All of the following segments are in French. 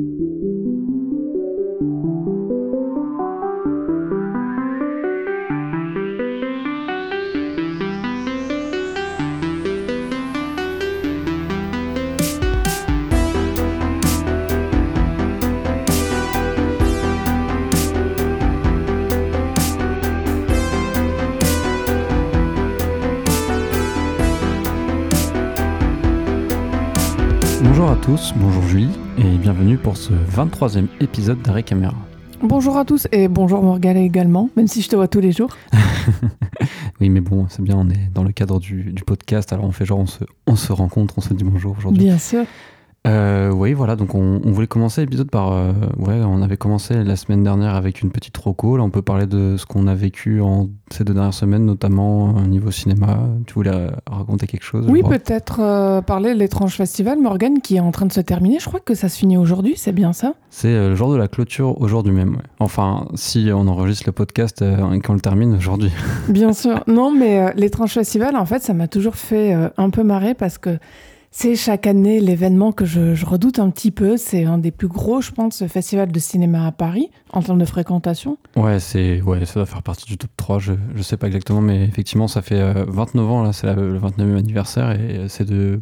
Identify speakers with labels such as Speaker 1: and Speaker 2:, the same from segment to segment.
Speaker 1: Bonjour à tous, bonjour Julie, et bienvenue pour ce 23e épisode d'Arrêt Caméra.
Speaker 2: Bonjour à tous et bonjour Morgane également, même si je te vois tous les jours.
Speaker 1: Oui, mais bon, c'est bien, on est dans le cadre du, du podcast, alors on fait genre, on se, on se rencontre, on se dit bonjour aujourd'hui.
Speaker 2: Bien sûr.
Speaker 1: Euh, oui, voilà, donc on, on voulait commencer l'épisode par. euh, ouais, on avait commencé la semaine dernière avec une petite roco. Là, on peut parler de ce qu'on a vécu en ces deux dernières semaines, notamment au niveau cinéma. Tu voulais euh, raconter quelque chose
Speaker 2: Oui, peut-être euh, parler de l'étrange festival, Morgane, qui est en train de se terminer. Je crois que ça se finit aujourd'hui, c'est bien ça?
Speaker 1: C'est euh, le jour de la clôture aujourd'hui même. ouais. Enfin, si on enregistre le podcast euh, et qu'on le termine aujourd'hui.
Speaker 2: Bien sûr. Non, mais euh, l'étrange festival, en fait, ça m'a toujours fait euh, un peu marrer parce que c'est chaque année l'événement que je, je redoute un petit peu. C'est un des plus gros, je pense, festival de cinéma à Paris en termes de fréquentation.
Speaker 1: Ouais, c'est ouais, ça doit faire partie du top 3, je, je sais pas exactement, mais effectivement, ça fait euh, 29 ans, là, c'est le 29e anniversaire, et euh, c'est de.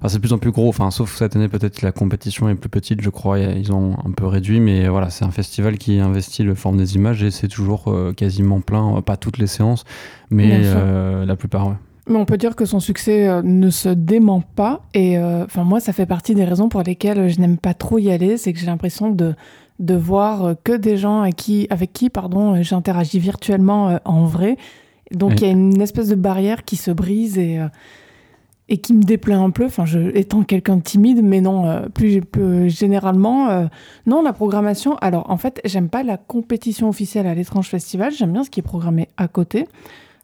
Speaker 1: Enfin, c'est de plus en plus gros, enfin, sauf cette année, peut-être la compétition est plus petite, je crois, ils ont un peu réduit, mais voilà, c'est un festival qui investit le forme des images, et c'est toujours euh, quasiment plein, euh, pas toutes les séances, mais euh, la plupart, ouais.
Speaker 2: Mais on peut dire que son succès euh, ne se dément pas. Et euh, moi, ça fait partie des raisons pour lesquelles je n'aime pas trop y aller. C'est que j'ai l'impression de, de voir euh, que des gens avec qui, avec qui pardon, j'interagis virtuellement en vrai. Donc,
Speaker 1: Oui.
Speaker 2: il y a une espèce de barrière qui se brise et, et qui me déplaît un peu. Enfin, je, étant quelqu'un de timide, mais non, plus, plus généralement, euh, non, la programmation. Alors, en fait, j'aime pas la compétition officielle à l'étrange festival. J'aime bien ce qui est programmé à côté.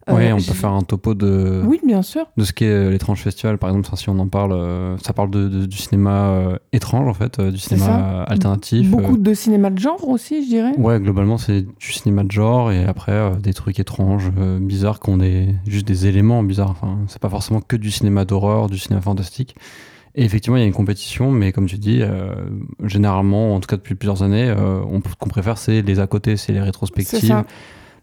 Speaker 2: Euh,
Speaker 1: Ouais, on peut faire un topo de,
Speaker 2: Oui, bien sûr.
Speaker 1: de ce qu'est euh, l'étrange festival, par exemple, si on en parle, euh, ça parle de, de- du cinéma euh, étrange, en fait, euh, du cinéma alternatif.
Speaker 2: Beaucoup
Speaker 1: euh,
Speaker 2: de cinéma de genre aussi, je dirais.
Speaker 1: Ouais, globalement, c'est du cinéma de genre et après euh, des trucs étranges, euh, bizarres, qui ont des, juste des éléments bizarres. Enfin, c'est pas forcément que du cinéma d'horreur, du cinéma fantastique. Et effectivement, il y a une compétition, mais comme tu dis, euh, généralement, en tout cas depuis plusieurs années, euh, on, ce qu'on préfère, c'est les à côté, c'est les
Speaker 2: C'est
Speaker 1: rétrospectives.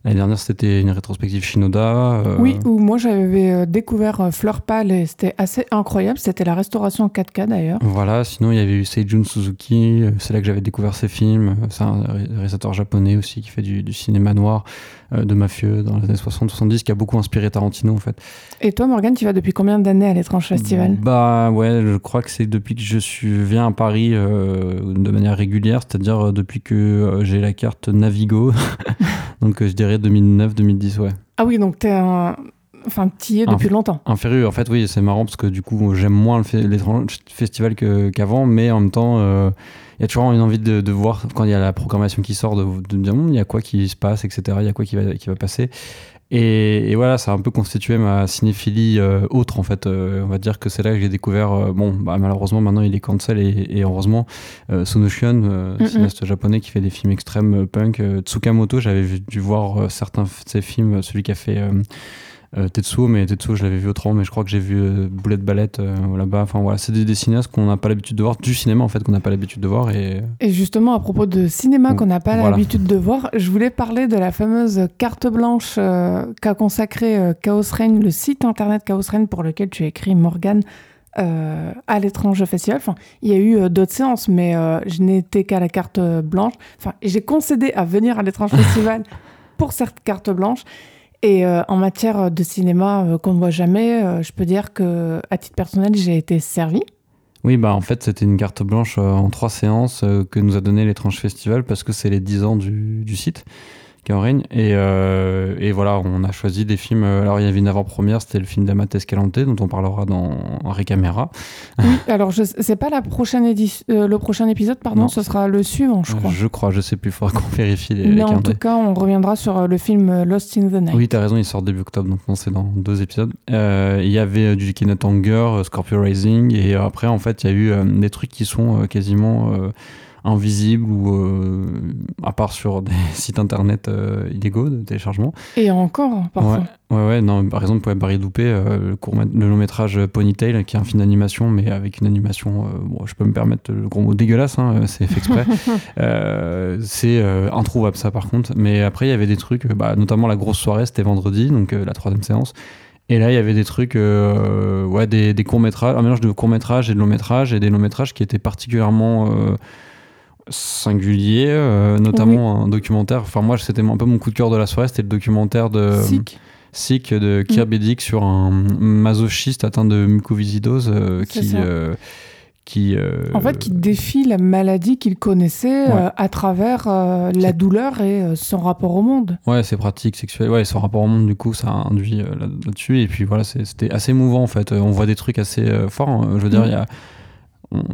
Speaker 1: L'année dernière, c'était une rétrospective Shinoda. euh,
Speaker 2: Oui, où moi j'avais euh, découvert euh, Fleur Pâle et c'était assez incroyable. C'était la restauration en 4K d'ailleurs.
Speaker 1: Voilà, sinon il y avait eu Seijun Suzuki, c'est là que j'avais découvert ses films. C'est un ré- réalisateur japonais aussi qui fait du, du cinéma noir, de mafieux dans les années 60-70, qui a beaucoup inspiré Tarantino en fait.
Speaker 2: Et toi, Morgane, tu vas depuis combien d'années à l'étrange festival?
Speaker 1: Bah ouais, je crois que c'est depuis que je suis viens à Paris euh, de manière régulière, c'est-à-dire euh, depuis que euh, j'ai la carte Navigo. Donc euh, je dirais 2009-2010, ouais.
Speaker 2: Ah oui, donc t'es un. Enfin, t'y es depuis longtemps.
Speaker 1: Un féru, en fait, oui, c'est marrant parce que du coup, j'aime moins l'étrange festival que- qu'avant, mais en même temps, euh, y a toujours une envie de, de voir quand il y a la programmation qui sort, de, de me dire, Hum, il y a quoi qui se passe, etc. Il y a quoi qui va, qui va passer. Et, et voilà, ça a un peu constitué ma cinéphilie euh, autre, en fait. Euh, on va dire que c'est là que j'ai découvert, euh, bon, bah, malheureusement, maintenant il est cancel et, et heureusement, Sonoshion,
Speaker 2: Mhm.
Speaker 1: cinéaste japonais qui fait des films extrêmes punk. Tsukamoto, j'avais dû voir certains de ses films, celui qui a fait. Euh, euh, Tetsuo, mais Tetsuo, je l'avais vu autrement, mais je crois que j'ai vu euh, Boulette Ballette euh, là-bas. Enfin voilà, c'est des, des cinéastes qu'on n'a pas l'habitude de voir, du cinéma en fait, qu'on n'a pas l'habitude de voir. Et
Speaker 2: Et justement, à propos de cinéma qu'on n'a pas
Speaker 1: Voilà.
Speaker 2: l'habitude de voir, je voulais parler de la fameuse carte blanche euh, qu'a consacrée euh, Chaos Reign, le site internet Chaos Reign pour lequel tu as écrit Morgane euh, à l'étrange festival. Enfin, il y a eu euh, d'autres séances, mais euh, je n'étais qu'à la carte blanche. Enfin, j'ai concédé à venir à l'étrange festival pour cette carte blanche. Et euh, en matière de cinéma euh, qu'on ne voit jamais, euh, je peux dire que à titre personnel, j'ai été servie.
Speaker 1: oui, bah en fait, c'était une carte blanche en trois séances que nous a donné l'étrange festival parce que c'est les 10 ans du site qui en règne. Et, euh, et voilà, on a choisi des films. euh, Alors, il y avait une avant-première, c'était le film d'Amates Escalante, dont on parlera dans Henri Camera.
Speaker 2: Oui, alors je c'est pas la prochaine édition, euh, le prochain épisode, pardon,
Speaker 1: Non,
Speaker 2: ce sera le suivant, je crois.
Speaker 1: Je crois, je sais plus, il faudra qu'on vérifie les,
Speaker 2: Mais en
Speaker 1: calendriers.
Speaker 2: tout cas, on reviendra sur euh, le film Lost in the Night.
Speaker 1: Oui, t'as raison, il sort début octobre, donc non, c'est dans deux épisodes. Euh, Il y avait du Kenneth Anger, Scorpio Rising, et après, en fait, il y a eu des trucs qui sont quasiment euh, invisibles ou à part sur des sites internet illégaux de téléchargement.
Speaker 2: Et encore, parfois.
Speaker 1: Ouais, ouais, non, par exemple, Barry Doupé, le, court, le long métrage Ponytail, qui est un film d'animation, mais avec une animation, bon, je peux me permettre le gros mot dégueulasse, hein, c'est fait exprès. c'est introuvable, ça, par contre. Mais après, il y avait des trucs, bah, notamment la grosse soirée, c'était vendredi, donc la troisième séance. Et là, il y avait des trucs, euh, ouais, des, des courts-métrages, un mélange de courts-métrages et de longs-métrages, et des longs-métrages qui étaient particulièrement euh, singuliers, euh, notamment un documentaire. Enfin, moi, c'était un peu mon coup de cœur de la soirée, c'était le documentaire de.
Speaker 2: Sick.
Speaker 1: Sick de Kirby mm. Dick sur un masochiste atteint de mucoviscidose qui qui,
Speaker 2: euh, en fait, qui défie la maladie qu'il connaissait euh, à travers euh, la douleur et son rapport au monde.
Speaker 1: Ouais, ses pratiques sexuelles, ouais, son rapport au monde, du coup, ça induit là-dessus. et puis voilà, c'était assez mouvant en fait. On voit des trucs assez forts. Hein. Je veux dire, mm. il y a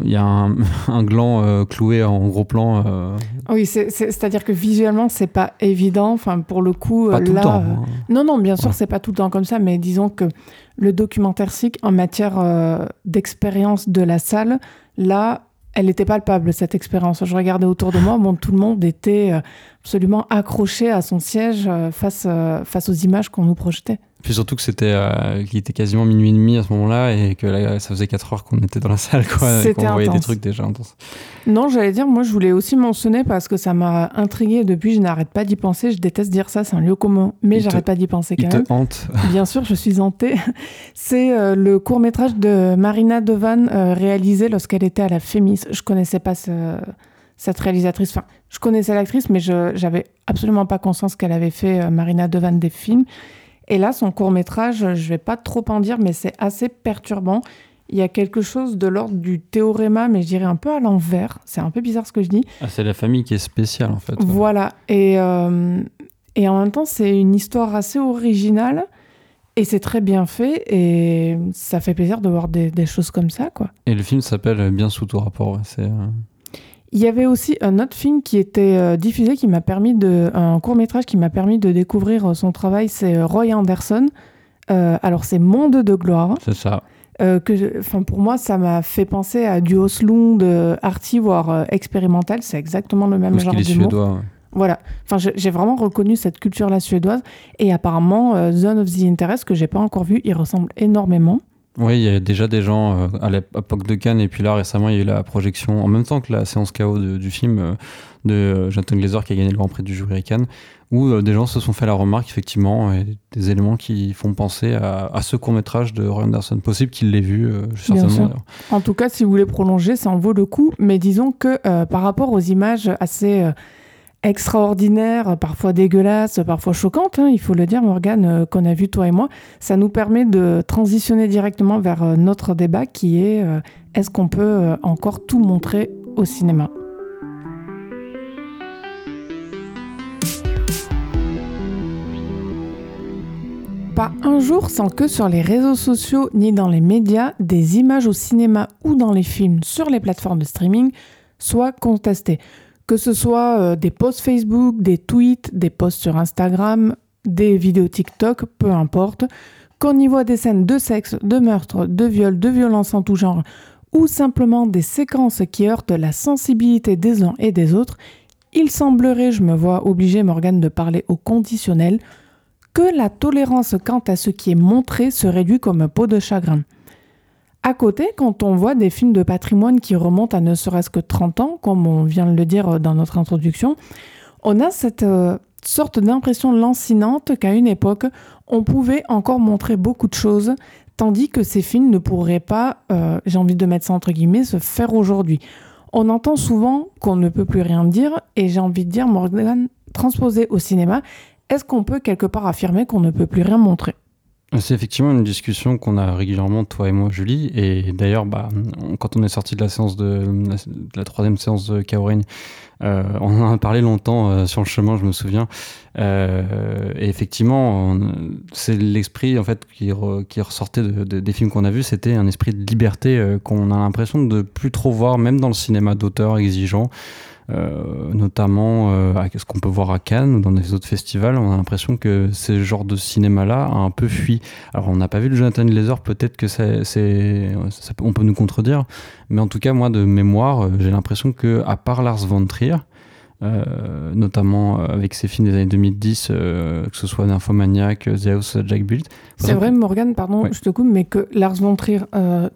Speaker 1: il y a un, gland cloué en gros plan.
Speaker 2: Oui, c'est-à-dire que visuellement, c'est pas évident. Enfin, pour le coup,
Speaker 1: pas tout le temps. Hein.
Speaker 2: non, non, bien sûr, c'est pas tout le temps comme ça, mais disons que le documentaire SIC en matière euh, d'expérience de la salle, là, elle était palpable, cette expérience. Je regardais autour de moi, bon, tout le monde était euh, absolument accroché à son siège euh, face, face aux images qu'on nous projetait.
Speaker 1: Puis surtout que c'était euh, qu'il était quasiment minuit et demi à ce moment-là et que là, ça faisait 4 heures qu'on était dans la salle quoi, et qu'on voyait des trucs déjà intenses.
Speaker 2: Non, j'allais dire, moi je voulais aussi mentionner parce que ça m'a intrigué depuis, je n'arrête pas d'y penser. Je déteste dire ça, c'est un lieu commun, mais j'arrête pas d'y penser quand
Speaker 1: il
Speaker 2: même.
Speaker 1: Te hante.
Speaker 2: Bien sûr, je suis hantée. C'est euh, le court métrage de Marina Devan euh, réalisé lorsqu'elle était à la Fémis. Je connaissais pas cette réalisatrice. Enfin, je connaissais l'actrice, mais je j'avais absolument pas conscience qu'elle avait fait Marina Devan des films. Et là, son court métrage, je vais pas trop en dire, mais c'est assez perturbant. Il y a quelque chose de l'ordre du théoréma, mais je dirais un peu à l'envers. C'est un peu bizarre ce que je dis.
Speaker 1: Ah, c'est la famille qui est spéciale en fait.
Speaker 2: Voilà. Et, euh, et en même temps, c'est une histoire assez originale. Et c'est très bien fait et ça fait plaisir de voir des, des choses comme ça, quoi.
Speaker 1: Et le film s'appelle Bien sous tout rapport. C'est euh,
Speaker 2: il y avait aussi un autre film qui était euh, diffusé, qui m'a permis de, un court métrage qui m'a permis de découvrir euh, son travail, c'est euh, Roy Anderson. alors c'est Monde de gloire.
Speaker 1: C'est ça.
Speaker 2: que, enfin pour moi, ça m'a fait penser à du Oslund, arty, voire expérimental. C'est exactement le même genre
Speaker 1: de suédois.
Speaker 2: Voilà. Enfin, j'ai vraiment reconnu cette culture-là suédoise. Et apparemment, Zone of the Interest, que j'ai pas encore vu, il ressemble énormément.
Speaker 1: Oui, il y a déjà des gens euh, à l'époque de Cannes, et puis là récemment, il y a eu la projection, en même temps que la séance KO du film euh, de euh, Jonathan Glazer qui a gagné le Grand Prix du jury Cannes, où des gens se sont fait la remarque, effectivement, et des éléments qui font penser à, ce court-métrage de Roy Anderson. Possible qu'il l'ait vu, certainement.
Speaker 2: En tout cas, si vous voulez prolonger, ça en vaut le coup, mais disons que par rapport aux images assez extraordinaire, parfois dégueulasse, parfois choquante, hein, il faut le dire, Morgane, euh, qu'on a vu toi et moi, ça nous permet de transitionner directement vers euh, notre débat qui est euh, est-ce qu'on peut encore tout montrer au cinéma? Pas un jour sans que sur les réseaux sociaux ni dans les médias, des images au cinéma ou dans les films sur les plateformes de streaming soient contestées. Que ce soit euh, des posts Facebook, des tweets, des posts sur Instagram, des vidéos TikTok, peu importe, qu'on y voit des scènes de sexe, de meurtre, de viol, de violence en tout genre, ou simplement des séquences qui heurtent la sensibilité des uns et des autres, il semblerait, je me vois obligé, Morgane, de parler au conditionnel, que la tolérance quant à ce qui est montré se réduit comme un pot de chagrin. À côté, quand on voit des films de patrimoine qui remontent à ne serait-ce que 30 ans, comme on vient de le dire dans notre introduction, on a cette euh, sorte d'impression lancinante qu'à une époque, on pouvait encore montrer beaucoup de choses, tandis que ces films ne pourraient pas, euh, j'ai envie de mettre ça entre guillemets, se faire aujourd'hui. On entend souvent qu'on ne peut plus rien dire, et j'ai envie de dire, Morgan, transposé au cinéma, est-ce qu'on peut quelque part affirmer qu'on ne peut plus rien montrer?
Speaker 1: C'est effectivement une discussion qu'on a régulièrement, toi et moi, Julie. Et d'ailleurs, bah, quand on est sorti de la séance de, la troisième séance de Kaorin, euh, on en a parlé longtemps euh, sur le chemin, je me souviens. Euh, et effectivement, c'est l'esprit en fait qui, qui ressortait des films qu'on a vus, c'était un esprit de liberté qu'on a l'impression de plus trop voir, même dans le cinéma d'auteur exigeant. Notamment à ce qu'on peut voir à Cannes ou dans des autres festivals. On a l'impression que ce genre de cinéma-là a un peu fui. Alors, on n'a pas vu le Jonathan Glazer, peut-être que c'est, on peut nous contredire, mais en tout cas, moi, de mémoire, j'ai l'impression que à part Lars von Trier, euh, notamment euh, avec ses films des années 2010, euh, que ce soit Nymphomaniac, The House, Jack Built.
Speaker 2: C'est vrai, Morgan, pardon, je te coupe, mais que Lars von Trier,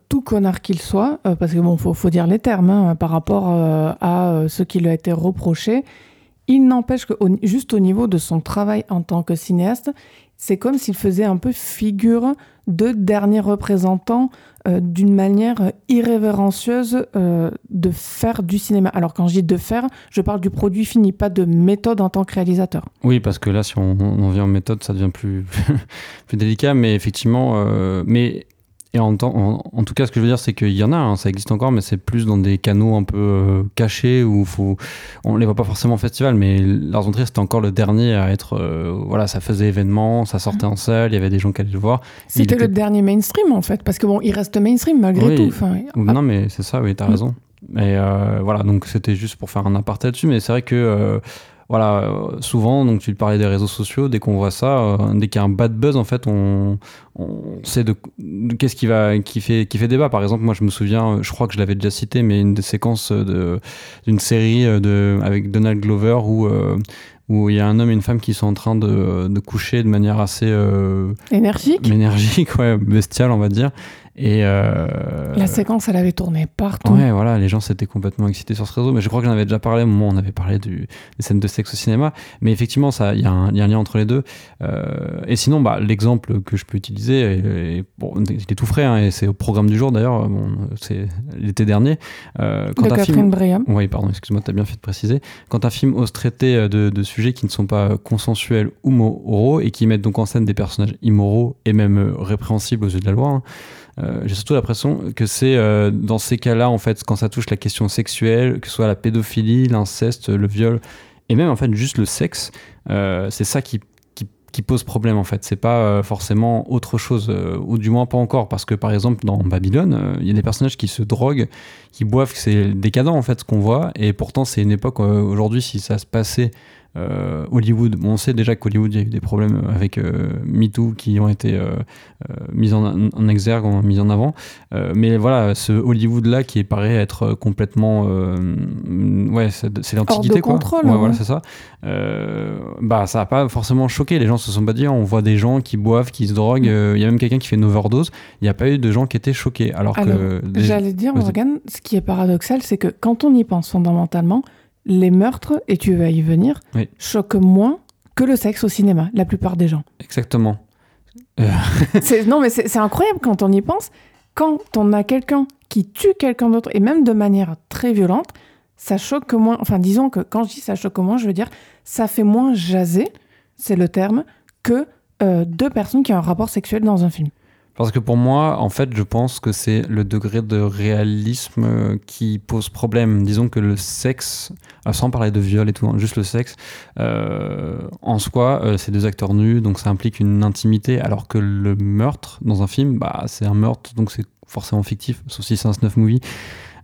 Speaker 2: tout connard qu'il soit, parce que bon, faut, faut dire les termes hein, par rapport à ce qui lui a été reproché, il n'empêche que juste au niveau de son travail en tant que cinéaste, c'est comme s'il faisait un peu figure de dernier représentant euh, d'une manière irrévérencieuse euh, de faire du cinéma. Alors quand je dis de faire, je parle du produit fini, pas de méthode en tant que réalisateur.
Speaker 1: Oui, parce que là, si on, vient en méthode, ça devient plus, plus délicat, mais effectivement, euh, mais et en, en, tout cas, ce que je veux dire, c'est qu'il y en a, hein, ça existe encore, mais c'est plus dans des canaux un peu euh, cachés où faut, on les voit pas forcément au festival. Mais Lars von Trier, c'était encore le dernier à être, euh, voilà, ça faisait événement, ça sortait en salle, il y avait des gens qui allaient le voir.
Speaker 2: C'était le dernier mainstream en fait, parce que bon, il reste mainstream malgré tout.
Speaker 1: Non, mais c'est ça, oui, t'as as mm. raison. Et euh, voilà, donc c'était juste pour faire un aparté là-dessus, mais c'est vrai que voilà, euh, souvent, donc tu parlais des réseaux sociaux, dès qu'on voit ça, euh, dès qu'il y a un bad buzz, en fait, on, on sait de, qu'est-ce qui va, qui fait, qui fait débat. Par exemple, moi, je me souviens, je crois que je l'avais déjà cité, mais une des séquences de, d'une série de, avec Donald Glover où, euh, où il y a un homme et une femme qui sont en train de, de coucher de manière assez
Speaker 2: énergique,
Speaker 1: énergique, ouais, bestiale, on va dire. Et
Speaker 2: euh, la séquence, elle avait tourné partout.
Speaker 1: Ouais, voilà, les gens s'étaient complètement excités sur ce réseau. Mais je crois que j'en avais déjà parlé au moment où on avait parlé du, des scènes de sexe au cinéma. Mais effectivement, il y, a un lien entre les deux. Euh, et sinon, bah, l'exemple que je peux utiliser, bon, il est tout frais, hein, et c'est au programme du jour d'ailleurs, bon, c'est l'été dernier.
Speaker 2: Euh, quand de un Catherine film...
Speaker 1: Oui, pardon, excuse-moi, tu as bien fait de préciser. Quand un film ose traiter euh, de, de, sujets qui ne sont pas consensuels ou moraux et qui mettent donc en scène des personnages immoraux et même répréhensibles aux yeux de la loi, hein, euh, j'ai surtout l'impression que c'est euh, dans ces cas-là, en fait, quand ça touche la question sexuelle, que ce soit la pédophilie, l'inceste, le viol, et même en fait juste le sexe, euh, c'est ça qui, qui, pose problème en fait. C'est pas forcément autre chose, ou du moins pas encore, parce que par exemple dans Babylone, il y a des personnages qui se droguent, qui boivent, c'est décadent en fait ce qu'on voit, et pourtant c'est une époque aujourd'hui si ça se passait euh, Hollywood, on sait déjà qu'Hollywood, il y a eu des problèmes avec euh, MeToo qui ont été euh, mis en, en, exergue, mis en avant. mais voilà, ce Hollywood-là qui paraît être complètement. ouais, c'est l'antiquité, quoi.
Speaker 2: Contrôle,
Speaker 1: ouais, voilà, c'est ça. bah, ça n'a pas forcément choqué. Les gens se sont pas dit, on voit des gens qui boivent, qui se droguent. Mm. Il y a même quelqu'un qui fait une overdose. Il n'y a pas eu de gens qui étaient choqués. Alors, que.
Speaker 2: J'allais dire, Morgan, ce qui est paradoxal, c'est que quand on y pense fondamentalement, les meurtres, et tu vas y venir, choquent moins que le sexe au cinéma, la plupart des gens.
Speaker 1: Exactement.
Speaker 2: Euh. non, mais c'est incroyable quand on y pense. Quand on a quelqu'un qui tue quelqu'un d'autre, et même de manière très violente, ça choque moins. Enfin, disons que quand je dis ça choque moins, je veux dire, ça fait moins jaser, c'est le terme, que euh, deux personnes qui ont un rapport sexuel dans un film.
Speaker 1: Parce que pour moi, en fait, je pense que c'est le degré de réalisme euh, qui pose problème. Disons que le sexe, euh, sans parler de viol et tout, hein, juste le sexe, euh, en soi, c'est deux acteurs nus, donc ça implique une intimité, alors que le meurtre dans un film, bah, c'est un meurtre, donc c'est forcément fictif, sauf si c'est un snuff movie.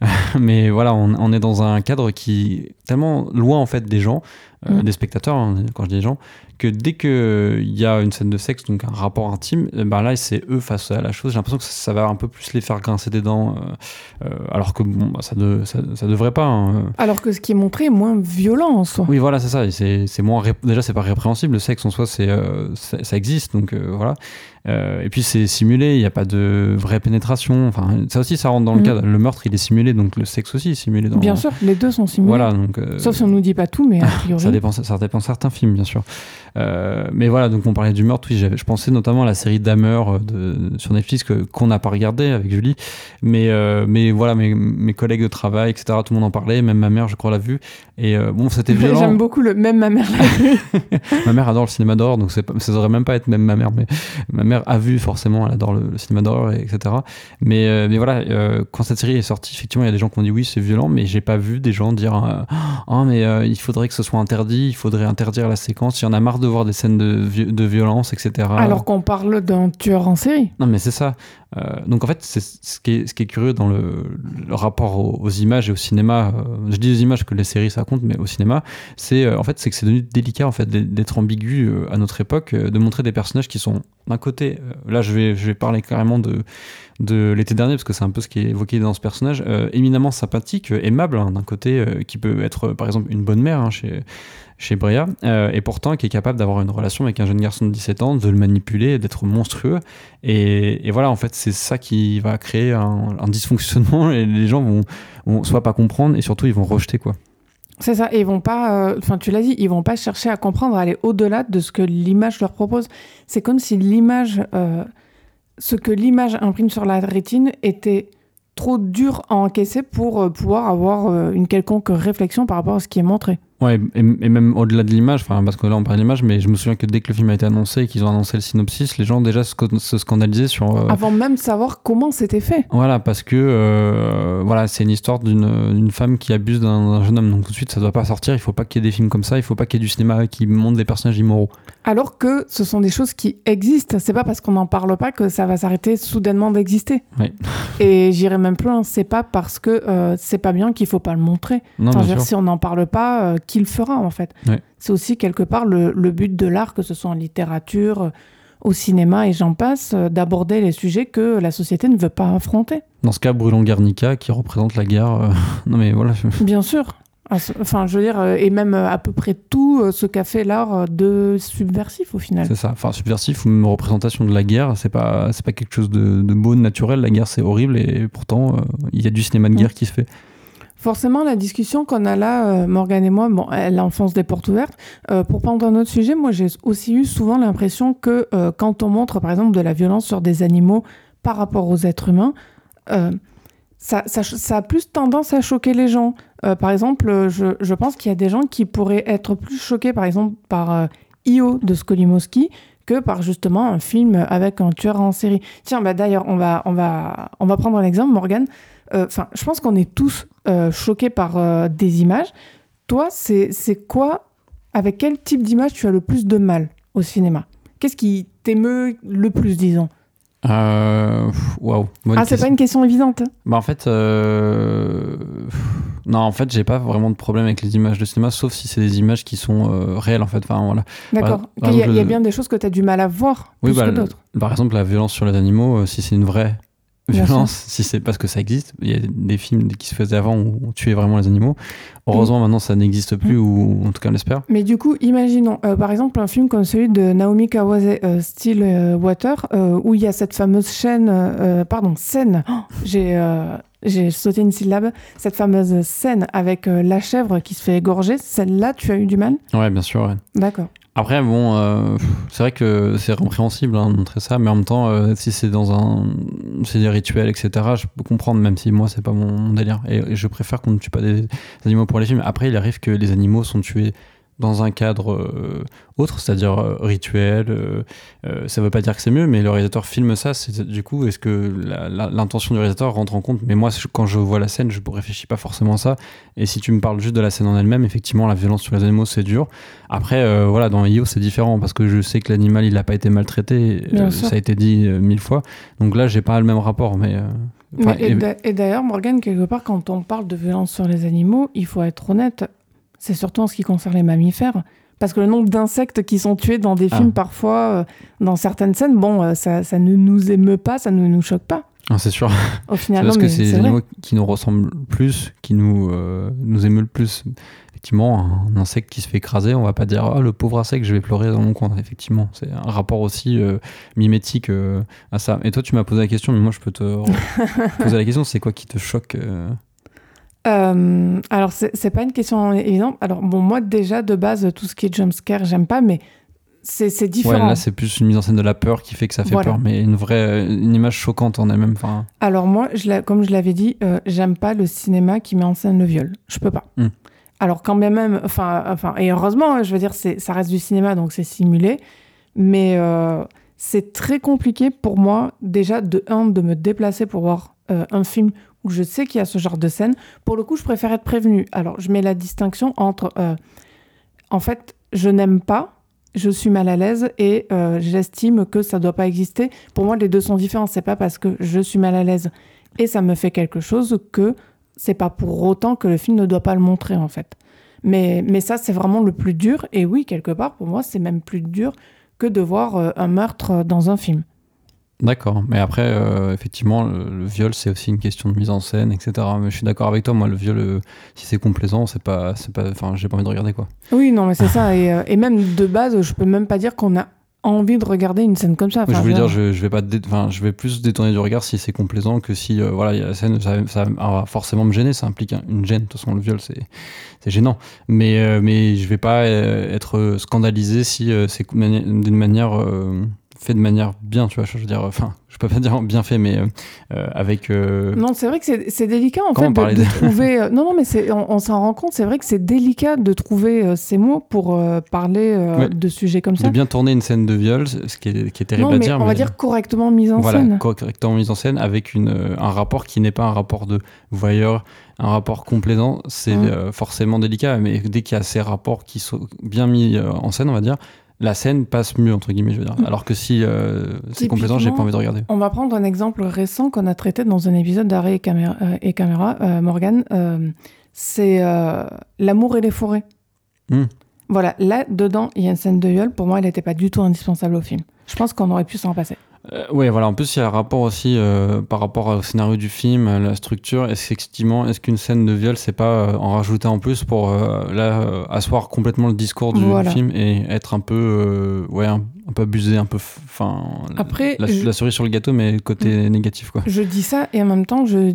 Speaker 1: Mais voilà, on, on, est dans un cadre qui est tellement loin en fait des gens, mm. des spectateurs, hein, quand je dis des gens, que dès qu'il y a une scène de sexe, donc un rapport intime, ben là, c'est eux face à la chose. J'ai l'impression que ça, va un peu plus les faire grincer des dents, euh, euh, alors que bon, bah, ça, ne ça, devrait pas. Hein.
Speaker 2: Alors que ce qui est montré est moins violent en soi.
Speaker 1: Oui, voilà, c'est ça. C'est moins déjà, c'est pas répréhensible. Le sexe en soi, c'est ça existe, donc voilà. Et puis c'est simulé, il n'y a pas de vraie pénétration. Enfin, ça aussi, ça rentre dans le mm. cadre. Le meurtre, il est simulé, donc le sexe aussi est simulé. Dans,
Speaker 2: bien sûr, les deux sont simulés.
Speaker 1: Voilà, donc,
Speaker 2: Sauf si on nous dit pas tout, mais a priori.
Speaker 1: ça, dépend, ça dépend certains films, bien sûr. Euh, mais voilà, donc on parlait du meurtre. Oui, je pensais notamment à la série Dahmer euh, de, sur Netflix que, qu'on n'a pas regardé avec Julie. Mais, euh, mais voilà, mes, mes, collègues de travail, etc., tout le monde en parlait. Même ma mère, je crois, l'a vu. Et bon, c'était violent.
Speaker 2: J'aime beaucoup le même ma mère l'a vu.
Speaker 1: ma mère adore le cinéma d'horreur, donc c'est, ça devrait même pas être même ma mère. Mais ma mère a vu forcément, elle adore le, cinéma d'horreur, etc. Mais, mais voilà, quand cette série est sortie, effectivement, il y a des gens qui ont dit oui, c'est violent, mais j'ai pas vu des gens dire oh, mais il faudrait que ce soit interdit, il faudrait interdire la séquence. Il y en a marre de voir des scènes de, de violence, etc.
Speaker 2: Alors qu'on parle d'un tueur en série.
Speaker 1: Non, mais c'est ça. donc en fait, c'est ce qui est, ce qui est curieux dans le, le rapport aux, images et au cinéma. je dis les images que les séries ça compte, mais au cinéma, c'est en fait c'est que c'est devenu délicat en fait d'être ambigu à notre époque, de montrer des personnages qui sont d'un côté, là je vais je vais parler carrément de de l'été dernier, parce que c'est un peu ce qui est évoqué dans ce personnage, euh, éminemment sympathique, euh, aimable, hein, d'un côté, euh, qui peut être par exemple une bonne mère hein, chez, chez et pourtant qui est capable d'avoir une relation avec un jeune garçon de 17 ans, de le manipuler, d'être monstrueux. Et, voilà, en fait, c'est ça qui va créer un, dysfonctionnement, et les gens vont, vont soit pas comprendre, et surtout ils vont rejeter quoi.
Speaker 2: C'est ça, et ils vont pas, enfin tu l'as dit, ils vont pas chercher à comprendre, à aller au-delà de ce que l'image leur propose. C'est comme si l'image ce que l'image imprime sur la rétine était trop dur à encaisser pour euh, pouvoir avoir euh, une quelconque réflexion par rapport à ce qui est montré.
Speaker 1: Ouais, et, même au-delà de l'image, enfin parce que là on parle d'image, mais je me souviens que dès que le film a été annoncé et qu'ils ont annoncé le synopsis, les gens déjà se, scandalisaient sur.
Speaker 2: Euh, Avant même de savoir comment c'était fait.
Speaker 1: Voilà, parce que euh, voilà, c'est une histoire d'une femme qui abuse d'un jeune homme, donc tout de suite ça doit pas sortir. Il faut pas qu'il y ait des films comme ça, il faut pas qu'il y ait du cinéma qui montre des personnages immoraux.
Speaker 2: Alors que ce sont des choses qui existent. C'est pas parce qu'on n'en parle pas que ça va s'arrêter soudainement d'exister.
Speaker 1: Oui.
Speaker 2: Et j'irai même plus loin. C'est pas parce que euh, c'est pas bien qu'il faut pas le montrer.
Speaker 1: Non,
Speaker 2: dire, si on n'en parle pas qu'il fera en fait. C'est aussi quelque part le, but de l'art, que ce soit en littérature, au cinéma et j'en passe, euh, d'aborder les sujets que la société ne veut pas affronter.
Speaker 1: Dans ce cas, Brûlons Guernica, qui représente la guerre. Euh, non mais voilà.
Speaker 2: Bien sûr. Ah, enfin, je veux dire, euh, et même à peu près tout ce qu'a fait l'art de subversif au final.
Speaker 1: C'est ça. Enfin, subversif ou une représentation de la guerre, c'est pas, c'est pas quelque chose de, beau, de naturel. La guerre, c'est horrible et pourtant, il y a du cinéma de guerre qui se fait.
Speaker 2: Forcément, la discussion qu'on a là, euh, Morgane et moi, bon, elle enfonce des portes ouvertes. Euh, pour prendre un autre sujet, moi, j'ai aussi eu souvent l'impression que euh, quand on montre, par exemple, de la violence sur des animaux par rapport aux êtres humains, ça, ça, a plus tendance à choquer les gens. par exemple, je, je pense qu'il y a des gens qui pourraient être plus choqués, par exemple, par Io de Skolimowski que par justement un film avec un tueur en série. Tiens, bah d'ailleurs, on va, on, va, on va prendre un exemple, Morgane. Enfin, je pense qu'on est tous euh, choqué par euh, des images. Toi, c'est quoi, avec quel type d'image tu as le plus de mal au cinéma? Qu'est-ce qui t'émeut le plus, disons?
Speaker 1: Euh, Waouh.
Speaker 2: Ah, c'est pas une question évidente. Hein.
Speaker 1: Bah en fait, non, en fait, j'ai pas vraiment de problème avec les images de cinéma, sauf si c'est des images qui sont réelles, en fait. Enfin, voilà.
Speaker 2: D'accord. Il y, a bien des choses que tu as du mal à voir oui, plus bah, que d'autres.
Speaker 1: Par exemple, la violence sur les animaux, si c'est une vraie violence, si c'est parce que ça existe. Il y a des films qui se faisaient avant où on tuait vraiment les animaux. Heureusement, maintenant, ça n'existe plus, ou en tout cas, on l'espère.
Speaker 2: Mais du coup, imaginons, euh, par exemple, un film comme celui de Naomi Kawase, euh, Still euh, Water, où il y a cette fameuse chaîne, pardon, scène. Oh, j'ai j'ai sauté une syllabe. Cette fameuse scène avec la chèvre qui se fait égorger, celle-là, tu as eu du mal?
Speaker 1: Ouais, bien sûr. Ouais.
Speaker 2: D'accord.
Speaker 1: Après, bon, euh, c'est vrai que c'est compréhensible hein, de montrer ça, mais en même temps, euh, si c'est dans un. C'est des rituels, etc., je peux comprendre, même si moi, c'est pas mon, délire. Et, je préfère qu'on ne tue pas des, animaux pour les films. Après, il arrive que les animaux sont tués dans un cadre euh, autre, c'est-à-dire euh, rituel. Euh, ça ne veut pas dire que c'est mieux, mais le réalisateur filme ça. C'est, du coup, est-ce que l'intention du réalisateur rentre en compte? Mais moi, quand je vois la scène, je ne réfléchis pas forcément à ça. Et si tu me parles juste de la scène en elle-même, effectivement, la violence sur les animaux, c'est dur. Après, voilà, dans IO, c'est différent parce que je sais que l'animal, il n'a pas été maltraité. ça a été dit mille fois. Donc là, j'ai pas le même rapport, mais.
Speaker 2: et d'ailleurs, Morgan, quelque part, quand on parle de violence sur les animaux, il faut être honnête c'est surtout en ce qui concerne les mammifères. Parce que le nombre d'insectes qui sont tués dans des ah. films, parfois, euh, dans certaines scènes, bon, euh, ça, ça, ne nous émeut pas, ça ne nous choque pas.
Speaker 1: Ah, c'est sûr.
Speaker 2: Au final,
Speaker 1: parce que c'est les animaux qui nous ressemblent le plus, qui nous, euh, nous émeut le plus. Effectivement, un insecte qui se fait écraser, on va pas dire ah, le pauvre insecte, je vais pleurer dans mon coin. Effectivement, c'est un rapport aussi mimétique à ça. Et toi, tu m'as posé la question, mais moi, je peux te poser la question c'est quoi qui te choque
Speaker 2: euh, alors, c'est pas une question évidente. Alors, bon, moi, déjà, de base, tout ce qui est jumpscare, j'aime pas, mais c'est différent.
Speaker 1: Ouais, là, c'est plus une mise en scène de la peur qui fait que ça fait peur, mais une vraie une image choquante en elle-même.
Speaker 2: Alors, moi, je comme je l'avais dit, euh, j'aime pas le cinéma qui met en scène le viol. Je peux pas. Hmm. Alors, quand bien même, enfin, enfin, et heureusement, je veux dire, ça reste du cinéma, donc c'est simulé, mais euh, c'est très compliqué pour moi, déjà, de un, de me déplacer pour voir un film où je sais qu'il y a ce genre de scène, pour le coup, je préfère être prévenue. Alors, je mets la distinction entre, euh, en fait, je n'aime pas je suis mal à l'aise et euh, j'estime que ça doit pas exister. Pour moi, les deux sont différents. C'est pas parce que je suis mal à l'aise et ça me fait quelque chose que c'est pas pour autant que le film ne doit pas le montrer en fait. Mais, mais ça, c'est vraiment le plus dur. Et oui, quelque part, pour moi, c'est même plus dur que de voir euh, un meurtre dans un film.
Speaker 1: D'accord, mais après, euh, effectivement, le, le viol, c'est aussi une question de mise en scène, etc. Mais je suis d'accord avec toi, moi, le viol, euh, si c'est complaisant, c'est pas, c'est pas, enfin, j'ai pas envie de regarder quoi.
Speaker 2: Oui, non, mais c'est ça. Et, euh, et même de base, je peux même pas dire qu'on a envie de regarder une scène comme ça.
Speaker 1: Je voulais dire, je, je vais pas, enfin, je vais plus détourner du regard si c'est complaisant que si, voilà, il y a la scène, ça, ça va forcément me gêner, ça implique un- une gêne. De toute façon, le viol, c'est, c'est gênant. Mais, mais je vais pas être scandalisé si c'est d'une manière fait de manière bien, tu vois. Je veux dire, enfin, je peux pas dire bien fait, mais euh, euh, avec. euh,
Speaker 2: Non, c'est vrai que c'est délicat en fait de, trouver. non, non, mais on, on s'en rend compte. C'est vrai que c'est délicat de trouver ces mots pour euh, parler
Speaker 1: Ouais.
Speaker 2: de sujets comme ça.
Speaker 1: de bien tourner une scène de viol, ce qui est, qui est terrible
Speaker 2: non,
Speaker 1: à dire.
Speaker 2: on va dire correctement mise en
Speaker 1: voilà,
Speaker 2: scène.
Speaker 1: correctement mise en scène avec une, un rapport qui n'est pas un rapport de voyeur, un rapport complaisant, c'est
Speaker 2: Mm.
Speaker 1: euh, forcément délicat, mais dès qu'il y a ces rapports qui sont bien mis en scène, on va dire, la scène passe mieux, entre guillemets, je veux dire.
Speaker 2: Mm.
Speaker 1: Alors que si euh, c'est complaisant, j'ai pas envie de regarder.
Speaker 2: On va prendre un exemple récent qu'on a traité dans un épisode d'Arrêt et Caméra, euh, et caméra euh, Morgane. euh, c'est L'amour et les forêts.
Speaker 1: Hmm.
Speaker 2: Voilà, là, dedans, il y a une scène de viol. Pour moi, elle n'était pas du tout indispensable au film. Je pense qu'on aurait pu s'en passer.
Speaker 1: Euh, ouais, voilà. En plus, il y a un rapport aussi euh, par rapport au scénario du film, à la structure. Est-ce est-ce qu'une scène de viol, c'est pas euh, en rajouter en plus pour euh, là asseoir complètement le discours du
Speaker 2: Voilà.
Speaker 1: film et être un peu, ouais, un, un peu abusé, un peu, enfin,
Speaker 2: Après,
Speaker 1: la,
Speaker 2: je-
Speaker 1: la cerise sur le gâteau, mais côté négatif, quoi.
Speaker 2: Je dis ça et en même temps, je...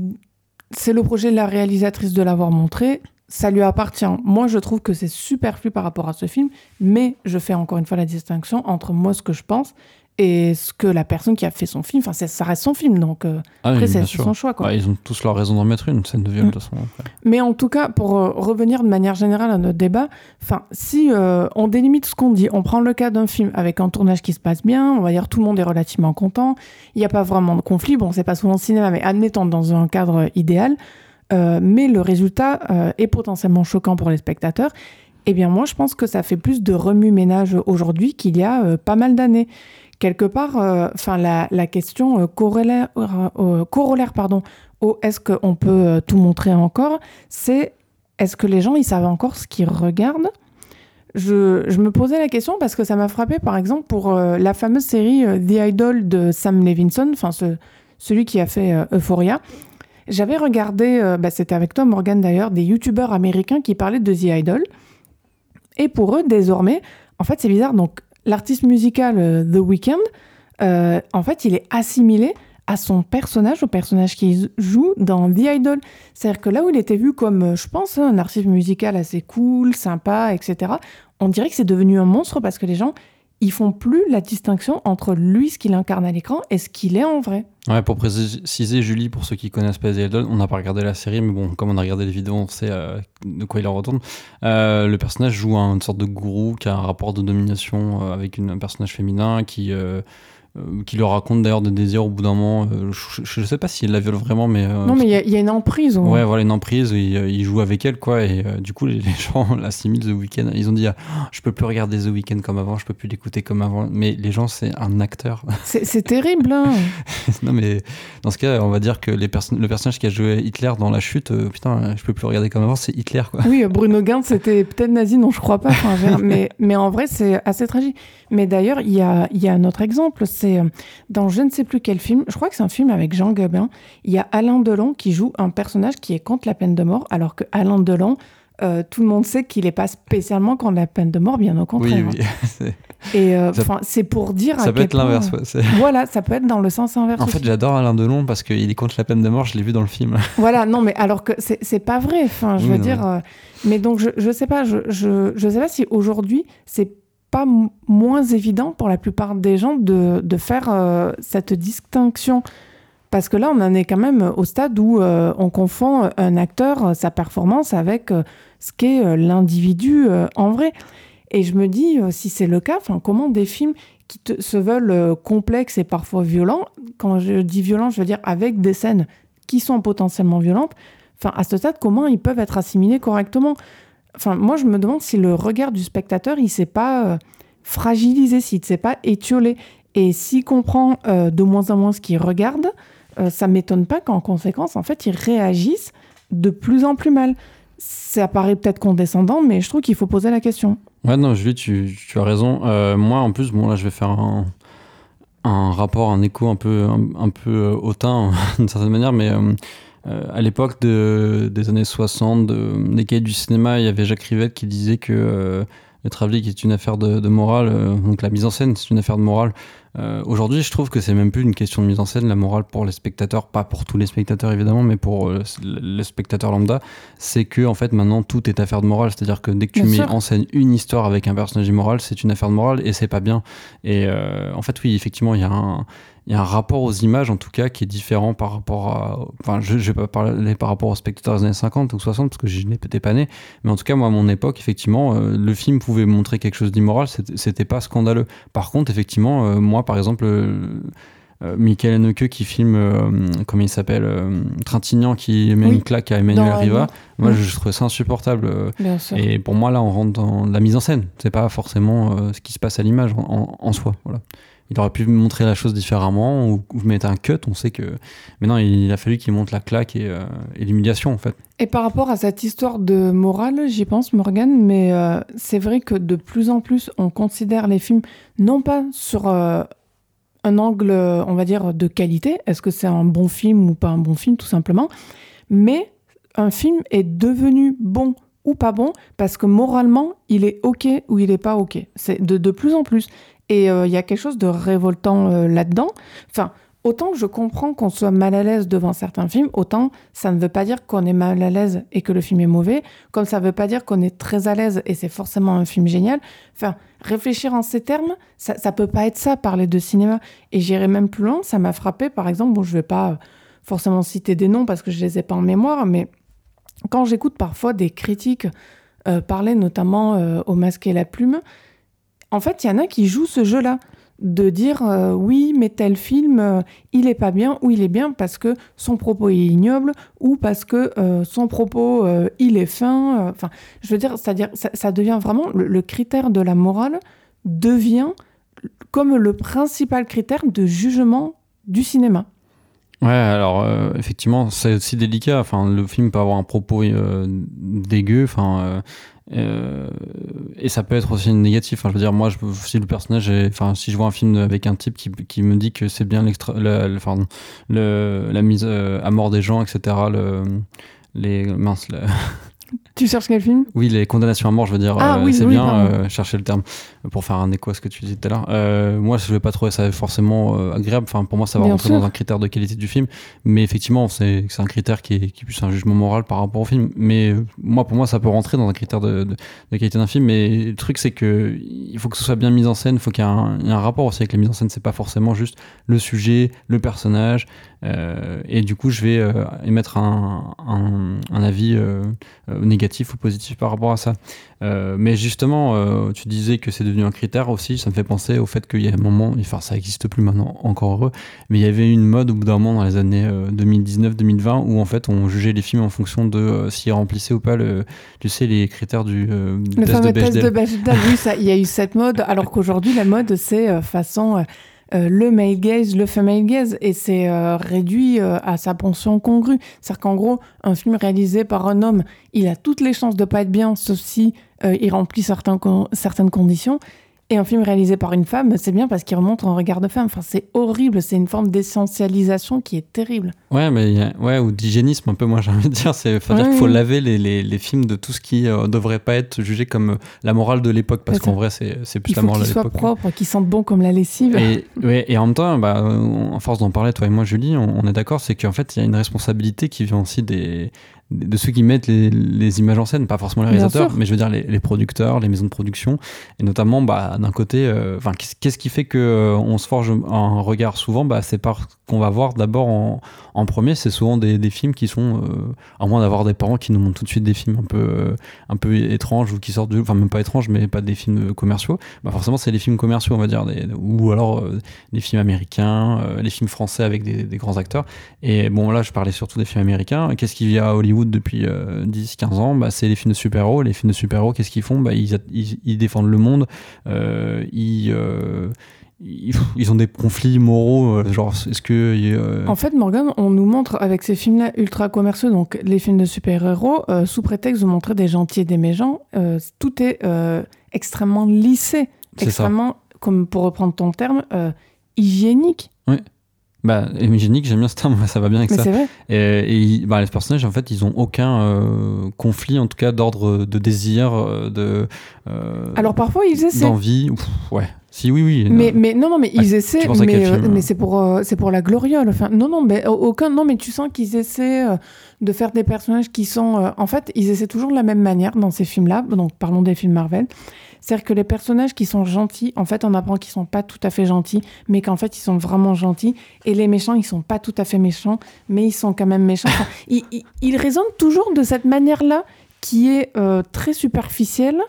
Speaker 2: c'est le projet de la réalisatrice de l'avoir montré. Ça lui appartient. Moi, je trouve que c'est superflu par rapport à ce film, mais je fais encore une fois la distinction entre moi, ce que je pense, et ce que la personne qui a fait son film. Enfin, ça reste son film, donc euh,
Speaker 1: Ah,
Speaker 2: après, c'est son choix. Quoi.
Speaker 1: Bah, ils ont tous leur raison d'en mettre une, scène de viol,
Speaker 2: Mm.
Speaker 1: de toute façon. après.
Speaker 2: Mais en tout cas, pour euh, revenir de manière générale à notre débat, enfin, si euh, on délimite ce qu'on dit, on prend le cas d'un film avec un tournage qui se passe bien, on va dire tout le monde est relativement content, il n'y a pas vraiment de conflit, bon, c'est pas souvent le cinéma, mais admettons dans un cadre idéal, mais le résultat est potentiellement choquant pour les spectateurs. Eh bien, moi, je pense que ça fait plus de remue-ménage aujourd'hui qu'il y a pas mal d'années. Quelque part, euh, enfin, la, question euh, corollaire, euh, corollaire pardon, au est-ce qu'on peut tout montrer encore, c'est est-ce que les gens, ils savent encore ce qu'ils regardent? Je, je me posais la question parce que ça m'a frappé, par exemple, pour la fameuse série The Idol de Sam Levinson, enfin ce- celui qui a fait Euphoria. J'avais regardé, bah, c'était avec toi Morgan d'ailleurs, des youtubeurs américains qui parlaient de The Idol. Et pour eux, désormais, en fait, c'est bizarre. Donc, l'artiste musical euh, The Weeknd, euh, en fait, il est assimilé à son personnage, au personnage qu'il joue dans The Idol. C'est-à-dire que là où il était vu comme, euh, je pense, hein, un artiste musical assez cool, sympa, etc., on dirait que c'est devenu un monstre parce que les gens, ils font plus la distinction entre lui, ce qu'il incarne à l'écran, et ce qu'il est en vrai.
Speaker 1: Ouais, pour préciser, Julie, pour ceux qui connaissent pas The on n'a pas regardé la série, mais bon, comme on a regardé les vidéos, on sait euh, de quoi il en retourne. Euh, le personnage joue un- une sorte de gourou qui a un rapport de domination euh, avec un personnage féminin qui, qui le raconte d'ailleurs de désir au bout d'un moment. Euh, je, je sais pas s'il la viole vraiment, mais. euh,
Speaker 2: non, mais il y a- il y, a une emprise. moins.
Speaker 1: Ouais, voilà, une emprise, il, euh, joue avec elle, quoi, et euh, du coup, les, les gens l'assimilent The Weeknd. Ils ont dit, ah, je peux plus regarder The Weeknd comme avant, je peux plus l'écouter comme avant, mais les gens, c'est un acteur.
Speaker 2: C'est terrible. hein.
Speaker 1: non, mais dans ce cas, on va dire que les perso- le personnage qui a joué Hitler dans La Chute, euh, putain, je peux plus regarder comme avant, c'est Hitler, quoi.
Speaker 2: Oui, Bruno Gantz, c'était peut-être nazi, non, je crois pas. Enfin, mais, mais en vrai, c'est assez tragique. Mais d'ailleurs, il y a, il y a un autre exemple. C'est euh, dans je ne sais plus quel film, je crois que c'est un film avec Jean Gabin. Il y a Alain Delon qui joue un personnage qui est contre la peine de mort, alors que Alain Delon, euh, tout le monde sait qu'il n'est pas spécialement contre la peine de mort, bien au
Speaker 1: Oui,
Speaker 2: contraire.
Speaker 1: oui. c'est-
Speaker 2: hein. Et euh, c'est pour dire à
Speaker 1: ça peut être l'inverse. ouais,
Speaker 2: Voilà, ça peut être dans le sens inverse.
Speaker 1: En fait, j'adore Alain Delon parce qu'il est contre la peine de mort, je l'ai vu dans le film.
Speaker 2: Voilà, non, mais alors que c'est pas vrai. Enfin, je
Speaker 1: Oui,
Speaker 2: veux
Speaker 1: non,
Speaker 2: dire.
Speaker 1: mais-
Speaker 2: euh, mais donc, je, je sais pas, je, je, je sais pas si aujourd'hui, c'est pas moins évident pour la plupart des gens de, de faire euh, cette distinction. Parce que là, on en est quand même au stade où euh, on confond un acteur, euh, sa performance, avec euh, ce qu'est euh, l'individu euh, en vrai. Et je me dis, euh, si c'est le cas, comment des films qui se veulent euh, complexes et parfois violents, quand je dis violents, je veux dire avec des scènes qui sont potentiellement violentes, à ce stade, comment ils peuvent être assimilés correctement? Enfin, moi, je me demande si le regard du spectateur, il s'est pas euh, fragilisé, s'il ne sait pas étioler. Et s'il comprend euh, de moins en moins ce qu'il regarde, euh, ça m'étonne pas qu'en conséquence, en fait, il réagisse de plus en plus mal. Ça paraît peut-être condescendant, mais je trouve qu'il faut poser la question.
Speaker 1: Ouais, non, Julie, tu, as raison. Euh, moi, en plus, bon, là, je vais faire un, rapport, un écho un peu, un, peu hautain, d'une certaine manière, mais à l'époque de, des années 60, de, des cahiers du cinéma, il y avait Jacques Rivette qui disait que le travelling est une affaire de, de morale, donc la mise en scène, c'est une affaire de morale. Euh, aujourd'hui, je trouve que c'est même plus une question de mise en scène, la morale pour les spectateurs, pas pour tous les spectateurs évidemment, mais pour euh, les spectateurs lambda, c'est que en fait maintenant tout est affaire de morale, c'est-à-dire que dès que tu mets en scène une histoire avec un personnage immoral, c'est une affaire de morale et c'est pas bien. Et euh, en fait, oui, effectivement, il y a un il y a un rapport aux images en tout cas qui est différent par rapport à. Enfin, je ne vais pas parler par rapport aux spectateurs des années 50 ou 60 parce que je n'étais pas né, mais en tout cas, moi, à mon époque, effectivement, euh, le film pouvait montrer quelque chose d'immoral, c'était pas scandaleux. Par contre, effectivement, euh, moi, par exemple, euh, Michael Haneke qui filme, comment il s'appelle, Trintignant qui met une claque à Emmanuel Riva, moi, je, trouvais ça insupportable. Et pour moi, là, on rentre dans la mise en scène, c'est pas forcément ce qui se passe à l'image en, en, soi. Voilà il aurait pu montrer la chose différemment ou, mettre un cut. On sait que. Mais non, il, a fallu qu'il monte la claque euh, et, l'humiliation, en fait.
Speaker 2: Et par rapport à cette histoire de morale, j'y pense, Morgan, mais euh, c'est vrai que de plus en plus, on considère les films non pas sur euh, un angle, on va dire, de qualité. Est-ce que c'est un bon film ou pas un bon film, tout simplement. Mais un film est devenu bon ou pas bon parce que moralement, il est OK ou il n'est pas OK. C'est de plus en plus. Et euh, il y a quelque chose de révoltant euh, là-dedans. Enfin, autant je comprends qu'on soit mal à l'aise devant certains films, autant ça ne veut pas dire qu'on est mal à l'aise et que le film est mauvais, comme ça ne veut pas dire qu'on est très à l'aise et c'est forcément un film génial. Enfin, réfléchir en ces termes, ça ne peut pas être ça, parler de cinéma. Et j'irai même plus loin, ça m'a frappé, par exemple, bon, je ne vais pas forcément citer des noms parce que je ne les ai pas en mémoire, mais quand j'écoute parfois des critiques euh, parler notamment au masque et la plume, en fait, il y en a qui jouent ce jeu-là de dire euh, oui, mais tel film, euh, il est pas bien ou il est bien parce que son propos est ignoble ou parce que euh, son propos, il est fin. Enfin, je veux dire, ça, devient vraiment le, critère de la morale devient comme le principal critère de jugement du cinéma.
Speaker 1: Ouais, alors effectivement, c'est aussi délicat. Enfin, le film peut avoir un propos dégueu. Enfin, euh, et ça peut être aussi négatif. Enfin, je veux dire, moi, je, si le personnage, enfin, si je vois un film avec un type qui, qui me dit que c'est bien l'extra, la, le, la mise euh, à mort des gens, etc. Le, les mince,
Speaker 2: Tu cherches quel film?
Speaker 1: Oui, les condamnations à mort, je veux dire, ah euh, c'est bien euh, chercher le terme pour faire un écho à ce que tu disais tout à l'heure. Euh, moi, je vais pas trouver ça forcément agréable. Enfin, pour moi, ça va rentrer dans un critère de qualité du film, mais effectivement, c'est un critère qui est, qui est plus un jugement moral par rapport au film. Mais moi, pour moi, ça peut rentrer dans un critère de, de, qualité d'un film. Mais le truc, c'est que il faut que ce soit bien mis en scène. Il faut qu'il y ait un, un, rapport aussi avec la mise en scène. C'est pas forcément juste le sujet, le personnage. et du coup, je vais émettre un, un, un avis négatif ou positif par rapport à ça. Euh, mais justement, euh, tu disais que c'est devenu un critère aussi. Ça me fait penser au fait qu'il y a un moment, enfin ça n'existe plus maintenant, encore heureux, mais il y avait une mode au bout d'un moment dans les années 2019-2020 euh, où en fait on jugeait les films en fonction de s'ils remplissaient ou pas le, tu sais, les critères du
Speaker 2: le fameux test de Bechdel. oui, il y a eu cette mode, alors qu'aujourd'hui la mode c'est façon euh, le male gaze, le female gaze, et c'est euh, réduit euh, à sa pension congrue. C'est-à-dire qu'en gros, un film réalisé par un homme, il a toutes les chances de pas être bien, sauf si il remplit certaines conditions. Et un film réalisé par une femme, c'est bien parce qu'il remonte un regard de femme. Enfin, c'est horrible, c'est une forme d'essentialisation qui est terrible.
Speaker 1: Ouais, mais ouais, ou d'hygiénisme un peu, moi j'ai envie de dire. C'est faut dire qu'il faut laver les, les, les, films de tout ce qui ne euh, devrait pas être jugé comme euh, la morale de l'époque, parce qu'en vrai, c'est plus la morale de l'époque.
Speaker 2: Qu'ils soient propres, qu'ils sentent bon comme la lessive.
Speaker 1: Et, ouais, et en même temps, bah, en force d'en parler, toi et moi, Julie, on, on est d'accord, c'est qu'en fait, il y a une responsabilité qui vient aussi des, de ceux qui mettent les, images en scène, pas forcément les réalisateurs, mais je veux dire les, producteurs, les maisons de production, et notamment bah, d'un côté, euh, enfin qu'est-ce qui fait que euh, on se forge un regard souvent, bah, c'est par qu'on va voir d'abord en, premier, c'est souvent des, films qui sont, euh, à moins d'avoir des parents qui nous montrent tout de suite des films un peu, euh, un peu étranges ou qui sortent de, enfin même pas étranges, mais pas des films commerciaux. Bah forcément, c'est les films commerciaux, on va dire, ou alors euh, des films américains, les films français avec des, grands acteurs. Et bon, là, je parlais surtout des films américains. Qu'est-ce qui vient à Hollywood depuis 10-15 ans? Bah, C'est les films de super-héros. Les films de super-héros, qu'est-ce qu'ils font? Bah, ils, défendent le monde. Ils ont des conflits moraux, euh, genre est-ce que... Euh,
Speaker 2: en fait, Morgan, on nous montre avec ces films-là ultra commerciaux, donc les films de super-héros, euh, sous prétexte de montrer des gentils et des méchants, tout est extrêmement lissé, extrêmement, comme pour reprendre ton terme, hygiénique.
Speaker 1: Bah, hygiénique, j'aime bien ce terme, ça va bien avec
Speaker 2: Mais
Speaker 1: ça.
Speaker 2: c'est vrai.
Speaker 1: Et, et bah, les personnages, en fait, ils ont aucun conflit, en tout cas d'ordre de désir, de.
Speaker 2: Alors parfois, ils essaient.
Speaker 1: D'envie, ouais. Si, oui, oui.
Speaker 2: Mais, mais non, non, mais ils essaient, mais, euh, mais c'est pour, euh, c'est pour la gloriole. Enfin, non, non, mais aucun, non, mais tu sens qu'ils essaient euh, de faire des personnages qui sont, en fait, ils essaient toujours de la même manière dans ces films-là. Donc, parlons des films Marvel. C'est-à-dire que les personnages qui sont gentils, en fait, on apprend qu'ils sont pas tout à fait gentils, mais qu'en fait, ils sont vraiment gentils. Et les méchants, ils sont pas tout à fait méchants, mais ils sont quand même méchants. ils, ils, ils, raisonnent toujours de cette manière-là, qui est très superficielle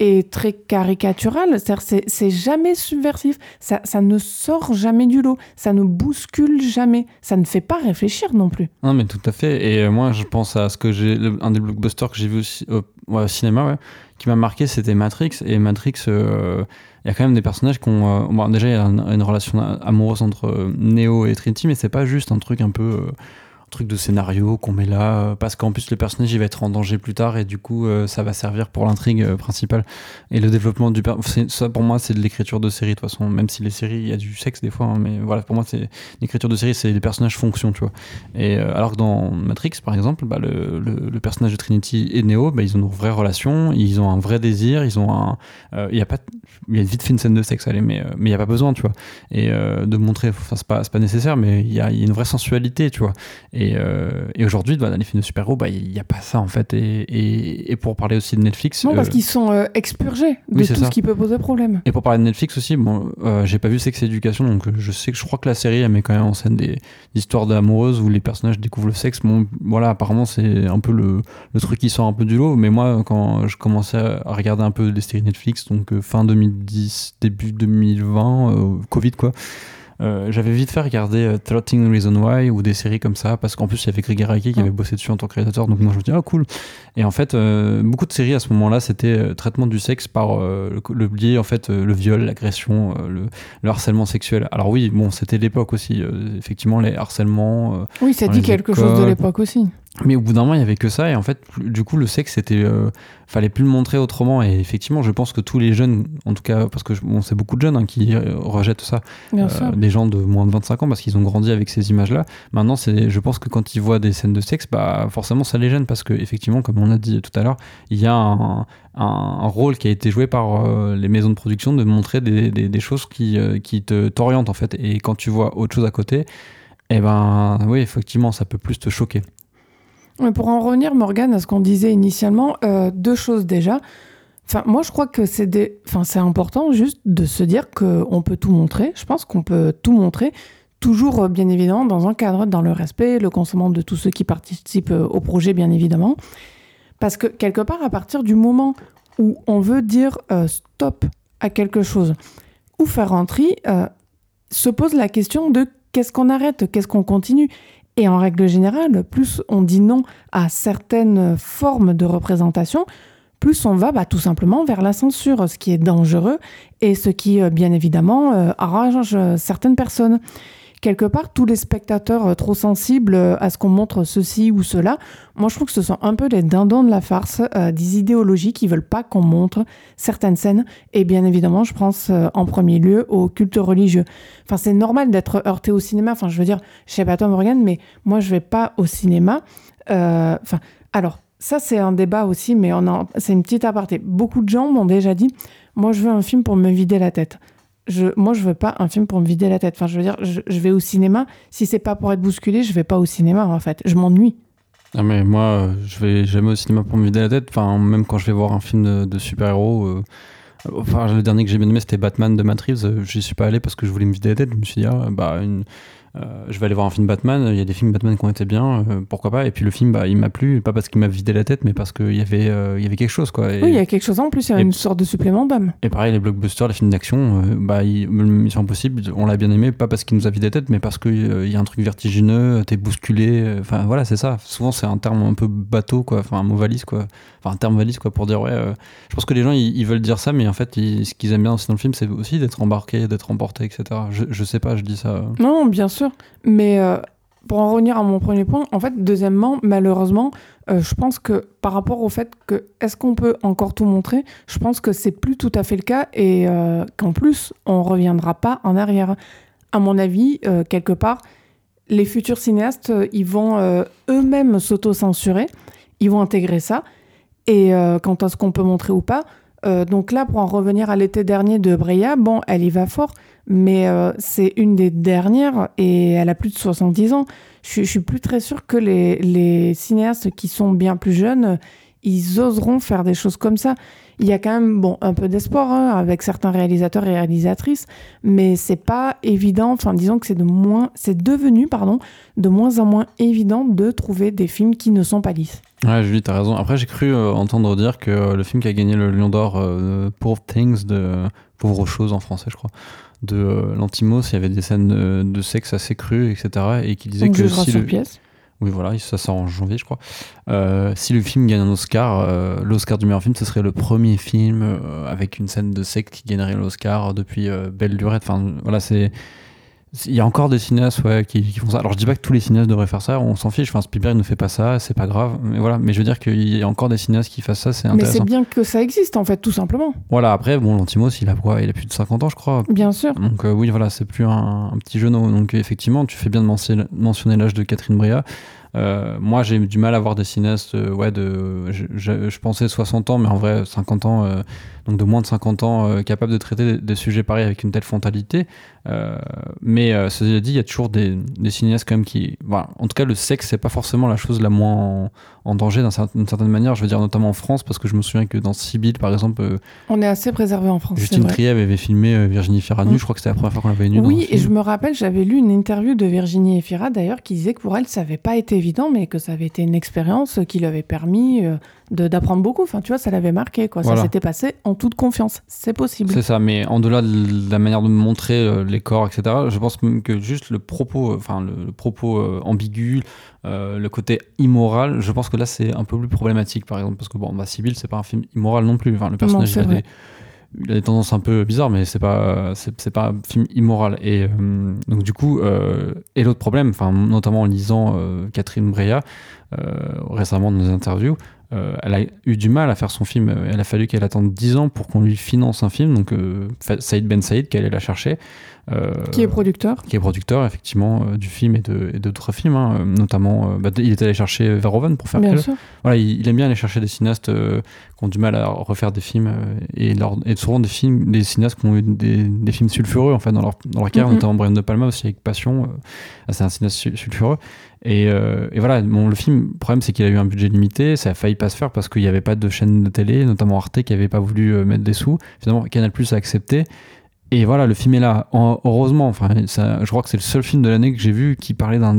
Speaker 2: est très caricatural. C'est-à-dire, c'est jamais subversif. Ça, ça, ne sort jamais du lot. Ça ne bouscule jamais. Ça ne fait pas réfléchir non plus.
Speaker 1: Non, mais tout à fait. Et euh, moi, je pense à ce que j'ai, un des blockbusters que j'ai vu au, cinéma, ouais, qui m'a marqué, c'était Matrix. Et Matrix, euh, il y a quand même des personnages qui ont. Euh, bon, déjà, il y a une, une relation amoureuse entre Neo et Trinity, mais c'est pas juste un truc un peu truc de scénario qu'on met là, euh, parce qu'en plus le personnage il va être en danger plus tard et du coup euh, ça va servir pour l'intrigue euh, principale. Et le développement du ça pour moi c'est de l'écriture de série de toute façon, même si les séries il y a du sexe des fois, hein, mais voilà pour moi c'est l'écriture de série c'est les personnages fonction, tu vois. Et alors que dans Matrix par exemple, bah, le, le, personnage de Trinity et Neo, bah, ils ont une vraie relation, ils ont un vrai désir, ils ont un, il y a pas, il y a vite fait une scène de sexe allez, mais mais il y a pas besoin, tu vois. Et de montrer, enfin c'est pas, pas nécessaire, mais il y a, une vraie sensualité, tu vois. Euh, et aujourd'hui, dans les films de super-héros, bah, il n'y a pas ça en fait. Et, et, pour parler aussi de Netflix.
Speaker 2: Non, parce euh, qu'ils sont euh, expurgés de tout ce qui peut poser problème.
Speaker 1: Et pour parler de Netflix aussi, bon, j'ai pas vu Sex Education, donc je sais que je crois que la série elle met quand même en scène des, histoires d'amoureuses où les personnages découvrent le sexe. Bon, voilà, apparemment c'est un peu le, le, truc qui sort un peu du lot. Mais moi, quand je commençais à regarder un peu des séries Netflix, donc fin 2010, début 2020, Covid quoi. Euh, j'avais vite fait regarder 13 euh, Reasons Why ou des séries comme ça, parce qu'en plus, il y avait Greg Araki qui avait bossé dessus en tant que créateur, donc moi je me dis, ah cool. Et en fait, euh, beaucoup de séries à ce moment-là, c'était traitement du sexe par le, le, biais, en fait, le viol, l'agression, le, le, harcèlement sexuel. Alors oui, bon, c'était l'époque aussi, effectivement, les harcèlements.
Speaker 2: oui, ça dit quelque chose de l'époque aussi.
Speaker 1: Mais au bout d'un moment, il y avait que ça, et en fait, du coup, le sexe, c'était, euh, fallait plus le montrer autrement. Et effectivement, je pense que tous les jeunes, en tout cas, parce que bon, c'est beaucoup de jeunes hein, qui euh, rejettent ça,
Speaker 2: euh,
Speaker 1: des gens de moins de 25 ans, parce qu'ils ont grandi avec ces images-là. Maintenant, c'est, je pense que quand ils voient des scènes de sexe, bah, forcément, ça les gêne, parce que effectivement, comme on a dit tout à l'heure, il y a un, un, rôle qui a été joué par euh, les maisons de production de montrer des, des, des choses qui, qui te t'orientent en fait. Et quand tu vois autre chose à côté, eh ben oui, effectivement, ça peut plus te choquer.
Speaker 2: Pour en revenir, Morgane, à ce qu'on disait initialement, euh, deux choses déjà. Enfin, moi, je crois que c'est enfin, important juste de se dire qu'on peut tout montrer. Je pense qu'on peut tout montrer, toujours euh, bien évidemment dans un cadre, dans le respect, le consentement de tous ceux qui participent euh, au projet, bien évidemment. Parce que quelque part, à partir du moment où on veut dire stop à quelque chose ou faire rentrer, se pose la question de qu'est-ce qu'on arrête, qu'est-ce qu'on continue? Et en règle générale, plus on dit non à certaines formes de représentation, plus on va bah, tout simplement vers la censure, ce qui est dangereux et ce qui, euh, bien évidemment, euh, arrange certaines personnes quelque part, tous les spectateurs euh, trop sensibles euh, à ce qu'on montre ceci ou cela, moi je trouve que ce sont un peu les dindons de la farce, euh, des idéologies qui veulent pas qu'on montre certaines scènes. Et bien évidemment, je pense en premier lieu au culte religieux. Enfin, c'est normal d'être heurté au cinéma. Enfin, je veux dire, je sais pas toi Morgane, mais moi je vais pas au cinéma. Enfin, alors. Ça, c'est un débat aussi, mais c'est une petite aparté. Beaucoup de gens m'ont déjà dit, moi, je veux un film pour me vider la tête moi, je veux pas un film pour me vider la tête. Enfin, je veux dire, je, vais au cinéma. Si c'est pas pour être bousculé, je vais pas au cinéma, en fait. Je m'ennuie.
Speaker 1: Ah mais moi, je vais jamais au cinéma pour me vider la tête. Enfin, même quand je vais voir un film de, super-héros. Euh, enfin, le dernier que j'ai bien aimé, c'était Batman de Matt Reeves. J'y suis pas allé parce que je voulais me vider la tête. Je me suis dit, ah, bah, une, euh, je vais aller voir un film Batman, il y a des films Batman qui ont été bien, euh, pourquoi pas. Et puis le film, bah, il m'a plu, pas parce qu'il m'a vidé la tête, mais parce qu'il y, avait, euh, il y avait quelque chose. Quoi. Et,
Speaker 2: Oui, il y a quelque chose en plus, il y a une sorte de supplément d'âme.
Speaker 1: et pareil, les blockbusters, les films d'action, bah, ils- Mission Impossible, on l'a bien aimé, pas parce qu'il nous a vidé la tête, mais parce qu'il y a un truc vertigineux, t'es bousculé. Enfin voilà, c'est ça. Souvent, c'est un terme un peu bateau, quoi. Enfin, un mot valise, quoi. Enfin, un terme valise, quoi, pour dire, ouais. je pense que les gens, ils, ils veulent dire ça, mais en fait, ils- ce qu'ils aiment bien aussi dans le film, c'est aussi d'être embarqué, d'être emporté, etc. Je, je sais pas, je dis ça.
Speaker 2: Non, bien sûr. Mais euh, pour en revenir à mon premier point, en fait, deuxièmement, malheureusement, euh, je pense que par rapport au fait que est-ce qu'on peut encore tout montrer, je pense que c'est plus tout à fait le cas et euh, qu'en plus, on reviendra pas en arrière. À mon avis, quelque part, les futurs cinéastes, ils vont eux-mêmes s'auto-censurer, ils vont intégrer ça. Et quant à ce qu'on peut montrer ou pas, donc là, pour en revenir à l'été dernier de Breya, bon, elle y va fort, mais euh, c'est une des dernières et elle a plus de 70 ans. Je, je suis plus très sûre que les, cinéastes qui sont bien plus jeunes, ils oseront faire des choses comme ça. Il y a quand même bon un peu d'espoir hein, avec certains réalisateurs et réalisatrices, mais c'est pas évident. Enfin, disons que c'est de moins, c'est devenu pardon, de moins en moins évident de trouver des films qui ne sont pas lisses.
Speaker 1: Ouais, Julie, t'as raison. Après, j'ai cru euh, entendre dire que euh, le film qui a gagné le Lion d'Or, Poor Things, de Pauvres choses en français, je crois, de euh, Lantimos, il y avait des scènes de sexe assez crues, etc. Et qui disait
Speaker 2: On
Speaker 1: que si le...
Speaker 2: pièce.
Speaker 1: Oui, voilà, ça sort en janvier, je crois. Euh, si le film gagne un Oscar, euh, l'Oscar du meilleur film, ce serait le premier film avec une scène de sexe qui gagnerait l'Oscar depuis Belle Lurette. Enfin, voilà, c'est. Il y a encore des cinéastes ouais, qui, qui font ça. Alors je dis pas que tous les cinéastes devraient faire ça, on s'en fiche. Enfin, Spielberg ne fait pas ça, c'est pas grave. Mais voilà, mais je veux dire qu'il y a encore des cinéastes qui fassent ça, c'est
Speaker 2: Mais
Speaker 1: intéressant.
Speaker 2: c'est bien que ça existe en fait, tout simplement.
Speaker 1: Voilà, après, bon, Lantimos, il a quoi? Il a plus de 50 ans, je crois.
Speaker 2: Bien sûr.
Speaker 1: Donc euh, oui, voilà, c'est plus un, un petit genou. Donc effectivement, tu fais bien de mentionner, mentionner l'âge de Catherine Bria. Euh, moi, j'ai du mal à voir des cinéastes, euh, ouais, de, je, je- je pensais 60 ans, mais en vrai 50 ans, euh, donc de moins de 50 ans, euh, capables de traiter des, des sujets pareils avec une telle frontalité. Euh, mais euh, cela dit, il y a toujours des, des cinéastes quand même qui, voilà, en tout cas, le sexe, c'est pas forcément la chose la moins en, en danger d'une certaine manière. Je veux dire notamment en France, parce que je me souviens que dans Sibyl, par exemple,
Speaker 2: On est assez préservé en France.
Speaker 1: Justine. Triet avait filmé Virginie Fira nue.
Speaker 2: Mm.
Speaker 1: Je crois que c'était la première fois qu'on l'avait nue.
Speaker 2: Oui, et je me rappelle, j'avais lu une interview de Virginie Efira d'ailleurs qui disait que pour elle, ça n'avait pas été évident, mais que ça avait été une expérience qui lui avait permis d'apprendre beaucoup. Enfin, tu vois, ça l'avait marqué, quoi.
Speaker 1: Voilà.
Speaker 2: Ça s'était passé en toute confiance. C'est possible.
Speaker 1: C'est ça, mais en delà de la manière de montrer euh, les corps, etc., je pense même que juste le propos, euh, enfin le, le propos euh, ambigu, euh, le côté immoral, je pense que là c'est un peu plus problématique, par exemple, parce que bon, bah, Sibyl, c'est pas un film immoral non plus. Enfin, le personnage, il, a des, il a des tendances un peu bizarres, mais c'est pas, c'est, pas un film immoral. Et donc du coup, et l'autre problème, enfin notamment en lisant Catherine Breillat récemment dans des interviews. Euh, elle a eu du mal à faire son film. Euh, Elle a fallu qu'elle attende 10 ans pour qu'on lui finance un film. Donc, euh, Saïd Ben Saïd, qui allait la chercher. euh,
Speaker 2: Qui est producteur
Speaker 1: qui est producteur, effectivement, du film et d'autres films. hein, notamment, bah, il est allé chercher Verhoeven pour faire
Speaker 2: Bien sûr.
Speaker 1: Voilà, il, il aime bien aller chercher des cinéastes qui ont du mal à refaire des films et, leur- et souvent des films, des cinéastes qui ont eu des, des films sulfureux en fait dans leur, dans leur carrière,
Speaker 2: Mhm.
Speaker 1: notamment Brian De Palma aussi avec Passion. c'est un cinéaste sul- sulfureux. Et, euh, et voilà, le film, le problème c'est qu'il a eu un budget limité, ça a failli pas se faire parce qu'il n'y avait pas de chaîne de télé, notamment Arte qui avait pas voulu euh, mettre des sous. Finalement, Canal Plus a accepté. Et voilà, le film est là. En- heureusement, enfin, ça, je crois que c'est le seul film de l'année que j'ai vu qui parlait d'un.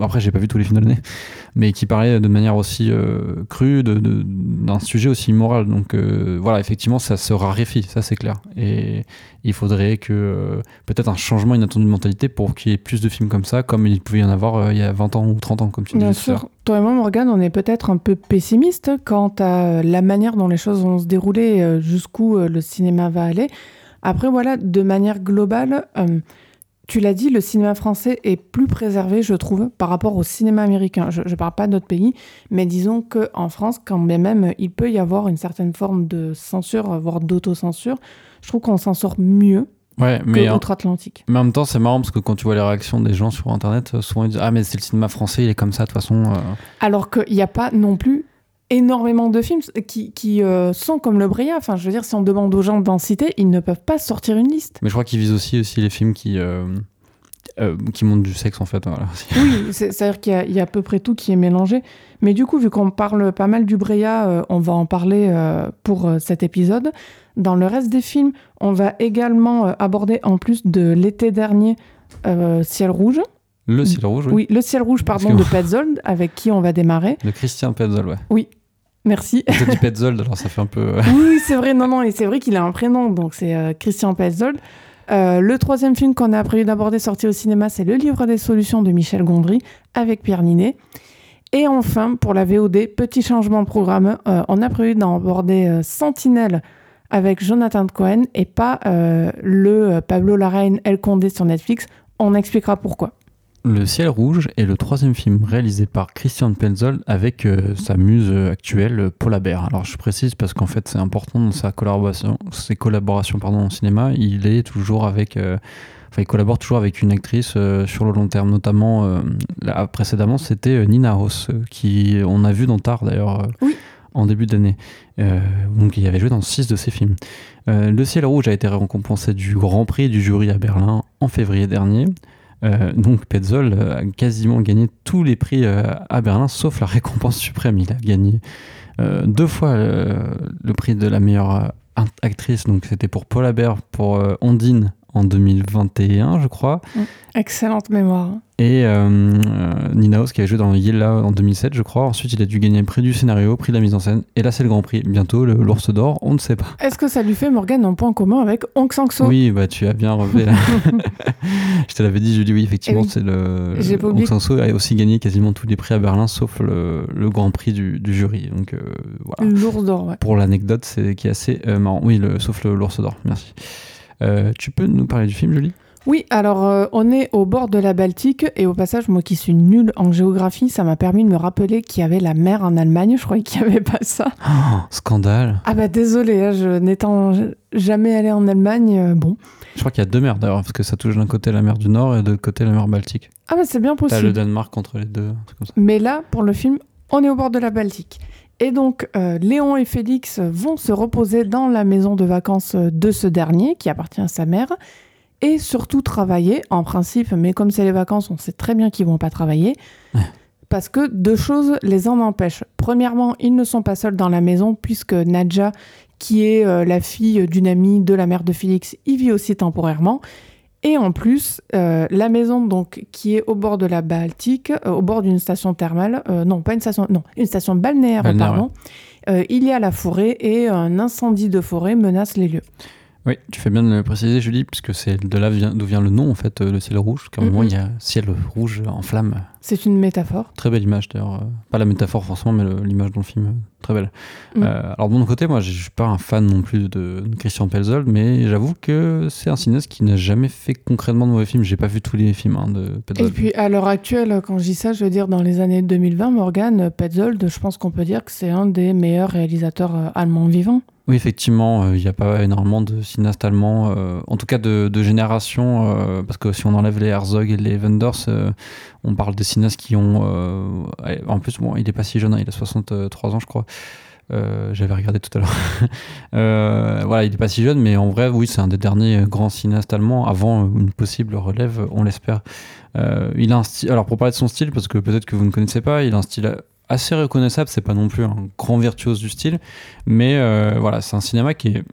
Speaker 1: Après, j'ai pas vu tous les films de l'année, mais qui parlait de manière aussi euh, crue, de- de- d'un sujet aussi immoral. Donc euh, voilà, effectivement, ça se raréfie, ça c'est clair. Et il faudrait que euh, peut-être un changement inattendu de mentalité pour qu'il y ait plus de films comme ça, comme il pouvait y en avoir il y a 20 ans ou 30 ans, comme tu
Speaker 2: Bien
Speaker 1: disais. l'heure.
Speaker 2: sûr. Toi et moi, Morgane, on est peut-être un peu pessimiste quant à la manière dont les choses vont se dérouler, jusqu'où le cinéma va aller. Après, voilà, de manière globale, euh, tu l'as dit, le cinéma français est plus préservé, je trouve, par rapport au cinéma américain. Je ne parle pas d'autres pays, mais disons qu'en France, quand même il peut y avoir une certaine forme de censure, voire d'autocensure, je trouve qu'on s'en sort mieux
Speaker 1: Ouais,
Speaker 2: que
Speaker 1: mais en,
Speaker 2: outre-Atlantique.
Speaker 1: mais en même temps, c'est marrant parce que quand tu vois les réactions des gens sur internet, euh, souvent ils disent Ah, mais c'est le cinéma français, il est comme ça de toute façon. euh.
Speaker 2: Alors qu'il n'y a pas non plus énormément de films qui, qui euh, sont comme le Bria. Enfin, je veux dire, si on demande aux gens d'en citer, ils ne peuvent pas sortir une liste.
Speaker 1: Mais je crois qu'ils visent aussi, aussi les films qui, euh, euh, qui montrent du sexe en fait. Voilà.
Speaker 2: Oui, c'est- c'est-à-dire qu'il y, a- il y a à peu près tout qui est mélangé. Mais du coup, vu qu'on parle pas mal du Bria, on va en parler pour cet épisode. Dans le reste des films, on va également aborder, en plus de l'été dernier, Ciel Rouge.
Speaker 1: Le ciel rouge, oui.
Speaker 2: Oui, Le Ciel Rouge, pardon, de Petzold, avec qui on va démarrer.
Speaker 1: Le Christian Petzold, ouais.
Speaker 2: Merci.
Speaker 1: Je dis Petzold, alors ça fait un peu. euh,
Speaker 2: Oui, c'est vrai, non, non, et c'est vrai qu'il a un prénom, donc c'est euh, Christian Petzold. Euh, le troisième film qu'on a prévu d'aborder sorti au cinéma, c'est Le Livre des Solutions de Michel Gondry avec Pierre Ninet. Et enfin, pour la VOD, petit changement de programme, euh, on a prévu d'aborder Sentinelle avec Jonathan Cohen et pas le Pablo Larraín El Condé sur Netflix. On expliquera pourquoi.
Speaker 1: Le ciel rouge est le troisième film réalisé par Christian Petzold avec euh, sa muse actuelle Paula Bear. Alors je précise parce qu'en fait c'est important dans sa collaboration, ses collaborations pardon, au cinéma, il est toujours avec, euh, enfin il collabore toujours avec une actrice euh, sur le long terme, notamment là, précédemment c'était Nina euh, qui on a vu dans Tar d'ailleurs.
Speaker 2: Oui.
Speaker 1: En début d'année. Euh, donc, il avait joué dans six de ses films. Euh, le Ciel Rouge a été récompensé du Grand Prix du jury à Berlin en février dernier. Euh, donc Petzold a quasiment gagné tous les prix euh, à Berlin, sauf la récompense suprême. Il a gagné euh, deux fois euh, le prix de la meilleure euh, actrice. Donc c'était pour Paula Bear, pour euh, Ondine en 2021, je crois.
Speaker 2: Excellente mémoire.
Speaker 1: Et euh, euh, Nina Hoss qui avait joué dans Yella en 2007, je crois. Ensuite, il a dû gagner le prix du scénario, prix de la mise en scène. Et là, c'est le Grand Prix. Bientôt, le- l'ours d'or, on ne sait pas.
Speaker 2: Est-ce que ça lui fait, Morgane, un point commun avec Hong Sang-soo
Speaker 1: Oui, bah tu as bien relevé. là. je te l'avais dit, Julie, oui, effectivement,
Speaker 2: Eh oui.
Speaker 1: c'est le.
Speaker 2: J'ai pas
Speaker 1: Aung
Speaker 2: oublié.
Speaker 1: San Suu a aussi gagné quasiment tous les prix à Berlin, sauf le, le Grand Prix du, du jury. Donc euh, voilà.
Speaker 2: L'ours d'or, ouais.
Speaker 1: Pour l'anecdote, c'est qui est assez euh, marrant. Oui, le, sauf le- l'ours d'or, merci. Euh, tu peux nous parler du film, Julie?
Speaker 2: Oui, alors euh, on est au bord de la Baltique et au passage, moi qui suis nulle en géographie, ça m'a permis de me rappeler qu'il y avait la mer en Allemagne. Je croyais qu'il n'y avait pas ça.
Speaker 1: Oh, Scandale.
Speaker 2: Ah bah désolé, hein, je n'étant jamais allée en Allemagne, euh, bon.
Speaker 1: Je crois qu'il y a deux mers d'ailleurs, parce que ça touche d'un côté la mer du Nord et de l'autre côté la mer Baltique.
Speaker 2: Ah bah c'est bien
Speaker 1: T'as le
Speaker 2: possible.
Speaker 1: Danemark contre les deux, comme ça.
Speaker 2: Mais là, pour le film, on est au bord de la Baltique. Et donc, euh, Léon et Félix vont se reposer dans la maison de vacances de ce dernier, qui appartient à sa mère, et surtout travailler, en principe, mais comme c'est les vacances, on sait très bien qu'ils vont pas travailler,
Speaker 1: Ouais.
Speaker 2: parce que deux choses les en empêchent. Premièrement, ils ne sont pas seuls dans la maison, puisque Nadja, qui est euh, la fille d'une amie de la mère de Félix, y vit aussi temporairement. Et en plus, euh, la maison donc qui est au bord de la Baltique, euh, au bord d'une station thermale, euh, non pas une station, non une station balnéaire,
Speaker 1: Balnéaire,
Speaker 2: pardon. Euh, il y a la forêt et un incendie de forêt menace les lieux.
Speaker 1: Oui, tu fais bien de le préciser, Julie, puisque c'est de là vient- d'où vient le nom, en fait, euh, le ciel rouge. Qu'à un moment, il y a ciel rouge en flamme.
Speaker 2: C'est une métaphore.
Speaker 1: Très belle image, d'ailleurs. euh, Pas la métaphore, forcément, mais l'image dans le film. euh, Très belle. Euh, alors, de mon côté, moi, je suis pas un fan non plus de, de Christian Pelzold, mais j'avoue que c'est un cinéaste qui n'a jamais fait concrètement de mauvais films. J'ai pas vu tous les films hein, de
Speaker 2: Et
Speaker 1: Pelzold.
Speaker 2: puis à l'heure actuelle, quand je dis ça, je veux dire dans les années 2020, Morgan Petzold, je pense qu'on peut dire que c'est un des meilleurs réalisateurs allemands vivants.
Speaker 1: Oui, effectivement, euh, il n'y a pas énormément de cinéastes allemands, euh, en tout cas de, génération, euh, parce que si on enlève les Herzog et les Wenders, on parle des cinéastes qui ont... en plus, bon, il n'est pas si jeune, hein, il a 63 ans, je crois. J'avais regardé tout à l'heure. Voilà, il n'est pas si jeune, mais en vrai, oui, c'est un des derniers grands cinéastes allemands avant une possible relève, on l'espère. Il alors pour parler de son style, parce que peut-être que vous ne connaissez pas, il a un style assez reconnaissable, c'est pas non plus un grand virtuose du style, mais euh, voilà, c'est un cinéma qui est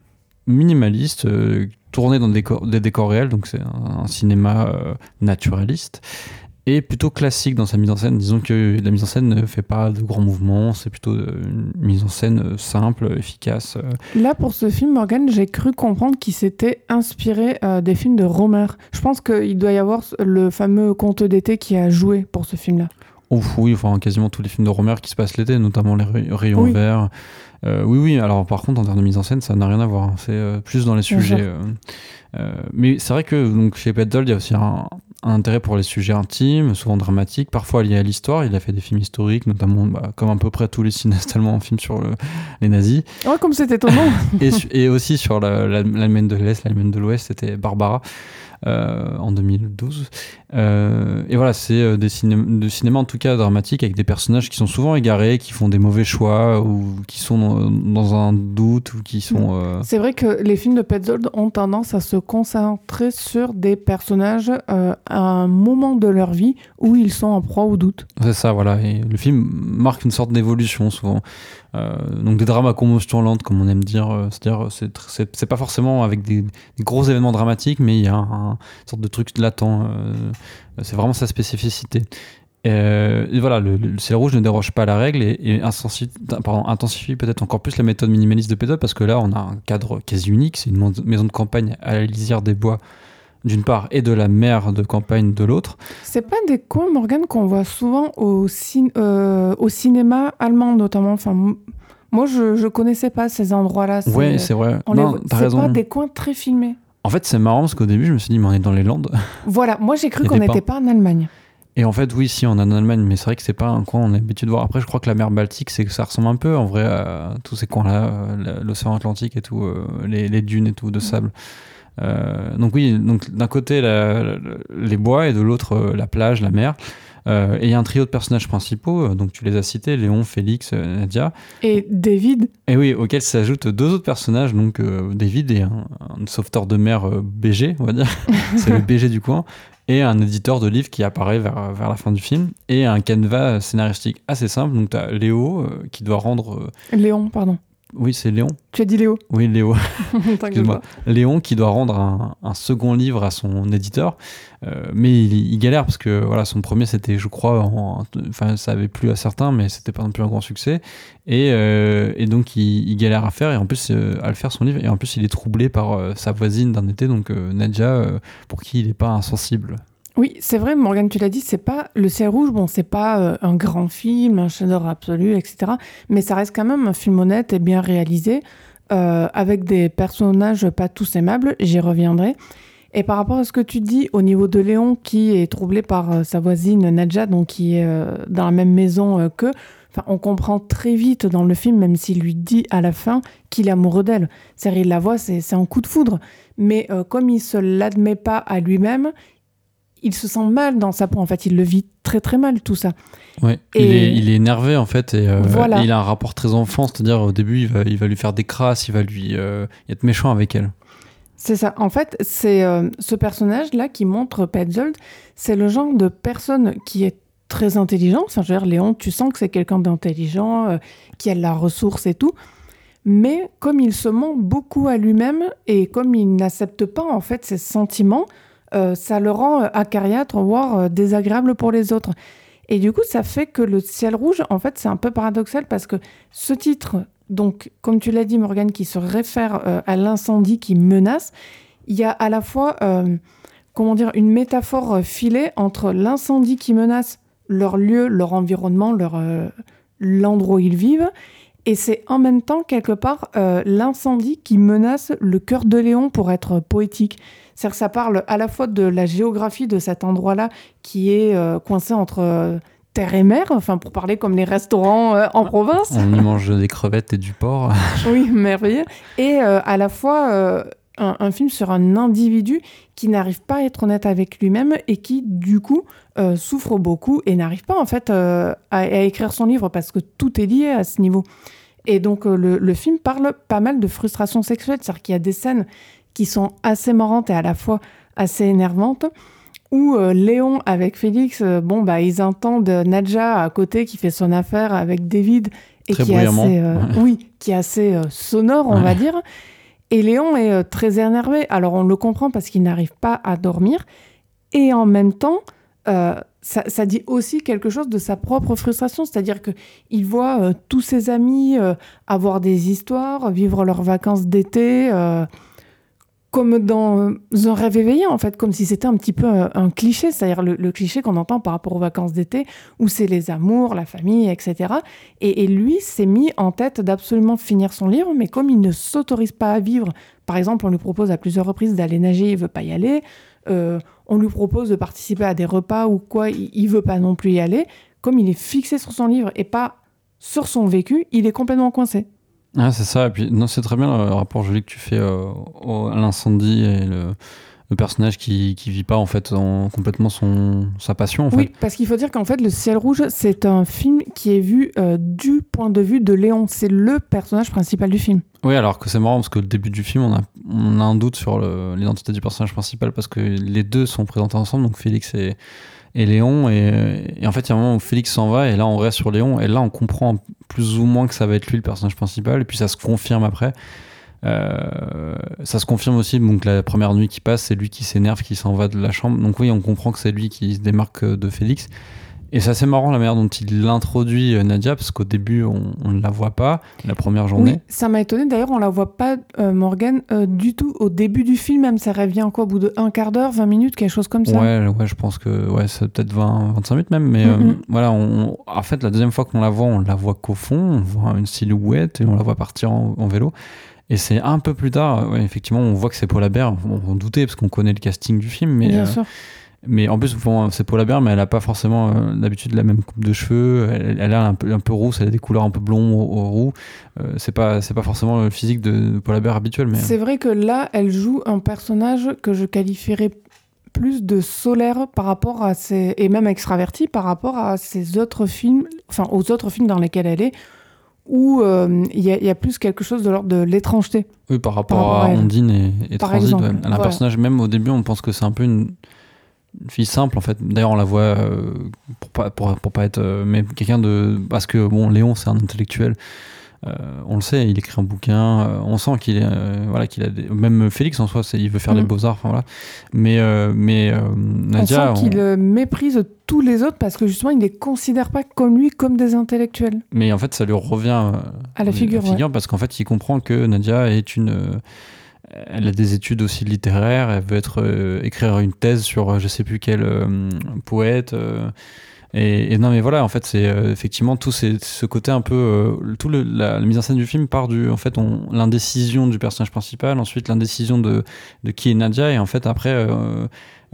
Speaker 1: minimaliste, euh, tourné dans des décors, réels, donc c'est un, cinéma euh, naturaliste, et plutôt classique dans sa mise en scène. Disons que la mise en scène ne fait pas de grands mouvements, c'est plutôt une mise en scène simple, efficace.
Speaker 2: Là, pour ce film, Morgan, j'ai cru comprendre qu'il s'était inspiré des films de Romer. Je pense qu'il doit y avoir le fameux conte d'été qui a joué pour ce film-là.
Speaker 1: Ouf, oui, enfin quasiment tous les films de Romer qui se passent l'été, notamment les Ray- rayons
Speaker 2: Oui.
Speaker 1: verts. Euh, oui, oui, alors par contre, en termes de mise en scène, ça n'a rien à voir. hein. C'est euh, plus dans les sujets. Euh, mais c'est vrai que donc, chez Petzold, il y a aussi un, un intérêt pour les sujets intimes, souvent dramatiques, parfois liés à l'histoire. Il a fait des films historiques, notamment bah, comme à peu près tous les cinéastes allemands en film sur le- les nazis.
Speaker 2: Ouais, comme c'est étonnant.
Speaker 1: et, et aussi sur la- la- l'Allemagne de l'Est, l'Allemagne de l'Ouest, c'était Barbara. Euh, en 2012. Euh, et voilà, c'est euh, des ciné- de cinéma en tout cas dramatique avec des personnages qui sont souvent égarés, qui font des mauvais choix ou qui sont dans, un doute ou qui sont. euh,
Speaker 2: C'est vrai que les films de Petzold ont tendance à se concentrer sur des personnages à un moment de leur vie où ils sont en proie au doute.
Speaker 1: C'est ça, voilà. Et le film marque une sorte d'évolution souvent. Euh, donc des drames à combustion lente, comme on aime dire. euh, C'est-à-dire, c'est tr- c'est pas forcément avec des, gros événements dramatiques, mais il y a un, une sorte de truc latent. c'est vraiment sa spécificité. Et, voilà, le, ciel rouge ne déroge pas à la règle et, intensifie peut-être encore plus la méthode minimaliste de Pédode parce que là, on a un cadre quasi unique. C'est une maison de campagne à la lisière des bois d'une part et de la mer de campagne de l'autre.
Speaker 2: C'est pas des coins, Morgan, qu'on voit souvent au, euh, au cinéma allemand notamment. Enfin, moi, je, je connaissais pas ces endroits-là.
Speaker 1: Ouais, c'est vrai. C'est
Speaker 2: pas des coins très filmés.
Speaker 1: En fait, c'est marrant parce qu'au début, je me suis dit, mais on est dans les Landes.
Speaker 2: Voilà, moi j'ai cru qu'on n'était pas. en Allemagne.
Speaker 1: Et en fait, oui, si, on est en Allemagne, mais c'est vrai que c'est pas un coin on est habitué de voir. Après, je crois que la mer Baltique, c'est que ça ressemble un peu, en vrai, à tous ces coins-là, euh, l'océan Atlantique et tout, euh, les, les, dunes et tout, de sable. Euh, donc oui, donc d'un côté les bois et de l'autre euh, la plage, la mer. Euh, et il y a un trio de personnages principaux, donc tu les as cités, Léon, Félix, Nadia.
Speaker 2: Et David.
Speaker 1: Et oui, auxquels s'ajoutent deux autres personnages, donc David et un, sauveteur de mer BG, on va dire, c'est le BG du coin, et un éditeur de livres qui apparaît vers, vers la fin du film, et un canevas scénaristique assez simple, donc tu as Léo qui doit rendre...
Speaker 2: Léon, pardon.
Speaker 1: Oui, c'est Léon.
Speaker 2: Tu as dit Léo
Speaker 1: Oui, Léo. Excuse-moi. Léon qui doit rendre un, second livre à son éditeur, euh, mais il, galère parce que voilà, son premier c'était, je crois, enfin ça avait plu à certains, mais c'était pas non plus un grand succès, et, euh, donc il, galère à faire et en plus euh, à le faire son livre, et en plus il est troublé par sa voisine d'un été, donc Nadja, pour qui il n'est pas insensible.
Speaker 2: Oui, c'est vrai, Morgane, tu l'as dit, c'est pas le ciel rouge. Bon, c'est pas euh, un grand film, un chef-d'œuvre absolu, etc. Mais ça reste quand même un film honnête et bien réalisé, euh, avec des personnages pas tous aimables. J'y reviendrai. Et par rapport à ce que tu dis au niveau de Léon, qui est troublé par euh, sa voisine Nadja, donc qui est dans la même maison que, on comprend très vite dans le film, même s'il lui dit à la fin qu'il est amoureux d'elle. C'est-à-dire, il la voit, c'est un coup de foudre. Mais comme il se l'admet pas à lui-même, il se sent mal dans sa peau. En fait, il le vit très très mal tout ça.
Speaker 1: Ouais. Il, est, il, est, énervé en fait et, euh, il a un rapport très enfant, c'est-à-dire au début il va, il va lui faire des crasses, il va lui euh, être méchant avec elle.
Speaker 2: C'est ça. En fait, c'est euh, ce personnage-là qui montre Petzold, c'est le genre de personne qui est très intelligent. Enfin, je veux dire, Léon, tu sens que c'est quelqu'un d'intelligent, qui a la ressource et tout. Mais comme il se ment beaucoup à lui-même et comme il n'accepte pas en fait ses sentiments, euh, ça le rend euh, acariâtre, voire euh, désagréable pour les autres. Et du coup, ça fait que le ciel rouge, en fait, c'est un peu paradoxal parce que ce titre, donc, comme tu l'as dit, Morgane, qui se réfère à l'incendie qui menace, il y a à la fois, comment dire, une métaphore filée entre l'incendie qui menace leur lieu, leur environnement, leur, l'endroit où ils vivent, et c'est en même temps, quelque part, l'incendie qui menace le cœur de Léon pour être poétique. C'est-à-dire que ça parle à la fois de la géographie de cet endroit-là qui est euh, coincé entre euh, terre et mer, enfin pour parler comme les restaurants euh, en province.
Speaker 1: On y mange des crevettes et du porc.
Speaker 2: oui, merveilleux. Et à la fois un, film sur un individu qui n'arrive pas à être honnête avec lui-même et qui du coup souffre beaucoup et n'arrive pas en fait à, écrire son livre parce que tout est lié à ce niveau. Et donc le, le film parle pas mal de frustration sexuelle, c'est-à-dire qu'il y a des scènes qui sont assez marrantes et à la fois assez énervantes. Où euh, Léon avec Félix, euh, bon bah ils entendent Nadja à côté qui fait son affaire avec David et qui est assez, euh, oui, qui est assez sonore, on va dire. Et Léon est très énervé. Alors on le comprend parce qu'il n'arrive pas à dormir. Et en même temps, ça, ça, dit aussi quelque chose de sa propre frustration, c'est-à-dire que il voit tous ses amis avoir des histoires, vivre leurs vacances d'été comme dans un rêve éveillé, en fait, comme si c'était un petit peu un, cliché, c'est-à-dire le, cliché qu'on entend par rapport aux vacances d'été, où c'est les amours, la famille, etc. Et, lui s'est mis en tête d'absolument finir son livre, mais comme il ne s'autorise pas à vivre, par exemple, on lui propose à plusieurs reprises d'aller nager, il veut pas y aller, euh, on lui propose de participer à des repas ou quoi, il, il veut pas non plus y aller, comme il est fixé sur son livre et pas sur son vécu, il est complètement coincé.
Speaker 1: Ah, c'est ça. Et puis, non, c'est très bien le rapport joli que tu fais euh, à l'incendie et le, personnage qui, qui vit pas en fait complètement son, sa passion. En
Speaker 2: oui, parce qu'il faut dire qu'en fait, Le Ciel Rouge, c'est un film qui est vu euh, du point de vue de Léon. C'est le personnage principal du film.
Speaker 1: Oui, alors que c'est marrant parce que le début du film, on a, on a un doute sur l'identité du personnage principal parce que les deux sont présentés ensemble, donc Félix et et Léon. Et, en fait, il y a un moment où Félix s'en va, et là, on reste sur Léon, et là, on comprend plus ou moins que ça va être lui le personnage principal, et puis ça se confirme après. Euh, ça se confirme aussi, donc la première nuit qui passe, c'est lui qui s'énerve, qui s'en va de la chambre. Donc oui, on comprend que c'est lui qui se démarque de Félix. Et c'est assez marrant la manière dont il l'introduit euh, Nadia, parce qu'au début, on ne la voit pas, la première journée. Oui,
Speaker 2: ça m'a étonné. D'ailleurs, on la voit pas, euh, Morgan, euh, du tout au début du film, même ça revient quoi, au bout de un quart d'heure, 20 minutes, quelque chose comme ça.
Speaker 1: Ouais, ouais je pense que ouais, c'est peut-être 20, 25 minutes même. Mais voilà, on, en fait, la deuxième fois qu'on la voit, on la voit qu'au fond, on voit une silhouette et on la voit partir en, vélo. Et c'est un peu plus tard, ouais, effectivement, on voit que c'est Paul Abert. On, on doutait parce qu'on connaît le casting du film, mais.
Speaker 2: Bien sûr
Speaker 1: mais en plus, bon, c'est Paula Bear, mais elle n'a pas forcément euh, d'habitude la même coupe de cheveux. Elle, elle, a un peu, un peu rousse, elle a des couleurs un peu blond au, roux. Euh, c'est pas, c'est pas forcément le physique de, Paula Bear habituel. Mais...
Speaker 2: C'est vrai que là, elle joue un personnage que je qualifierais plus de solaire par rapport à ses. et même extraverti par rapport à ses autres films, enfin aux autres films dans lesquels elle est, où euh, il y, a plus quelque chose de l'ordre de l'étrangeté.
Speaker 1: Oui, par rapport, à, Ondine et, et Transit. Elle a un personnage, même au début, on pense que c'est un peu une une fille simple en fait. D'ailleurs, on la voit euh, pour pas pour, pour, pas être euh, mais quelqu'un de parce que bon, Léon c'est un intellectuel. Euh, on le sait, il écrit un bouquin. on sent qu'il est voilà qu'il a des... même Félix en soi, il veut faire les mm. beaux arts. voilà. Mais mais Nadia,
Speaker 2: on sent qu'il méprise tous les autres parce que justement il ne les considère pas comme lui comme des intellectuels.
Speaker 1: Mais en fait, ça lui revient
Speaker 2: à la figure,
Speaker 1: parce qu'en fait, il comprend que Nadia est une elle a des études aussi littéraires, elle veut être euh, écrire une thèse sur euh, je sais plus quel euh, poète. Et, non mais voilà, en fait c'est effectivement tout ce côté un peu tout la, mise en scène du film part du en fait l'indécision du personnage principal, ensuite l'indécision de, de qui est Nadia et en fait après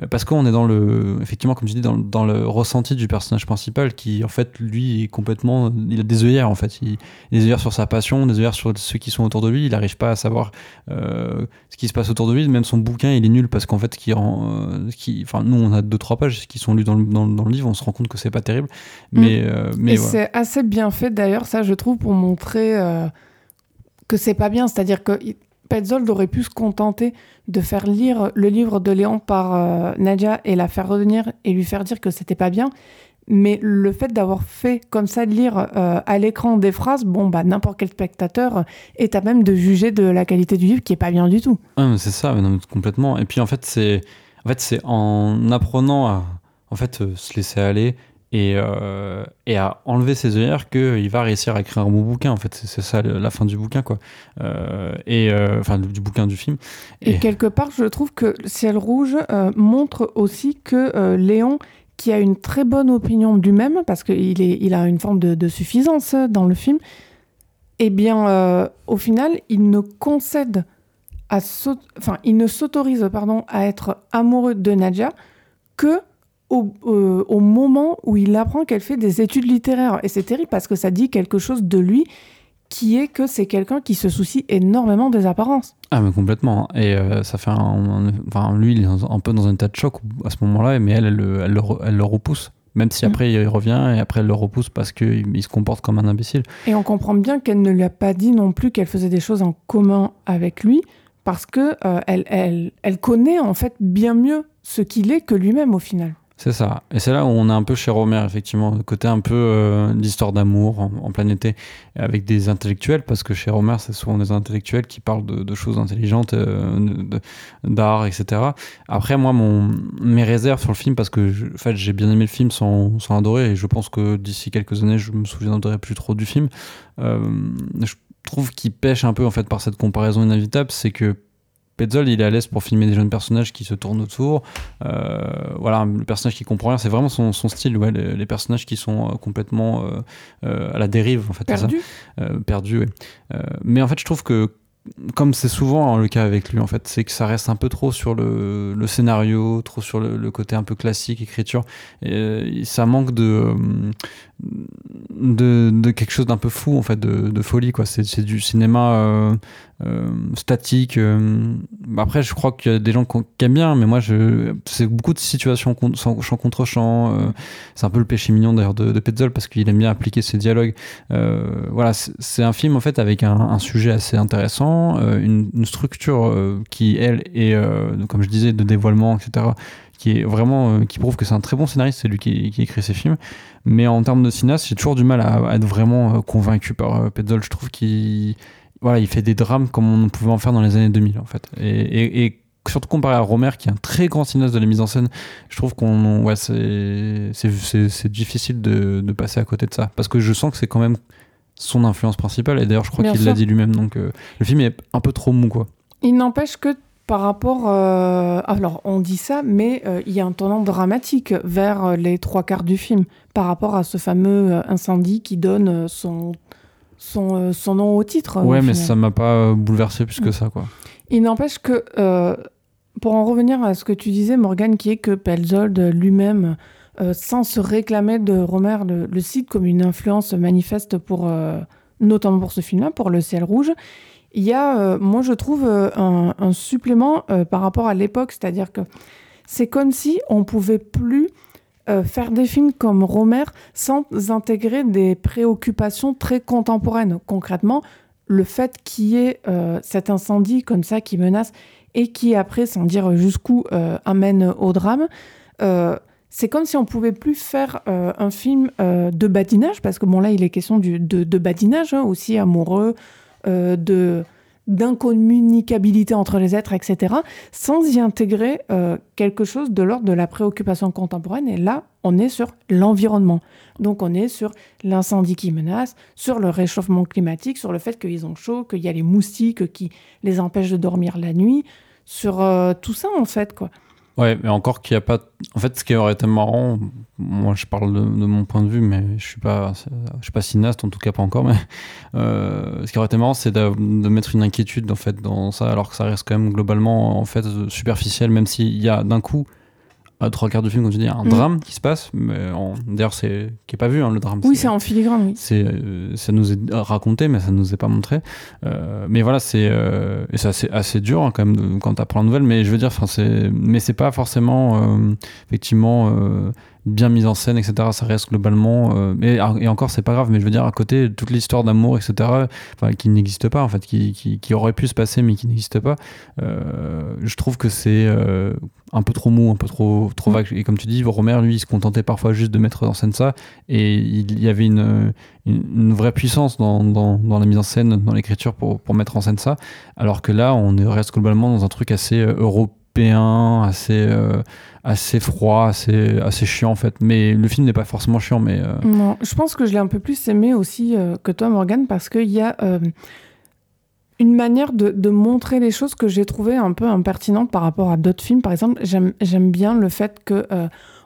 Speaker 1: parce qu'on est dans le effectivement comme je dis dans, dans, le ressenti du personnage principal qui en fait lui est complètement il a des œillères en fait. Il, a des œillères sur sa passion des œillères sur ceux qui sont autour de lui. Il n'arrive pas à savoir euh, ce qui se passe autour de lui. Même son bouquin il est nul parce qu'en fait qui rend euh, qui enfin nous on a deux trois pages qui sont lues dans le, dans, le livre. On se rend compte que c'est pas terrible. Mm. mais, mais
Speaker 2: et c'est assez bien fait d'ailleurs ça je trouve pour montrer que c'est pas bien. C'est à dire que Petzold aurait pu se contenter de faire lire le livre de Léon par euh, Nadia et la faire revenir et lui faire dire que c'était pas bien. Mais le fait d'avoir fait comme ça, de lire euh, à l'écran des phrases, bon, bah, n'importe quel spectateur est à même de juger de la qualité du livre qui est pas bien du tout.
Speaker 1: c'est ça, complètement. Et puis en fait, c'est en, apprenant à en fait, euh, se laisser aller et, euh, et à enlever ses œillères qu'il va réussir à écrire un bon bouquin en fait. C'est ça la fin du bouquin quoi. Euh, et euh, enfin du bouquin du film.
Speaker 2: Et, quelque part je trouve que Ciel Rouge montre aussi que Léon qui a une très bonne opinion de lui-même parce qu'il il a une forme de, suffisance dans le film eh bien au final il ne concède à enfin il ne s'autorise pardon à être amoureux de Nadia que euh, au, moment où il apprend qu'elle fait des études littéraires. Et c'est terrible parce que ça dit quelque chose de lui qui est que c'est quelqu'un qui se soucie énormément des apparences.
Speaker 1: Ah, mais complètement. Et euh, ça fait un, Enfin, lui, il est un peu dans un tas de choc à ce moment-là, mais elle, elle, elle, elle, le repousse. Même si mm. après il revient et après elle le repousse parce qu'il il se comporte comme un imbécile.
Speaker 2: Et on comprend bien qu'elle ne lui a pas dit non plus qu'elle faisait des choses en commun avec lui parce que euh, elle, elle, elle connaît en fait bien mieux ce qu'il est que lui-même au final.
Speaker 1: C'est ça. Et c'est là où on est un peu chez Romer, effectivement, côté un peu euh, d'histoire d'amour en, plein été, avec des intellectuels, parce que chez Romer, c'est souvent des intellectuels qui parlent de, choses intelligentes, euh, d'art, etc. Après, moi, mon, mes réserves sur le film, parce que en fait, j'ai bien aimé le film sans, sans adorer, et je pense que d'ici quelques années, je me souviendrai plus trop du film. Euh, je trouve qu'il pêche un peu en fait par cette comparaison inévitable, c'est que Petzold, il est à l'aise pour filmer des jeunes personnages qui se tournent autour. Euh, voilà, le personnage qui comprend rien, c'est vraiment son, style. Ouais, les, personnages qui sont euh, complètement euh, à la dérive, en fait.
Speaker 2: Perdus.
Speaker 1: Perdus, oui. mais en fait, je trouve que comme c'est souvent le cas avec lui en fait, c'est que ça reste un peu trop sur le, scénario, trop sur le, côté un peu classique, écriture. Et ça manque de, de, quelque chose d'un peu fou en fait, de, folie quoi. C'est du cinéma euh, statique. Euh, après, je crois qu'il y a des gens qui aiment bien, mais moi, c'est beaucoup de situations champ contre champ. Euh, c'est un peu le péché mignon d'ailleurs de, de Petzold parce qu'il aime bien appliquer ses dialogues. voilà, c'est un film en fait avec un, sujet assez intéressant, une, structure qui elle est, comme je disais, de dévoilement, etc qui est vraiment qui prouve que c'est un très bon scénariste, c'est lui qui, écrit ses films. Mais en termes de cinéaste, j'ai toujours du mal à, être vraiment convaincu par Petzold. Je trouve qu'il voilà, il fait des drames comme on pouvait en faire dans les années 2000 en fait. Et, et, surtout comparé à Romer, qui est un très grand cinéaste de la mise en scène, je trouve qu'on, ouais, c'est difficile de, de, passer à côté de ça, parce que je sens que c'est quand même son influence principale. Et d'ailleurs, je crois qu'il l'a dit lui-même. Donc, euh, le film est un peu trop mou, quoi.
Speaker 2: Il n'empêche que par rapport, euh, alors on dit ça, mais euh, il y a un tournant dramatique vers les trois quarts du film par rapport à ce fameux incendie qui donne son son, son nom au titre.
Speaker 1: Ouais, mais ça m'a pas bouleversé plus que ça, quoi.
Speaker 2: Il n'empêche que pour en revenir à ce que tu disais, Morgan, qui est que Pelzold lui-même euh, sans se réclamer de Romer, le, cite comme une influence manifeste pour, euh, notamment pour ce film-là, pour Le ciel rouge. Il y a, euh, moi je trouve, un, supplément par rapport à l'époque, c'est-à-dire que c'est comme si on pouvait plus faire des films comme Romer sans intégrer des préoccupations très contemporaines. Concrètement, le fait qu'il y ait cet incendie comme ça qui menace et qui après, sans dire jusqu'où, amène au drame, c'est comme si on pouvait plus faire euh, un film euh, de badinage, parce que bon là il est question de, badinage hein, aussi amoureux, euh, de d'incommunicabilité entre les êtres, etc., sans y intégrer quelque chose de l'ordre de la préoccupation contemporaine. Et là, on est sur l'environnement. Donc on est sur l'incendie qui menace, sur le réchauffement climatique, sur le fait qu'ils ont chaud, qu'il y a les moustiques qui les empêchent de dormir la nuit, sur tout ça en fait, quoi.
Speaker 1: Ouais, mais encore qu'il n'y a pas. En fait, ce qui aurait été marrant, moi je parle de, mon point de vue, mais je suis pas, je suis pas cinéaste, en tout cas pas encore. Mais euh, ce qui aurait été marrant, c'est de, de, mettre une inquiétude en fait dans ça, alors que ça reste quand même globalement en fait superficiel, même s'il y a d'un coup à trois quarts du film, quand tu dis, un mm. drame qui se passe. Mais d'ailleurs, c'est qui est pas vu hein, le drame.
Speaker 2: Oui, c'est en filigrane. Oui.
Speaker 1: C'est euh, ça nous est raconté, mais ça nous est pas montré. Euh, mais voilà, c'est euh, c'est assez, assez, dur hein, quand même quand tu apprends la nouvelle. Mais je veux dire, enfin, c'est mais c'est pas forcément effectivement bien mise en scène, etc. Ça reste globalement. Euh, et, et, encore, c'est pas grave, mais je veux dire, à côté, toute l'histoire d'amour, etc., qui n'existe pas, en fait, qui, qui, qui, aurait pu se passer, mais qui n'existe pas, euh, je trouve que c'est euh, un peu trop mou, un peu trop, trop vague. Et comme tu dis, Romer, lui, il se contentait parfois juste de mettre en scène ça, et il y avait une, une, vraie puissance dans, dans, dans, la mise en scène, dans l'écriture pour, pour mettre en scène ça, alors que là, on reste globalement dans un truc assez européen, assez assez froid, assez, chiant en fait. Mais le film n'est pas forcément chiant, mais... Euh,
Speaker 2: je pense que je l'ai un peu plus aimé aussi euh, que toi, Morgan, parce qu'il y a euh, une manière de, de, montrer les choses que j'ai trouvé un peu impertinente par rapport à d'autres films. Par exemple, j'aime bien le fait que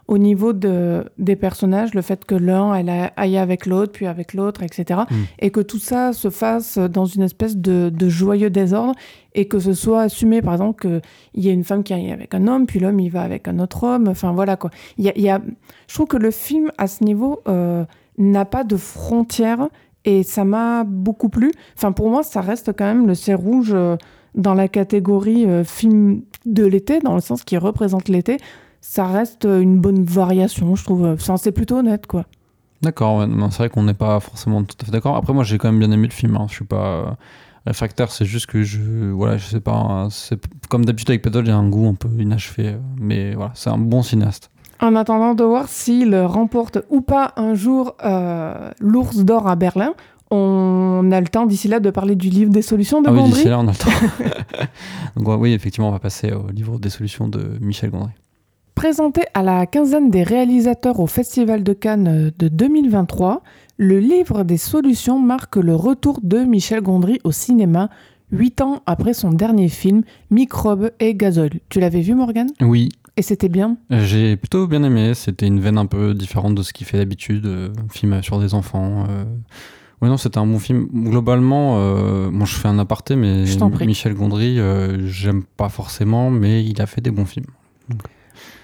Speaker 2: au niveau de, des personnages, le fait que l'un aille avec l'autre, puis avec l'autre, etc. Mm. Et que tout ça se fasse dans une espèce de, de, joyeux désordre et que ce soit assumé, par exemple, qu'il y a une femme qui aille avec un homme, puis l'homme il va avec un autre homme. Enfin voilà quoi. Y a, y a... Je trouve que le film, à ce niveau, euh, n'a pas de frontières et ça m'a beaucoup plu. Enfin pour moi, ça reste quand même le ciel rouge euh, dans la catégorie euh, film de l'été, dans le sens qui représente l'été ça reste une bonne variation, je trouve. c'est plutôt honnête, quoi.
Speaker 1: D'accord, c'est vrai qu'on n'est pas forcément tout à fait d'accord. Après, moi, j'ai quand même bien aimé le film. Hein. Je suis pas réfractaire, c'est juste que je, voilà, je sais pas. C'est comme d'habitude avec Pedal, il y a un goût un peu inachevé, mais voilà, c'est un bon cinéaste.
Speaker 2: En attendant de voir s'il remporte ou pas un jour euh, l'ours d'or à Berlin, on a le temps d'ici là de parler du livre des solutions de
Speaker 1: ah
Speaker 2: Gondry.
Speaker 1: Oui, d'ici là, on a le temps. Donc oui, effectivement, on va passer au livre des solutions de Michel Gondry.
Speaker 2: Présenté à la quinzaine des réalisateurs au Festival de Cannes de 2023, le livre des solutions marque le retour de Michel Gondry au cinéma, huit ans après son dernier film, Microbe et Gazole. Tu l'avais vu, Morgan
Speaker 1: Oui.
Speaker 2: Et c'était bien?
Speaker 1: J'ai plutôt bien aimé. C'était une veine un peu différente de ce qu'il fait d'habitude, euh, un film sur des enfants. Euh. Oui, non, c'était un bon film. Globalement, euh, bon, je fais un aparté, mais Michel Gondry, j'aime pas forcément, mais il a fait des bons films.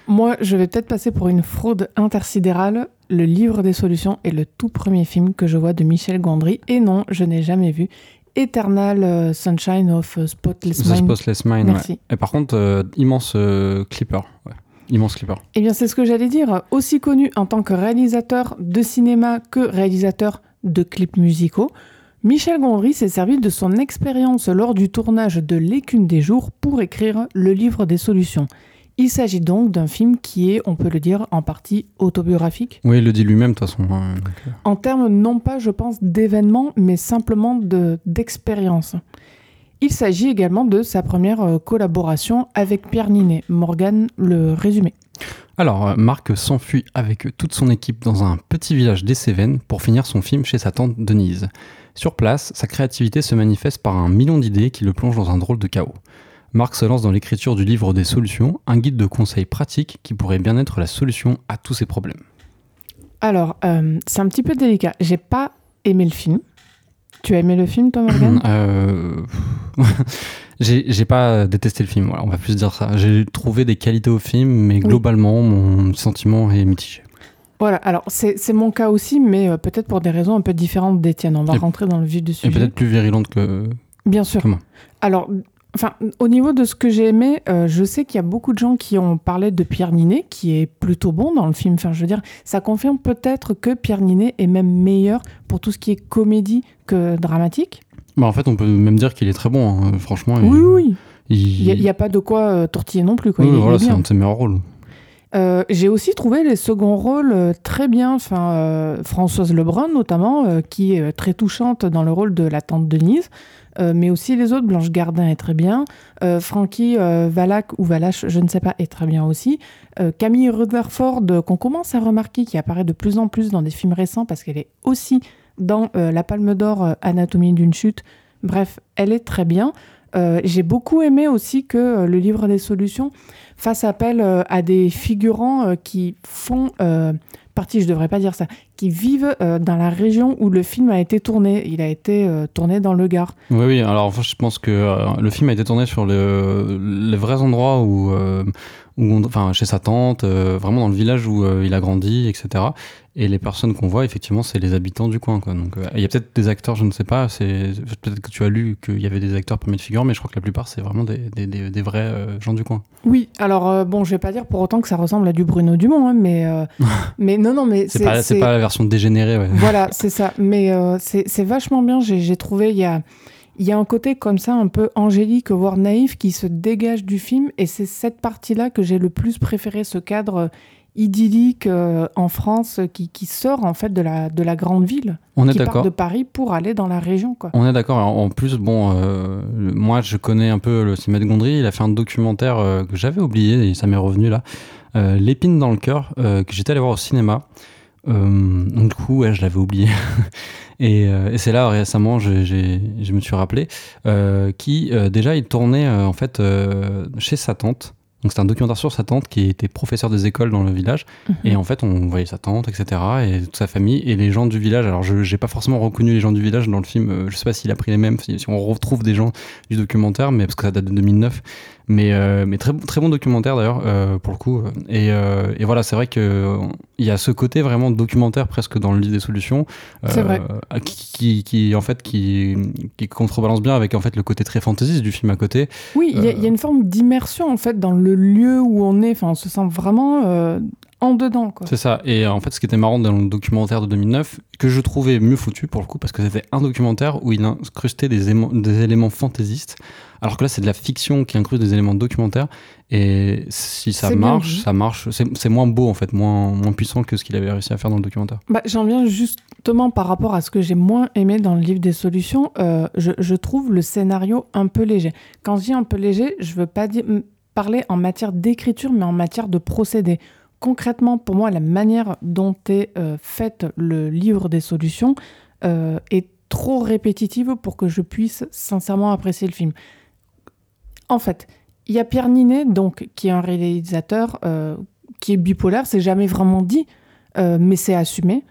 Speaker 2: Moi, je vais peut-être passer pour une fraude intersidérale. Le livre des solutions est le tout premier film que je vois de Michel Gondry. Et non, je n'ai jamais vu Eternal euh, Sunshine of euh, Spotless Mind.
Speaker 1: Spotless Mind, Merci. Et par contre, euh, immense clipper. Immense clipper.
Speaker 2: Eh bien, c'est ce que j'allais dire. Aussi connu en tant que réalisateur de cinéma que réalisateur de clips musicaux, Michel Gondry s'est servi de son expérience lors du tournage de L'écume des jours pour écrire le livre des solutions. Il s'agit donc d'un film qui est, on peut le dire, en partie autobiographique.
Speaker 1: Oui, il le dit lui-même de toute façon. hein, euh.
Speaker 2: En termes non pas, je pense, d'événements, mais simplement de- d'expérience. Il s'agit également de sa première euh, collaboration avec Pierre Ninet. Morgane, le résumé.
Speaker 1: Alors, euh, Marc s'enfuit avec toute son équipe dans un petit village des Cévennes pour finir son film chez sa tante Denise. Sur place, sa créativité se manifeste par un million d'idées qui le plongent dans un drôle de chaos. Marc se lance dans l'écriture du livre des solutions, un guide de conseils pratiques qui pourrait bien être la solution à tous ses problèmes.
Speaker 2: Alors, euh, c'est un petit peu délicat. J'ai pas aimé le film. Tu as aimé le film, toi, Morgane
Speaker 1: Euh, J'ai pas détesté le film, voilà, on va plus dire ça. J'ai trouvé des qualités au film, mais globalement, mon sentiment est mitigé.
Speaker 2: Voilà, alors c'est mon cas aussi, mais euh, peut-être pour des raisons un peu différentes d'Étienne. On va
Speaker 1: Et-
Speaker 2: rentrer dans le vif du
Speaker 1: Et
Speaker 2: sujet.
Speaker 1: peut-être plus virilante que.
Speaker 2: Bien sûr. Alors, enfin, au niveau de ce que j'ai aimé, euh, je sais qu'il y a beaucoup de gens qui ont parlé de Pierre Ninet, qui est plutôt bon dans le film. Enfin, je veux dire, ça confirme peut-être que Pierre Ninet est même meilleur pour tout ce qui est comédie que dramatique.
Speaker 1: Bah, en fait, on peut même dire qu'il est très bon, hein, franchement.
Speaker 2: Oui, oui, oui.
Speaker 1: Il,
Speaker 2: n'y a, pas de quoi euh, tortiller non plus. Quoi.
Speaker 1: Oui,
Speaker 2: il,
Speaker 1: voilà,
Speaker 2: est
Speaker 1: c'est un de ses meilleurs rôles.
Speaker 2: Euh, j'ai aussi trouvé les seconds rôles très bien. Enfin, euh, Françoise Lebrun, notamment, euh, qui est très touchante dans le rôle de la tante Denise. Euh, mais aussi les autres, Blanche Gardin est très bien. Euh, Frankie euh, Valac ou Valache, je ne sais pas, est très bien aussi. Camille Rutherford, qu'on commence à remarquer, qui apparaît de plus en plus dans des films récents, parce qu'elle est aussi dans La Palme d'Or, Anatomie d'une chute. Bref, elle est très bien. J'ai beaucoup aimé aussi que le livre des solutions fasse appel à des figurants qui font partie, je devrais pas dire ça, vivent euh, dans la région où le film a été tourné. Il a été euh, tourné dans le Gard.
Speaker 1: Oui, oui, alors je pense que euh, le film a été tourné sur le- les vrais endroits où, où on- enfin, chez sa tante, euh, vraiment dans le village où euh, il a grandi, etc. Et les personnes qu'on voit, effectivement, c'est les habitants du coin. Quoi. Donc, euh, il y a peut-être des acteurs, je ne sais pas, c'est peut-être que tu as lu qu'il y avait des acteurs premiers de figure, mais je crois que la plupart, c'est vraiment des, des, des- des vrais gens du coin.
Speaker 2: Oui, alors bon, je vais pas dire pour autant que ça ressemble à du Bruno Dumont, hein, mais, mais non, non, mais
Speaker 1: C'est pas, pas la version dégénérée, ouais.
Speaker 2: Voilà, c'est ça. Mais c'est vachement bien. J'ai j'ai trouvé, il y a, il y a un côté comme ça, un peu angélique, voire naïf, qui se dégage du film. Et c'est cette partie-là que j'ai le plus préféré, ce cadre euh, idyllique euh, en France euh, qui, qui sort en fait de la, de la grande ville,
Speaker 1: On est d'accord.
Speaker 2: de Paris pour aller dans la région. Quoi.
Speaker 1: On est d'accord. En plus, bon, euh, moi, je connais un peu le cinéma de Gondry. Il a fait un documentaire euh, que j'avais oublié et ça m'est revenu là. L'épine dans le cœur, que j'étais allé voir au cinéma. Euh, donc du coup, ouais, je l'avais oublié. et euh, et c'est là récemment, je, j'ai- je me suis rappelé euh, qui euh, déjà il tournait euh, en fait euh, chez sa tante. Donc c'était un documentaire sur sa tante qui était professeur des écoles dans le village. Et en fait, on voyait sa tante, etc. Et toute sa famille et les gens du village. Alors, je n'ai pas forcément reconnu les gens du village dans le film. Je sais pas s'il a pris les mêmes, si, si on retrouve des gens du documentaire, mais parce que ça date de 2009. Mais, euh, mais très, très bon documentaire d'ailleurs, euh, pour le coup. Et, euh, et voilà, c'est vrai qu'il y a ce côté vraiment documentaire presque dans le livre des solutions.
Speaker 2: C'est vrai.
Speaker 1: Qui, qui, qui, en fait, qui, qui contrebalance bien avec en fait le côté très fantaisiste du film à côté.
Speaker 2: Oui, il y, a- il y a une forme d'immersion en fait dans le lieu où on est. Enfin, on se sent vraiment en dedans. Quoi.
Speaker 1: C'est ça. Et euh, en fait, ce qui était marrant dans le documentaire de 2009, que je trouvais mieux foutu pour le coup, parce que c'était un documentaire où il incrustait des, des éléments fantaisistes, alors que là, c'est de la fiction qui incruste des éléments documentaires. Et si ça marche, ça marche. C'est moins beau, en fait, moins, moins puissant que ce qu'il avait réussi à faire dans le documentaire.
Speaker 2: Bah, J'en viens justement par rapport à ce que j'ai moins aimé dans le livre des solutions. euh, je, je trouve le scénario un peu léger. Quand je dis un peu léger, je veux pas dire, parler en matière d'écriture, mais en matière de procédé. Concrètement, pour moi, la manière dont est euh, faite le livre des solutions euh, est trop répétitive pour que je puisse sincèrement apprécier le film. En fait, il y a Pierre Ninet, donc, qui est un réalisateur euh, qui est bipolaire, c'est jamais vraiment dit, euh, mais c'est assumé.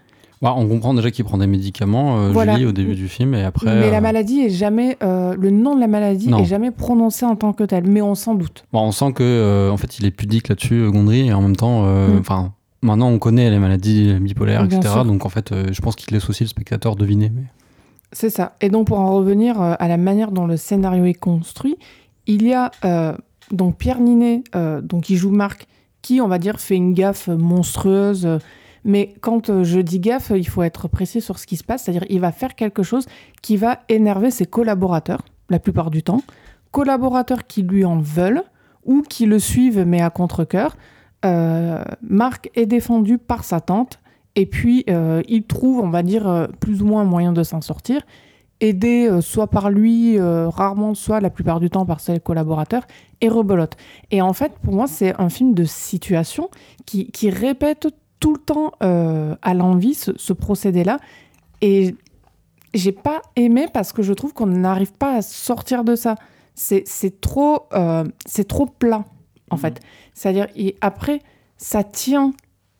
Speaker 1: Ouais, on comprend déjà qu'il prend des médicaments, euh,
Speaker 2: Voilà.
Speaker 1: Julie, au début du film, et après.
Speaker 2: mais la
Speaker 1: euh,
Speaker 2: maladie est jamais, le nom de la maladie
Speaker 1: Non.
Speaker 2: est jamais prononcé en tant que tel, mais on s'en doute.
Speaker 1: bon, on sent que, en fait, il est pudique là-dessus, Gondry, et en même temps,
Speaker 2: Mm.
Speaker 1: enfin. Maintenant, on connaît les maladies bipolaires,
Speaker 2: Bien
Speaker 1: etc.
Speaker 2: sûr.
Speaker 1: Donc, en fait, je pense qu'il laisse aussi le spectateur deviner. Mais...
Speaker 2: C'est ça. Et donc pour en revenir à la manière dont le scénario est construit, il y a euh, donc Pierre Ninet, euh, donc qui joue Marc, qui on va dire fait une gaffe monstrueuse. euh, mais quand euh, je dis gaffe, il faut être précis sur ce qui se passe, c'est-à-dire il va faire quelque chose qui va énerver ses collaborateurs la plupart du temps, collaborateurs qui lui en veulent ou qui le suivent mais à contre-coeur. Marc est défendu par sa tante et puis il trouve, on va dire, plus ou moins moyen de s'en sortir aidé euh, soit par lui, euh, rarement, soit la plupart du temps par ses collaborateurs, et rebelote. Et en fait, pour moi, c'est un film de situation qui, répète tout le temps euh, à l'envie ce, procédé-là. Et j'ai pas aimé parce que je trouve qu'on n'arrive pas à sortir de ça. C'est trop, c'est trop plat, en fait. C'est-à-dire, après, ça tient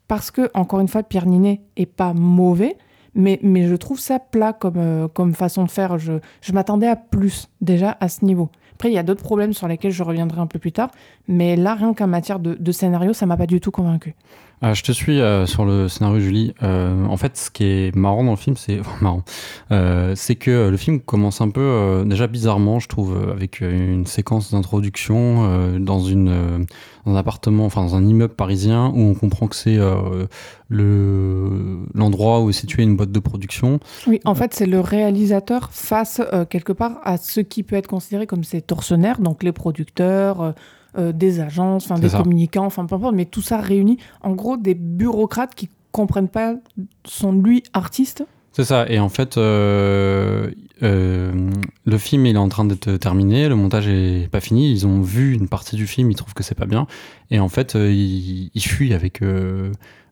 Speaker 2: parce que, encore une fois, Pierre Ninet est pas mauvais, mais, mais je trouve ça plat comme, euh, comme façon de faire. Je, je m'attendais à plus déjà à ce niveau. Après, il y a d'autres problèmes sur lesquels je reviendrai un peu plus tard. Mais là, rien qu'en matière de, de scénario, ça m'a pas du tout convaincu.
Speaker 1: Ah, je te suis euh, sur le scénario, Julie. Euh, en fait, ce qui est marrant dans le film, c'est marrant, euh, c'est que le film commence un peu déjà bizarrement, je trouve, avec une séquence d'introduction dans une dans un appartement, enfin dans un immeuble parisien où on comprend que c'est le l'endroit où est située une boîte de production.
Speaker 2: Oui, en fait, c'est le réalisateur face quelque part à ce qui peut être considéré comme ses tortionnaires, donc les producteurs euh, des agences, des communicants, enfin peu importe, mais tout ça réuni. En gros, des bureaucrates qui comprennent pas son lui artiste.
Speaker 1: C'est ça. Et en fait, euh, euh, le film il est en train d'être terminé, le montage est pas fini. Ils ont vu une partie du film, ils trouvent que c'est pas bien, et en fait, ils, ils fuient avec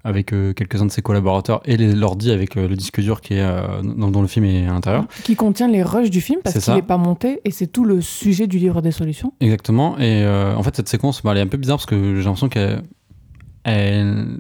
Speaker 1: avec euh, quelques-uns de ses collaborateurs et l'ordi avec euh, le disque dur qui est euh, dans, le film est à l'intérieur.
Speaker 2: Qui contient les rushs du film parce qu'il n'est pas monté et c'est tout le sujet du livre des solutions.
Speaker 1: Exactement. Et en fait, cette séquence, bah, elle est un peu bizarre parce que j'ai l'impression qu'elle elle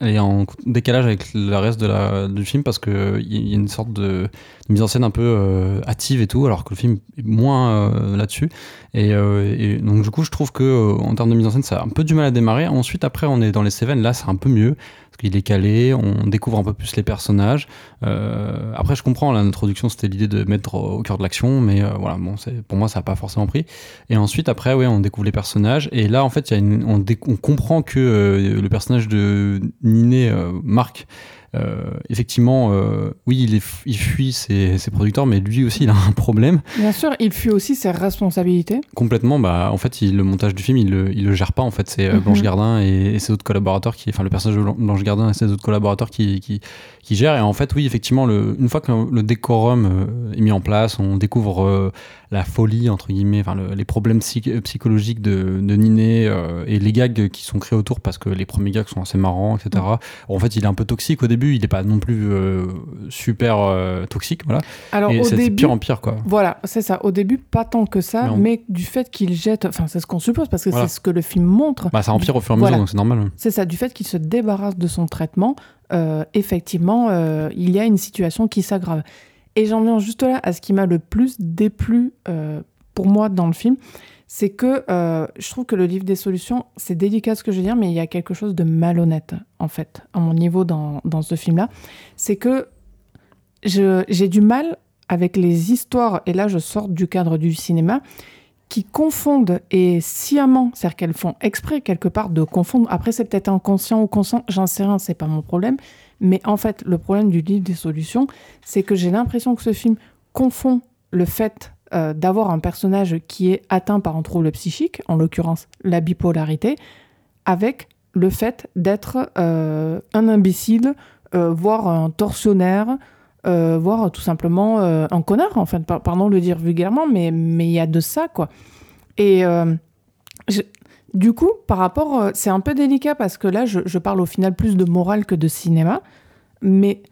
Speaker 1: est en décalage avec le reste de la, du film parce qu'il y a une sorte de, mise en scène un peu euh, hâtive et tout, alors que le film est moins euh, là-dessus. Euh, et, donc, du coup, je trouve que en termes de mise en scène, ça a un peu du mal à démarrer. Ensuite, après, on est dans les Seven, là, c'est un peu mieux qu'il est calé, on découvre un peu plus les personnages. après, je comprends, l'introduction, c'était l'idée de mettre au cœur de l'action, mais voilà, bon, pour moi, ça n'a pas forcément pris. Et ensuite, après, ouais, on découvre les personnages. Et là, en fait, y a une, on, on, comprend que le personnage de Niné Marc euh, effectivement, euh, oui, il, il fuit ses, producteurs, mais lui aussi, il a un problème.
Speaker 2: Bien sûr, il fuit aussi ses responsabilités.
Speaker 1: Complètement. Bah, en fait, il, le montage du film, il le, il le gère pas. En fait, c'est mhm. Blanche Gardin et, ses autres collaborateurs qui, enfin, le personnage de Blanche Gardin et ses autres collaborateurs qui, qui, qui gèrent. Et en fait, oui, effectivement, le, une fois que le, décorum est mis en place, on découvre la folie, entre guillemets, enfin, les problèmes psychologiques de, de Niné et les gags qui sont créés autour parce que les premiers gags sont assez marrants, etc. Mhm. En fait, il est un peu toxique au début il n'est pas non plus euh, super euh, toxique, voilà. Alors, et c'est pire en pire, quoi.
Speaker 2: Voilà, c'est ça. Au début, pas tant que ça, mais, du fait qu'il jette, enfin, c'est ce qu'on suppose, parce que c'est ce que le film montre.
Speaker 1: Bah, ça empire au fur et à mesure, donc c'est normal.
Speaker 2: C'est ça, du fait qu'il se débarrasse de son traitement, euh, effectivement, il y a une situation qui s'aggrave. Et j'en viens juste là à ce qui m'a le plus déplu pour moi dans le film, c'est que euh, je trouve que le livre des solutions, c'est délicat ce que je veux dire, mais il y a quelque chose de malhonnête, en fait, à mon niveau dans, dans ce film-là. C'est que j'ai du mal avec les histoires, et là je sors du cadre du cinéma, qui confondent et sciemment, c'est-à-dire qu'elles font exprès quelque part de confondre. Après, c'est peut-être inconscient ou conscient, j'en sais rien, c'est pas mon problème. Mais en fait, le problème du livre des solutions, c'est que j'ai l'impression que ce film confond le fait euh, d'avoir un personnage qui est atteint par un trouble psychique, en l'occurrence la bipolarité, avec le fait d'être euh, un imbécile, euh, voire un tortionnaire, voire tout simplement un connard, en fait, pardon de le dire vulgairement, mais il y a de ça, quoi. Et du coup, par rapport, c'est un peu délicat parce que là, je, je, parle au final plus de morale que de cinéma, mais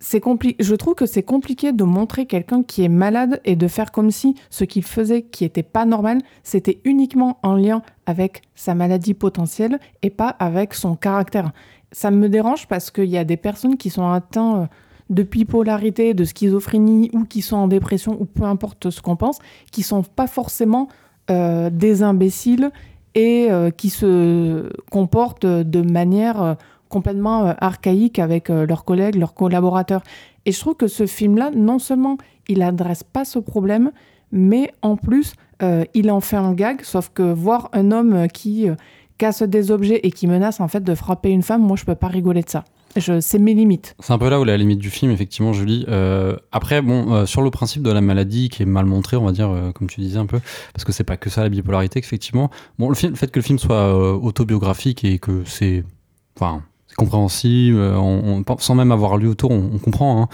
Speaker 2: c'est. Je trouve que c'est compliqué de montrer quelqu'un qui est malade et de faire comme si ce qu'il faisait qui était pas normal, c'était uniquement en lien avec sa maladie potentielle et pas avec son caractère. Ça me dérange parce qu'il y a des personnes qui sont atteintes euh, de bipolarité, de schizophrénie ou qui sont en dépression ou peu importe ce qu'on pense, qui sont pas forcément euh, des imbéciles et euh, qui se comportent de manière complètement euh, archaïque avec leurs collègues, leurs collaborateurs. Et je trouve que ce film-là, non seulement il adresse pas ce problème, mais en plus, il en fait un gag, sauf que voir un homme qui casse des objets et qui menace en fait de frapper une femme, moi je peux pas rigoler de ça. Je, c'est mes limites.
Speaker 1: C'est un peu là où la limite du film, effectivement, Julie. Euh, après, bon, euh, sur le principe de la maladie qui est mal montré, on va dire, euh, comme tu disais un peu, parce que c'est pas que ça la bipolarité, effectivement. Bon, le, le fait que le film soit autobiographique et que c'est. Enfin, compréhensible, euh, on, on- sans même avoir lu autour, on, on comprend. hein.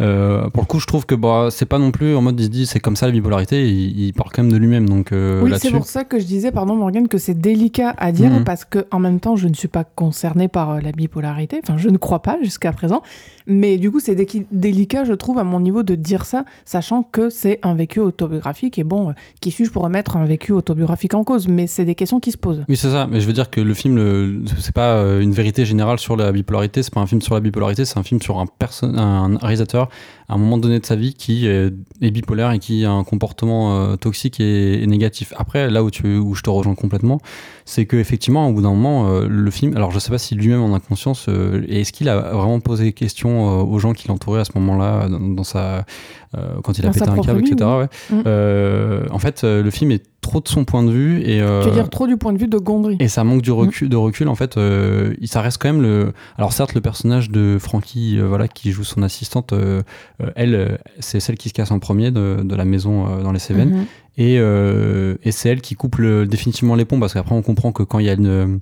Speaker 1: Euh, pour le coup, je trouve que bah, c'est pas non plus en mode il se dit c'est comme ça la bipolarité, il, il parle quand même de lui-même. Donc euh,
Speaker 2: oui, c'est pour ça que je disais, pardon Morgane, que c'est délicat à dire
Speaker 1: Mhm.
Speaker 2: parce que en même temps, je ne suis pas concernée par la bipolarité. Enfin, je ne crois pas jusqu'à présent. Mais du coup, c'est dé- délicat, je trouve, à mon niveau de dire ça, sachant que c'est un vécu autobiographique. Et bon, euh, qui suis-je pour remettre un vécu autobiographique en cause? Mais c'est des questions qui se posent.
Speaker 1: Oui, c'est ça. Mais je veux dire que le film, c'est pas euh, une vérité générale sur la bipolarité. C'est pas un film sur la bipolarité. C'est un film sur un, réalisateur à un moment donné de sa vie qui est bipolaire et qui a un comportement euh, toxique et, négatif. Après, là où, tu, où je te rejoins complètement, c'est que effectivement, au bout d'un moment, le film. Alors, je sais pas si lui-même en a conscience. est-ce qu'il a vraiment posé des euh, aux gens qui l'entouraient à ce moment-là, dans, dans sa, euh, quand il a
Speaker 2: Dans
Speaker 1: pété un câble, etc. ouais.
Speaker 2: Mm.
Speaker 1: Euh, en fait, le film est trop de son point de vue et. euh,
Speaker 2: Tu veux dire trop du point de vue de Gondry
Speaker 1: et ça manque du recul, de recul en fait. euh, ça reste quand même le. Alors certes, le personnage de Frankie, euh, voilà, qui joue son assistante, elle, c'est celle qui se casse en premier de, de la maison dans les Cévennes,
Speaker 2: Mhm.
Speaker 1: et, et c'est elle qui coupe le- définitivement les ponts parce qu'après on comprend que quand il y a une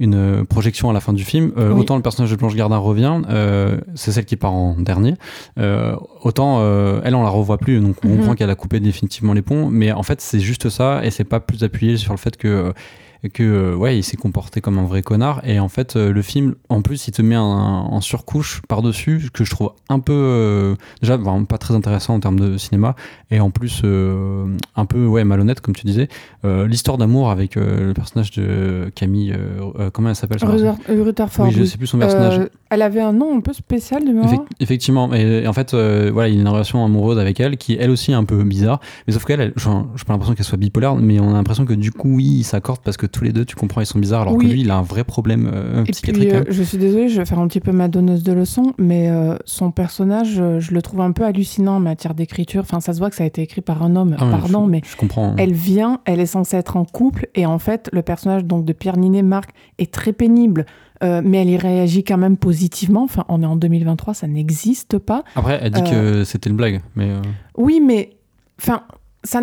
Speaker 1: une projection à la fin du film, euh,
Speaker 2: Oui.
Speaker 1: autant le personnage de Blanche Gardin revient, euh, c'est celle qui part en dernier, euh, autant euh, elle on la revoit plus, donc on
Speaker 2: Mhm.
Speaker 1: comprend qu'elle a coupé définitivement les ponts, mais en fait c'est juste ça et c'est pas plus appuyé sur le fait que que euh, ouais il s'est comporté comme un vrai connard. Et en fait euh, le film en plus il te met un, en surcouche par dessus que je trouve un peu euh, déjà vraiment pas très intéressant en termes de cinéma. Et en plus euh, un peu ouais malhonnête comme tu disais. Euh, l'histoire d'amour avec le personnage de Camille comment elle s'appelle
Speaker 2: Rutherford.
Speaker 1: oui je sais plus son personnage
Speaker 2: elle avait un nom un peu spécial de mémoire.
Speaker 1: Effect- effectivement, et, en fait, euh, voilà, il y a une relation amoureuse avec elle qui, elle aussi, est un peu bizarre. Mais sauf qu'elle, elle, enfin, j'ai pas l'impression qu'elle soit bipolaire, mais on a l'impression que du coup, oui, ils s'accordent parce que tous les deux, tu comprends, ils sont bizarres, alors
Speaker 2: Oui.
Speaker 1: que lui, il a un vrai problème euh,
Speaker 2: Et
Speaker 1: psychiatrique.
Speaker 2: puis,
Speaker 1: hein.
Speaker 2: euh, je suis désolée, je vais faire un petit peu ma donneuse de leçons, mais euh, son personnage, je le trouve un peu hallucinant en matière d'écriture. Enfin, ça se voit que ça a été écrit par un homme,
Speaker 1: Ah
Speaker 2: pardon,
Speaker 1: je,
Speaker 2: mais
Speaker 1: je comprends. hein.
Speaker 2: elle vient, elle est censée être en couple, et en fait, le personnage donc de Pierre Ninet, Marc, est très pénible, euh, mais elle y réagit quand même positivement. Enfin, on est en 2023, ça n'existe pas.
Speaker 1: Après, elle dit que c'était une blague, mais euh,
Speaker 2: Oui, mais enfin, ça,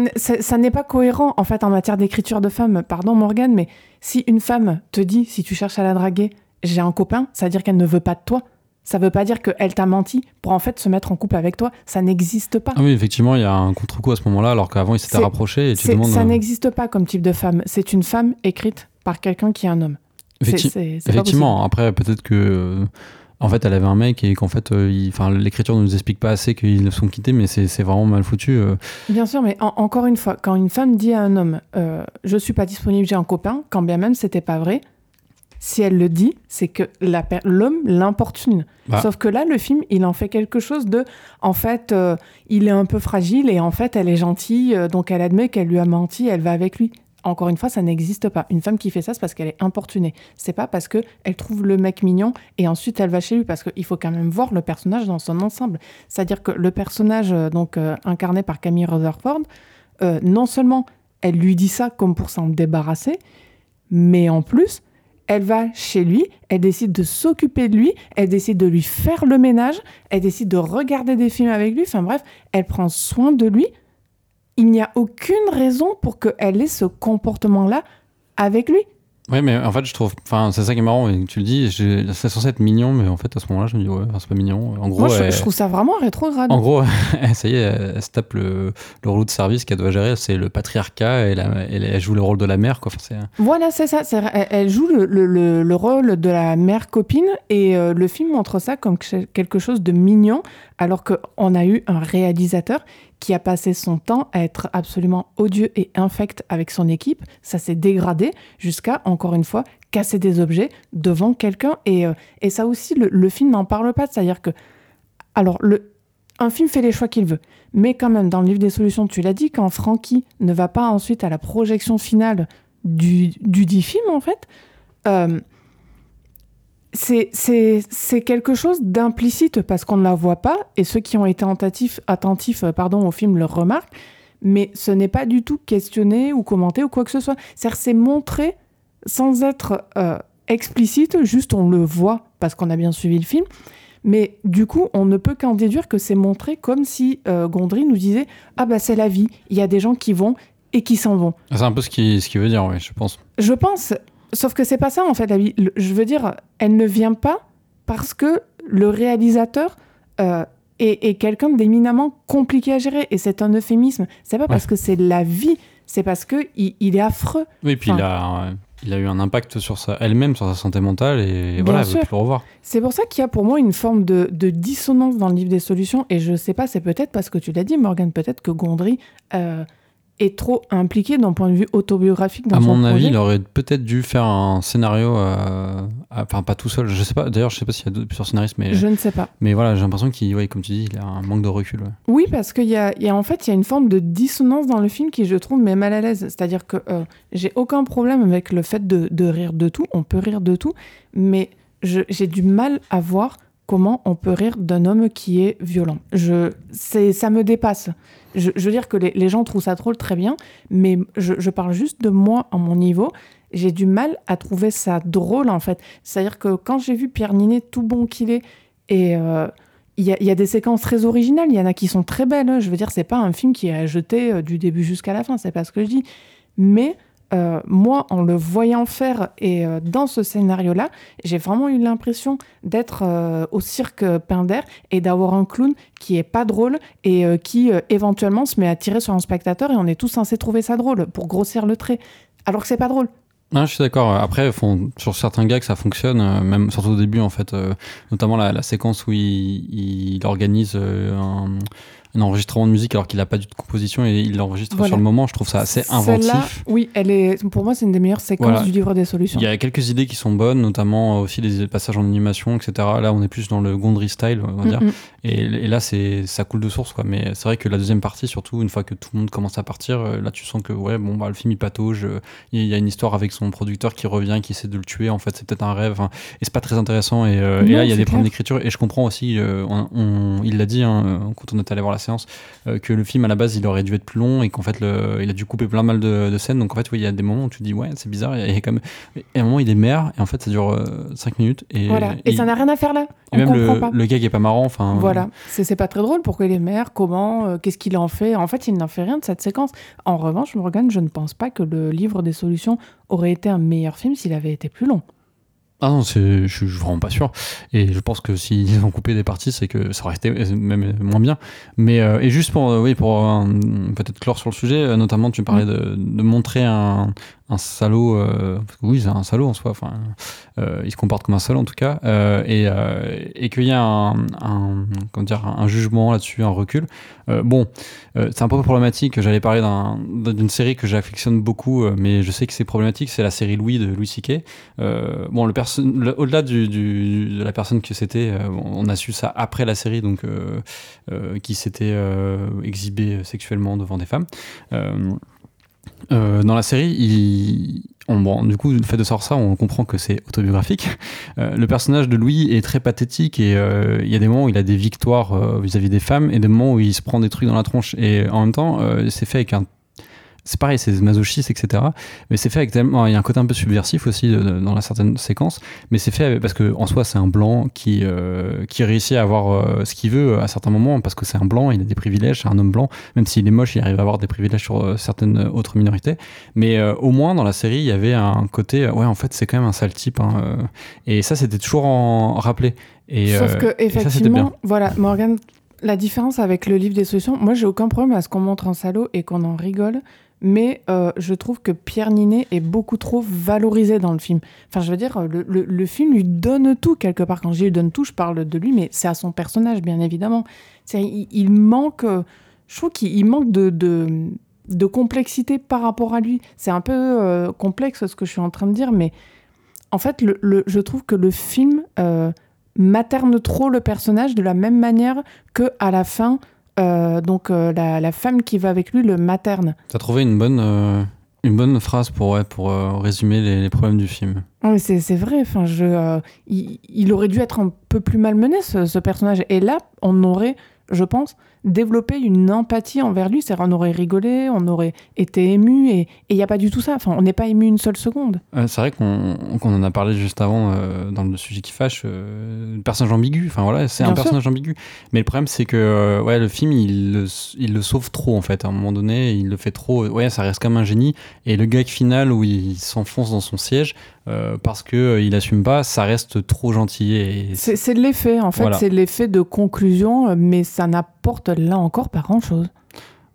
Speaker 2: n'est pas cohérent en fait en matière d'écriture de femme. Pardon Morgane, mais si une femme te dit si tu cherches à la draguer, j'ai un copain, ça veut dire qu'elle ne veut pas de toi. Ça veut pas dire qu'elle t'a menti pour en fait se mettre en couple avec toi. Ça n'existe pas.
Speaker 1: ah oui, effectivement, il y a un contre-coup à ce moment-là, alors qu'avant, ils s'étaient
Speaker 2: C'est-
Speaker 1: rapprochés et tu demandes.
Speaker 2: ça
Speaker 1: euh,
Speaker 2: n'existe pas comme type de femme. C'est une femme écrite par quelqu'un qui est un homme.
Speaker 1: Effectivement, après, peut-être que. euh, en fait, elle avait un mec et qu'en fait, euh, enfin, l'écriture ne nous explique pas assez qu'ils se sont quittés, mais c'est vraiment mal foutu. euh.
Speaker 2: Bien sûr, mais en- encore une fois, quand une femme dit à un homme euh, Je suis pas disponible, j'ai un copain, quand bien même c'était pas vrai, si elle le dit, c'est que l'homme l'importune.
Speaker 1: Bah.
Speaker 2: Sauf que là, le film, il en fait quelque chose de. En fait, il est un peu fragile et en fait, elle est gentille, donc elle admet qu'elle lui a menti, elle va avec lui. Encore une fois, ça n'existe pas. Une femme qui fait ça, c'est parce qu'elle est importunée. C'est pas parce que elle trouve le mec mignon et ensuite elle va chez lui. Parce qu'il faut quand même voir le personnage dans son ensemble. C'est-à-dire que le personnage euh, donc euh, incarné par Camille Rutherford, euh, non seulement elle lui dit ça comme pour s'en débarrasser, mais en plus, elle va chez lui, elle décide de s'occuper de lui, elle décide de lui faire le ménage, elle décide de regarder des films avec lui, enfin bref, elle prend soin de lui. Il n'y a aucune raison pour qu'elle ait ce comportement-là avec lui.
Speaker 1: Ouais, mais en fait, je trouve. Enfin, c'est ça qui est marrant, tu le dis, c'est censé être mignon, mais en fait, à ce moment-là, je me dis, ouais, c'est pas mignon. En gros,
Speaker 2: Moi, je,
Speaker 1: elle-
Speaker 2: je trouve ça vraiment rétrograde.
Speaker 1: en gros ça y est, elle se tape le, le rôle de service qu'elle doit gérer, c'est le patriarcat, et la- elle, elle joue le rôle de la mère, quoi. Enfin, c'est-
Speaker 2: Voilà, c'est ça. Elle, joue le, le- le- le rôle de la mère copine et euh, le film montre ça comme que- quelque chose de mignon, alors qu'on a eu un réalisateur qui a passé son temps à être absolument odieux et infect avec son équipe. Ça s'est dégradé jusqu'à, encore une fois, casser des objets devant quelqu'un. Et, euh, et ça aussi, le, film n'en parle pas. C'est-à-dire que, alors, le, un film fait les choix qu'il veut. Mais quand même, dans le livre des solutions, tu l'as dit, quand Frankie ne va pas ensuite à la projection finale du, du dit film, en fait, euh, c'est- quelque chose d'implicite parce qu'on ne la voit pas, et ceux qui ont été attentifs, attentifs euh, pardon, au film le remarquent, mais ce n'est pas du tout questionné ou commenté ou quoi que ce soit. C'est-à-dire c'est montré sans être euh, explicite, juste on le voit parce qu'on a bien suivi le film. Mais du coup, on ne peut qu'en déduire que c'est montré comme si euh, Gondry nous disait Ah bah c'est la vie, il y a des gens qui vont et qui s'en vont.
Speaker 1: C'est un peu ce qu'il ce qui veut dire, oui, je pense.
Speaker 2: Je pense, sauf que c'est pas ça en fait la vie. Le- Je veux dire, elle ne vient pas parce que le réalisateur euh, est, est quelqu'un d'éminemment compliqué à gérer et c'est un euphémisme. C'est pas parce que c'est la vie, c'est parce que il, il est affreux.
Speaker 1: Oui, puis
Speaker 2: Enfin-
Speaker 1: il, a, il a eu un impact sur sa, elle-même, sur sa santé mentale, et voilà, elle
Speaker 2: sûr.
Speaker 1: veut plus le revoir.
Speaker 2: C'est pour ça qu'il y a pour moi une forme de, de dissonance dans le livre des solutions. Et je sais pas, c'est peut-être parce que tu l'as dit, Morgan, peut-être que Gondry euh, est trop impliqué d'un point de vue autobiographique dans
Speaker 1: à
Speaker 2: son
Speaker 1: mon avis,
Speaker 2: projet.
Speaker 1: il aurait peut-être dû faire un scénario, euh, à- enfin pas tout seul, je sais pas, d'ailleurs je sais pas s'il y a d'autres- plusieurs scénaristes, mais,
Speaker 2: Je ne sais pas.
Speaker 1: mais voilà, j'ai l'impression qu'il, ouais, comme tu dis, il a un manque de recul. ouais.
Speaker 2: Oui, parce qu'il y a, y a en fait il y a une forme de dissonance dans le film qui je trouve met mal à l'aise. C'est-à-dire que euh, j'ai aucun problème avec le fait de, de rire de tout. On peut rire de tout, mais j'ai du mal à voir comment on peut rire d'un homme qui est violent. Je, ça me dépasse. Je, veux dire que les, gens trouvent ça drôle très bien, mais je, parle juste de moi à mon niveau. J'ai du mal à trouver ça drôle en fait. C'est-à-dire que quand j'ai vu Pierre Ninet tout bon qu'il est et euh, il y, a, des séquences très originales, il y en a qui sont très belles. hein. Je veux dire, c'est pas un film qui est à jeter euh, du début jusqu'à la fin, c'est pas ce que je dis. Mais euh, moi, en le voyant faire et euh, dans ce scénario-là, j'ai vraiment eu l'impression d'être euh, au cirque Pinder et d'avoir un clown qui est pas drôle et qui éventuellement se met à tirer sur un spectateur et on est tous censés trouver ça drôle pour grossir le trait. Alors que c'est pas drôle.
Speaker 1: Non, je suis d'accord. Après, sur certains gags, ça fonctionne, même surtout au début, en fait. notamment la, séquence où il, organise un, un enregistrement de musique alors qu'il n'a pas du tout de composition et il l'enregistre
Speaker 2: Voilà.
Speaker 1: sur le moment. Je trouve ça assez inventif.
Speaker 2: Oui, elle est, pour moi, c'est une des meilleures séquences
Speaker 1: Voilà.
Speaker 2: du livre des solutions.
Speaker 1: Il y a quelques idées qui sont bonnes, notamment euh, aussi des passages en animation, etc. Là, on est plus dans le Gondry style, on va dire.
Speaker 2: Mm, mm.
Speaker 1: Et, et là, c'est ça coule de source, quoi. Mais c'est vrai que la deuxième partie, surtout une fois que tout le monde commence à partir, euh, là, tu sens que ouais, bon, bah, le film il patauge. euh, Il y a une histoire avec son producteur qui revient, qui essaie de le tuer. En fait, c'est peut-être un rêve. hein, et c'est pas très intéressant. Et, euh, et là, il y a des problèmes d'écriture. Et je comprends aussi, euh, on, on- il l'a dit hein, quand on est allé voir la séance, euh, que le film à la base, il aurait dû être plus long et qu'en fait, le, il a dû couper plein mal de, de scènes. Donc en fait, oui, il y a des moments où tu te dis ouais, c'est bizarre. Il y a, quand même, et à un moment, il est maire et en fait, ça dure 5 minutes. Et,
Speaker 2: Voilà. Et ça n'a rien à faire là.
Speaker 1: et
Speaker 2: On
Speaker 1: même
Speaker 2: comprend
Speaker 1: le,
Speaker 2: pas.
Speaker 1: le gag est pas marrant. Enfin,
Speaker 2: Voilà, c'est c'est pas très drôle. Pourquoi il est maire? Comment? Euh, Qu'est-ce qu'il en fait? En fait, il n'en fait rien de cette séquence. En revanche, Morgan, je ne pense pas que le livre des solutions aurait été un meilleur film s'il avait été plus long.
Speaker 1: Ah non, je suis vraiment pas sûr. Et je pense que s'ils ont coupé des parties, c'est que ça aurait été même moins bien. Mais euh, et juste pour, euh, oui, pour euh, peut-être clore sur le sujet, notamment tu parlais de, de montrer un, un salaud. euh, oui, c'est un salaud en soi. Enfin, euh, il se comporte comme un salaud en tout cas. euh, et euh, et qu'il y a un, comment dire, un jugement là-dessus, un recul. Bon, c'est un peu problématique. J'allais parler d'un- d'une série que j'affectionne beaucoup, mais je sais que c'est problématique. C'est la série Louis de Louis. Euh, bon, le le- au-delà de la personne que c'était, on a su ça après la série, donc qui s'était exhibé sexuellement devant des femmes. Euh, dans la série, on- bon, du coup, le fait de savoir ça, on comprend que c'est autobiographique. Euh, le personnage de Louis est très pathétique et euh, il y a des moments où il a des victoires vis-à-vis des femmes et des moments où il se prend des trucs dans la tronche. Et en même temps, c'est fait avec un c'est pareil, c'est masochiste, etc. Mais c'est fait avec tellement. Il y a un côté un peu subversif aussi de- de- dans la certaine séquence. Mais c'est fait avec- parce que en soi, c'est un blanc qui, euh, qui réussit à avoir euh, ce qu'il veut à certains moments parce que c'est un blanc, il a des privilèges, c'est un homme blanc. Même s'il est moche, il arrive à avoir des privilèges sur euh, certaines autres minorités. Mais au moins, dans la série, il y avait un côté. Ouais, en fait, c'est quand même un sale type. hein, et ça, c'était toujours en rappelé. Et,
Speaker 2: Sauf
Speaker 1: euh,
Speaker 2: que,
Speaker 1: et ça, c'était bien.
Speaker 2: effectivement, voilà, Morgan, la différence avec le livre des solutions, moi, j'ai aucun problème à ce qu'on montre un salaud et qu'on en rigole. Mais euh, je trouve que Pierre Ninet est beaucoup trop valorisé dans le film. Enfin, je veux dire, le, le- film lui donne tout quelque part. Quand je dis lui donne tout, je parle de lui, mais c'est à son personnage, bien évidemment. Il, il manque, euh, je trouve qu'il il manque de, de, de complexité par rapport à lui. C'est un peu euh, complexe ce que je suis en train de dire, mais en fait, le- je trouve que le film euh, materne trop le personnage de la même manière que à la fin, euh, donc euh, la, la femme qui va avec lui le materne.
Speaker 1: T'as trouvé une bonne, euh, une bonne phrase pour, ouais, pour résumer les, les problèmes du film.
Speaker 2: Oui, c'est c'est vrai. Enfin, je, il, il aurait dû être un peu plus malmené ce, ce personnage. Et là, on aurait, je pense, développé une empathie envers lui. C'est-à-dire, on aurait rigolé, on aurait été ému, et il n'y a pas du tout ça. Enfin, on n'est pas ému une seule seconde.
Speaker 1: c'est vrai qu'on en a parlé juste avant euh, dans le sujet qui fâche. Euh, personnage ambigu. Enfin voilà, c'est un personnage ambigu. Mais le problème, c'est que euh, ouais, le film, il le, il le, sauve trop en fait. À un moment donné, il le fait trop. Ouais, ça reste comme un génie. Et le gag final où il s'enfonce dans son siège, euh, parce que euh, il assume pas, ça reste trop gentil. Et...
Speaker 2: C'est l'effet, en fait, c'est l'effet de conclusion, mais ça n'apporte là encore pas grand-chose.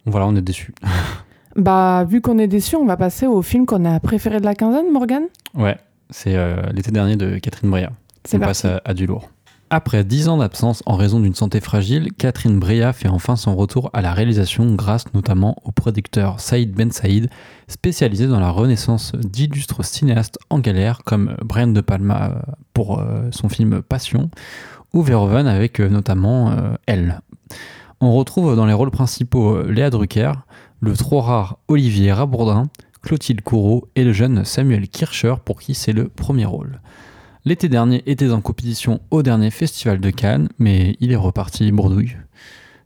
Speaker 1: Voilà, on est déçu.
Speaker 2: bah, vu qu'on est déçu, on va passer au film qu'on a préféré de la quinzaine, Morgan
Speaker 1: Ouais, c'est euh, l'été dernier de Catherine Breillat. On passe à, à, du lourd. Après dix ans d'absence en raison d'une santé fragile, Catherine Breillat fait enfin son retour à la réalisation grâce notamment au producteur Saïd Ben Saïd, spécialisé dans la renaissance d'illustres cinéastes en galère comme Brian De Palma pour euh, son film Passion ou Verhoeven avec euh, notamment euh, Elle. On retrouve dans les rôles principaux Léa Drucker, le trop rare Olivier Rabourdin, Clotilde Courreau et le jeune Samuel Kircher pour qui c'est le premier rôle. L'été dernier était en compétition au dernier festival de Cannes, mais il est reparti bourdouille.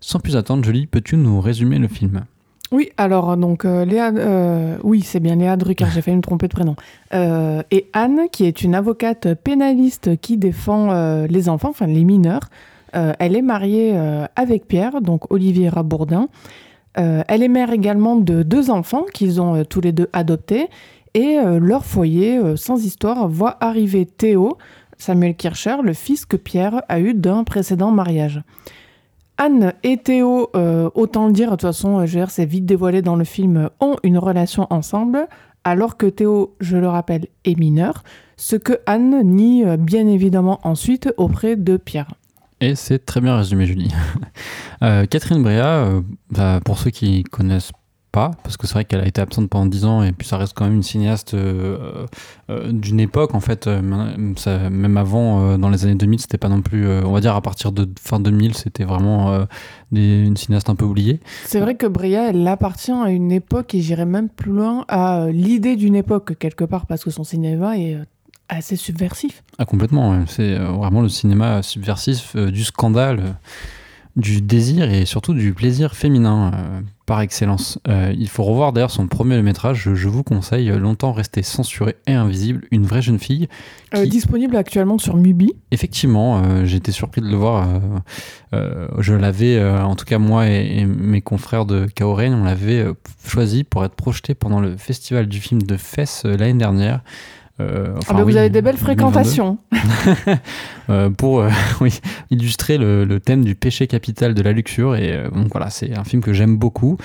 Speaker 1: Sans plus attendre, Julie, peux-tu nous résumer le film?
Speaker 2: Oui, alors donc euh, Léa, euh, oui c'est bien Léa Drucker, j'ai failli me tromper de prénom. Euh, et Anne, qui est une avocate pénaliste qui défend les enfants, enfin les mineurs. elle est mariée avec Pierre, donc Olivier Rabourdin. elle est mère également de deux enfants qu'ils ont tous les deux adoptés. Et euh, leur foyer, euh, sans histoire, voit arriver Théo, Samuel Kircher, le fils que Pierre a eu d'un précédent mariage. Anne et Théo, euh, autant le dire, de toute façon, c'est vite dévoilé dans le film, ont une relation ensemble, alors que Théo, je le rappelle, est mineur, ce que Anne nie bien évidemment ensuite auprès de Pierre.
Speaker 1: Et c'est très bien résumé, Julie. Catherine Bréa, bah, pour ceux qui connaissent pas, parce que c'est vrai qu'elle a été absente pendant 10 ans et puis ça reste quand même une cinéaste euh, euh, d'une époque en fait, euh, même avant dans les années 2000, c'était pas non plus, on va dire à partir de fin 2000, c'était vraiment une cinéaste un peu oubliée.
Speaker 2: C'est vrai que Bria, elle appartient à une époque et j'irais même plus loin à l'idée d'une époque quelque part parce que son cinéma est assez subversif.
Speaker 1: Ah complètement, c'est vraiment le cinéma subversif du scandale du désir et surtout du plaisir féminin par excellence. Euh, il faut revoir d'ailleurs son premier métrage, je, vous conseille, longtemps resté censuré et invisible, une vraie jeune fille.
Speaker 2: Euh, disponible actuellement sur Mubi.
Speaker 1: Effectivement, j'ai été surpris de le voir. je l'avais, en tout cas moi et, mes confrères de Kaoren, on l'avait choisi pour être projeté pendant le festival du film de Fès l'année dernière.
Speaker 2: Euh, ah bah, vous avez des belles fréquentations.
Speaker 1: Euh, pour euh, oui, illustrer le, thème du péché capital de la luxure. Et donc voilà, c'est un film que j'aime beaucoup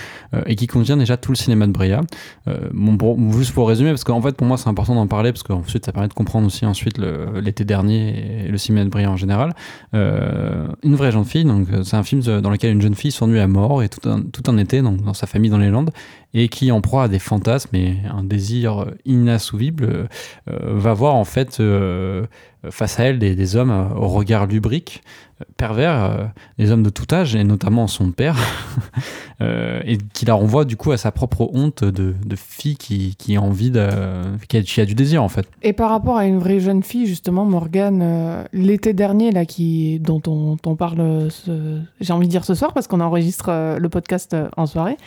Speaker 1: et qui contient déjà tout le cinéma de Bria. bon, juste pour résumer, parce qu'en fait pour moi c'est important d'en parler parce qu'ensuite ça permet de comprendre aussi ensuite l'été dernier et le cinéma de Bria en général. une vraie jeune fille, donc c'est un film dans lequel une jeune fille s'ennuie à mort et tout un, tout un été donc, dans sa famille dans les Landes et qui en proie à des fantasmes et un désir inassouvible euh, va voir en fait euh, face à elle des, hommes au regard lubrique, pervers, des hommes de tout âge et notamment son père, et qui la renvoie du coup à sa propre honte de, fille qui, a envie de, qui a, du désir en fait.
Speaker 2: Et par rapport à une vraie jeune fille justement, Morgane, l'été dernier là qui dont on, on parle, j'ai envie de dire ce soir parce qu'on enregistre le podcast en soirée.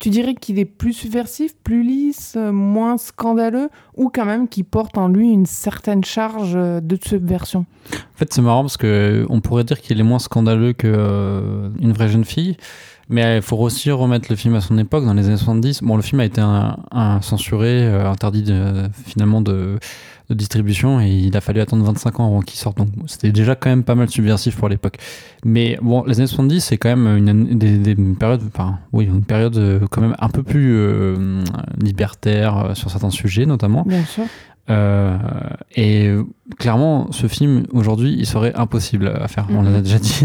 Speaker 2: Tu dirais qu'il est plus subversif, plus lisse, moins scandaleux, ou quand même qu'il porte en lui une certaine charge de subversion?
Speaker 1: En fait, c'est marrant parce que on pourrait dire qu'il est moins scandaleux qu'une euh, vraie jeune fille, mais il faut aussi remettre le film à son époque, dans les années 70. Bon, le film a été censuré, euh, interdit finalement de de distribution et il a fallu attendre 25 ans avant qu'il sorte. Donc c'était déjà quand même pas mal subversif pour l'époque. Mais bon, les années 70, c'est quand même une, des, période, enfin, oui, une période euh, quand même un peu plus euh, libertaire euh, sur certains sujets, notamment. Euh, et clairement, ce film aujourd'hui, il serait impossible à faire. On l'a mhm. déjà dit,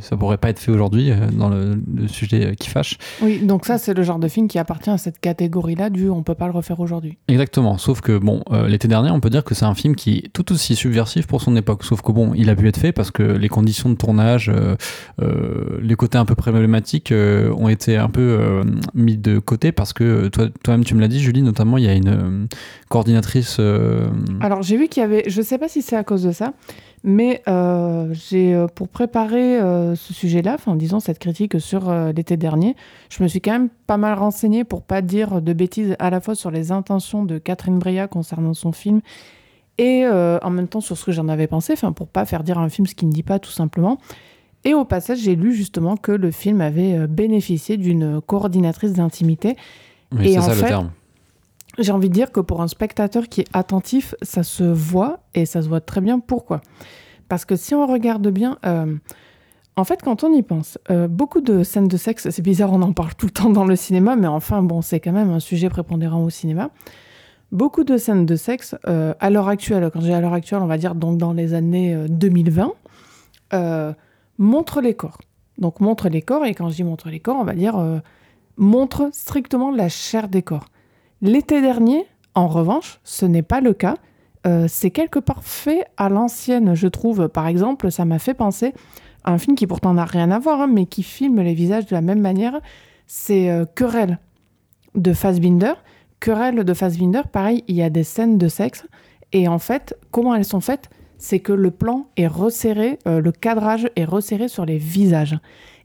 Speaker 1: ça pourrait pas être fait aujourd'hui euh, dans le, sujet qui fâche.
Speaker 2: Oui, donc ça, c'est le genre de film qui appartient à cette catégorie-là du on peut pas le refaire aujourd'hui.
Speaker 1: Exactement. Sauf que bon, euh, l'été dernier, on peut dire que c'est un film qui est tout aussi subversif pour son époque. Sauf que bon, il a pu être fait parce que les conditions de tournage, les côtés un peu problématiques ont été un peu mis de côté parce que toi, toi-même, tu me l'as dit, Julie, notamment, il y a une coordinatrice euh,
Speaker 2: Alors j'ai vu qu'il y avait, je sais pas si c'est à cause de ça, mais euh, j'ai euh, pour préparer euh, ce sujet-là, enfin en disant cette critique sur euh, l'été dernier, je me suis quand même pas mal renseignée pour pas dire de bêtises à la fois sur les intentions de Catherine Breillat concernant son film et en même temps sur ce que j'en avais pensé, enfin pour pas faire dire à un film ce qu'il ne dit pas tout simplement. Et au passage, j'ai lu justement que le film avait bénéficié d'une coordinatrice d'intimité
Speaker 1: oui,
Speaker 2: Et
Speaker 1: c'est
Speaker 2: en
Speaker 1: ça
Speaker 2: fait,
Speaker 1: le terme.
Speaker 2: J'ai envie de dire que pour un spectateur qui est attentif, ça se voit et ça se voit très bien. Pourquoi? Parce que si on regarde bien, euh, en fait, quand on y pense, euh, beaucoup de scènes de sexe, c'est bizarre, on en parle tout le temps dans le cinéma, mais enfin, bon, c'est quand même un sujet prépondérant au cinéma. Beaucoup de scènes de sexe, euh, à l'heure actuelle, quand j'ai à l'heure actuelle, on va dire donc dans les années euh, 2020, euh, montrent les corps. Donc montrent les corps, et quand je dis montre les corps, on va dire euh, montre strictement la chair des corps. L'été dernier, en revanche, ce n'est pas le cas. Euh, c'est quelque part fait à l'ancienne, je trouve. Par exemple, ça m'a fait penser à un film qui pourtant n'a rien à voir, hein, mais qui filme les visages de la même manière. C'est euh, Querelle de Fassbinder. Querelle de Fassbinder, pareil, il y a des scènes de sexe. Et en fait, comment elles sont faites C'est que le plan est resserré, euh, le cadrage est resserré sur les visages.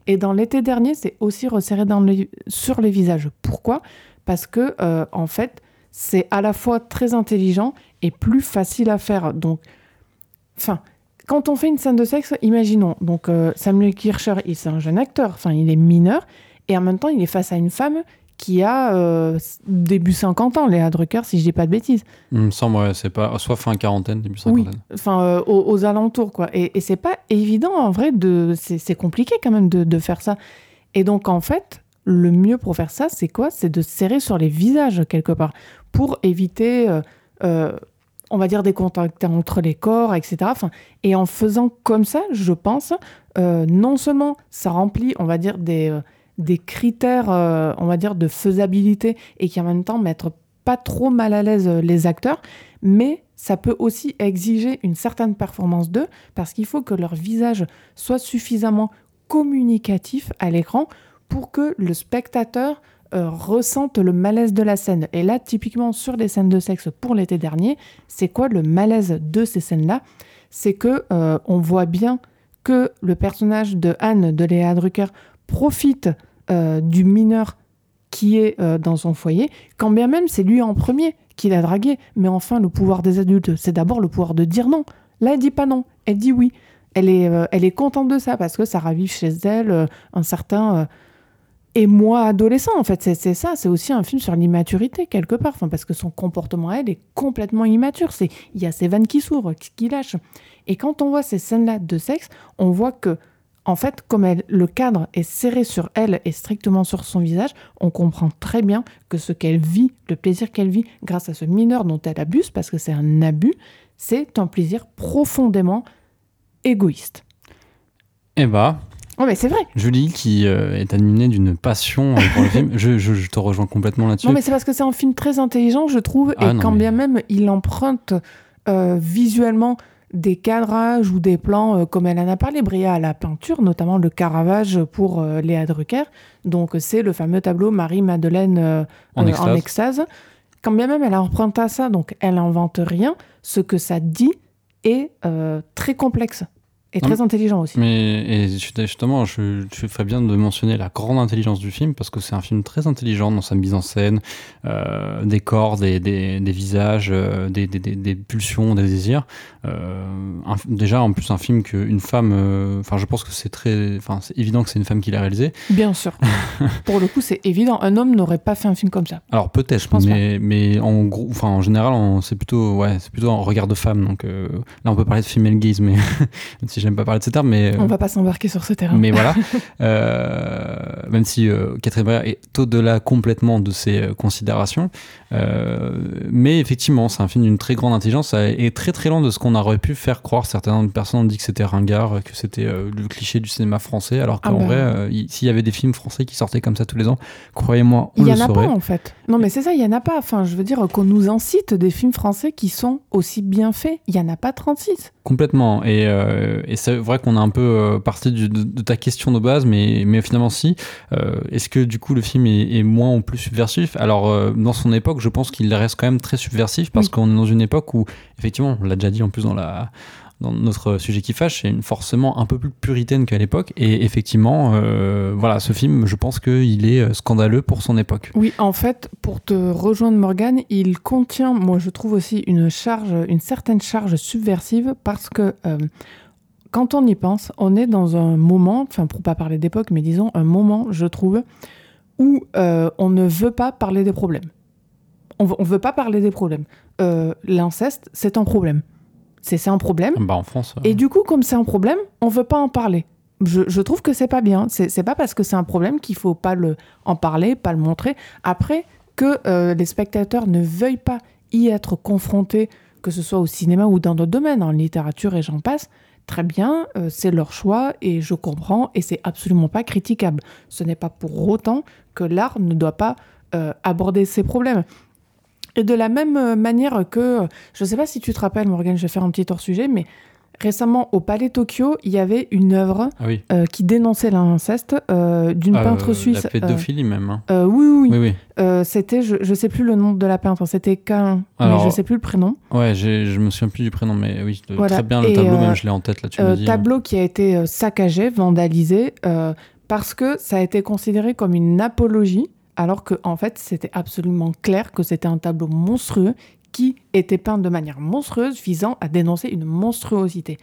Speaker 2: Et dans l'été dernier, c'est aussi resserré sur les visages. Pourquoi? Parce que, euh, en fait, c'est à la fois très intelligent et plus facile à faire. Donc, enfin, quand on fait une scène de sexe, imaginons, donc euh, Samuel Kircher, il- c'est un jeune acteur, enfin, il est mineur, et en même temps, il est face à une femme qui a euh, début 50 ans, Léa Drucker, si je dis pas de bêtises.
Speaker 1: Il me semble, ouais, c'est pas. Soit fin quarantaine, début
Speaker 2: Oui,
Speaker 1: cinquantaine.
Speaker 2: enfin euh, aux, aux alentours quoi. Et, et c'est pas évident en vrai de, c'est c'est compliqué quand même de, de faire ça. Et donc en fait, le mieux pour faire ça, c'est quoi? C'est de serrer sur les visages quelque part pour éviter, euh, euh, on va dire des contacts entre les corps, etc. Et en faisant comme ça, je pense, euh, non seulement ça remplit, on va dire des des critères, on va dire de faisabilité et qui en même temps mettre pas trop mal à l'aise les acteurs, mais ça peut aussi exiger une certaine performance d'eux, parce qu'il faut que leur visage soit suffisamment communicatif à l'écran pour que le spectateur euh, ressente le malaise de la scène. Et là, typiquement sur les scènes de sexe pour l'été dernier, c'est quoi le malaise de ces scènes-là? C'est que euh, on voit bien que le personnage de Anne de Léa Drucker profite euh, du mineur qui est dans son foyer, quand bien même c'est lui en premier qui l'a dragué. Mais enfin, le pouvoir des adultes, c'est d'abord le pouvoir de dire non. Là, elle dit pas non, elle dit oui. Elle est, elle est contente de ça parce que ça ravive chez elle un certain euh, émoi adolescent. En fait, c'est ça. C'est aussi un film sur l'immaturité quelque part, parce que son comportement à elle est complètement immature. C'est il y a ses vannes qui s'ouvrent, qui, lâchent. Et quand on voit ces scènes-là de sexe, on voit que en fait, comme le cadre est serré sur elle et strictement sur son visage, on comprend très bien que ce qu'elle vit, le plaisir qu'elle vit grâce à ce mineur dont elle abuse, parce que c'est un abus, c'est un plaisir profondément égoïste.
Speaker 1: Eh bah,
Speaker 2: Oh mais c'est vrai.
Speaker 1: Julie, qui euh, est animée d'une passion euh, pour le film, je, je- je te rejoins complètement là-dessus.
Speaker 2: Non mais c'est parce que c'est un film très intelligent, je trouve,
Speaker 1: Ah,
Speaker 2: et
Speaker 1: non,
Speaker 2: quand
Speaker 1: mais-
Speaker 2: bien même il emprunte euh, visuellement des cadrages ou des plans, comme elle en a parlé, Bria, à la peinture, notamment le Caravage pour Léa Drucker. Donc c'est le fameux tableau Marie-Madeleine
Speaker 1: En
Speaker 2: euh,
Speaker 1: extase.
Speaker 2: Quand bien même elle emprunte à ça, donc elle invente rien, ce que ça dit est très complexe et
Speaker 1: Non,
Speaker 2: très intelligent aussi.
Speaker 1: Mais et ju- justement, je, je ferais bien de mentionner la grande intelligence du film parce que c'est un film très intelligent dans sa mise en scène, euh, des corps, des, des, des visages, euh, des, pulsions, des désirs. Euh, un- déjà, en plus, un film qu'une femme. euh, Enfin, je pense que c'est très. Enfin, c'est évident que c'est une femme qui l'a réalisé.
Speaker 2: Bien sûr. pour le coup, c'est évident. Un homme n'aurait pas fait un film comme ça.
Speaker 1: Alors peut-être,
Speaker 2: pense
Speaker 1: mais, mais en gros, enfin en général, on- c'est plutôt, ouais, c'est plutôt un regard de femme. Donc là, on peut parler de female gaze, mais si j'aime pas parler de ce terme, mais euh,
Speaker 2: On va pas s'embarquer sur ce terrain.
Speaker 1: Mais voilà, Euh, même si euh, Catherine Breillat est au-delà complètement de ses euh, considérations, euh, mais effectivement, c'est un film d'une très grande intelligence est très très loin de ce qu'on aurait pu faire croire. Certaines personnes ont dit que c'était ringard, que c'était euh, le cliché du cinéma français, alors qu'en
Speaker 2: Ah bah.
Speaker 1: vrai, euh, il- s'il y avait des films français qui sortaient comme ça tous les ans, croyez-moi, on
Speaker 2: Il y
Speaker 1: le
Speaker 2: en a
Speaker 1: saurait.
Speaker 2: pas en fait. Non mais c'est ça, il y en a pas. Enfin, je veux dire qu'on nous incite des films français qui sont aussi bien faits. Il y en a pas 36.
Speaker 1: Complètement. Et, euh, et et c'est vrai qu'on a un peu euh, parti du- de, de ta question de base, mais, mais finalement si. Euh, Est-ce que du coup le film est, est moins ou plus subversif? Alors euh, dans son époque, je pense qu'il reste quand même très subversif parce
Speaker 2: Oui.
Speaker 1: qu'on est dans une époque où effectivement, on l'a déjà dit en plus dans la dans notre sujet qui fâche, c'est forcément un peu plus puritaine qu'à l'époque. Et effectivement, euh, voilà, ce film, je pense qu'il est scandaleux pour son époque.
Speaker 2: Oui, en fait, pour te rejoindre Morgane, il contient, moi je trouve aussi une charge, une certaine charge subversive parce que euh, quand on y pense, on est dans un moment, enfin pour pas parler d'époque, mais disons un moment, je trouve, où euh, on ne veut pas parler des problèmes. On on veut pas parler des problèmes. Euh, L'inceste, c'est un problème. C'est un problème.
Speaker 1: Bah, en France. euh,
Speaker 2: Et du coup, comme c'est un problème, on veut pas en parler. Je, je trouve que c'est pas bien. C'est pas parce que c'est un problème qu'il faut pas le en parler, pas le montrer. Après que euh, les spectateurs ne veuillent pas y être confrontés, que ce soit au cinéma ou dans d'autres domaines, en littérature et j'en passe, très bien, euh, c'est leur choix et je comprends et c'est absolument pas critiquable. Ce n'est pas pour autant que l'art ne doit pas euh, aborder ces problèmes. Et de la même euh, manière que, je ne sais pas si tu te rappelles, Morgane, je vais faire un petit hors-sujet, mais récemment au Palais Tokyo, il y avait une œuvre
Speaker 1: Ah oui.
Speaker 2: euh, qui dénonçait l'inceste euh, d'une
Speaker 1: Euh,
Speaker 2: peintre suisse.
Speaker 1: La pédophilie même. hein.
Speaker 2: oui, oui, oui.
Speaker 1: Oui, oui.
Speaker 2: C'était, je ne sais plus le nom de la peintre, c'était Cain, mais je ne sais plus le prénom.
Speaker 1: Ouais, je me souviens plus du prénom, mais oui,
Speaker 2: Voilà.
Speaker 1: très bien le
Speaker 2: Et,
Speaker 1: tableau, même je l'ai en tête là, tu me dis. hein.
Speaker 2: tableau qui a été saccagé, vandalisé, parce que ça a été considéré comme une apologie, alors que en fait c'était absolument clair que c'était un tableau monstrueux qui était peint de manière monstrueuse, visant à dénoncer une monstruosité.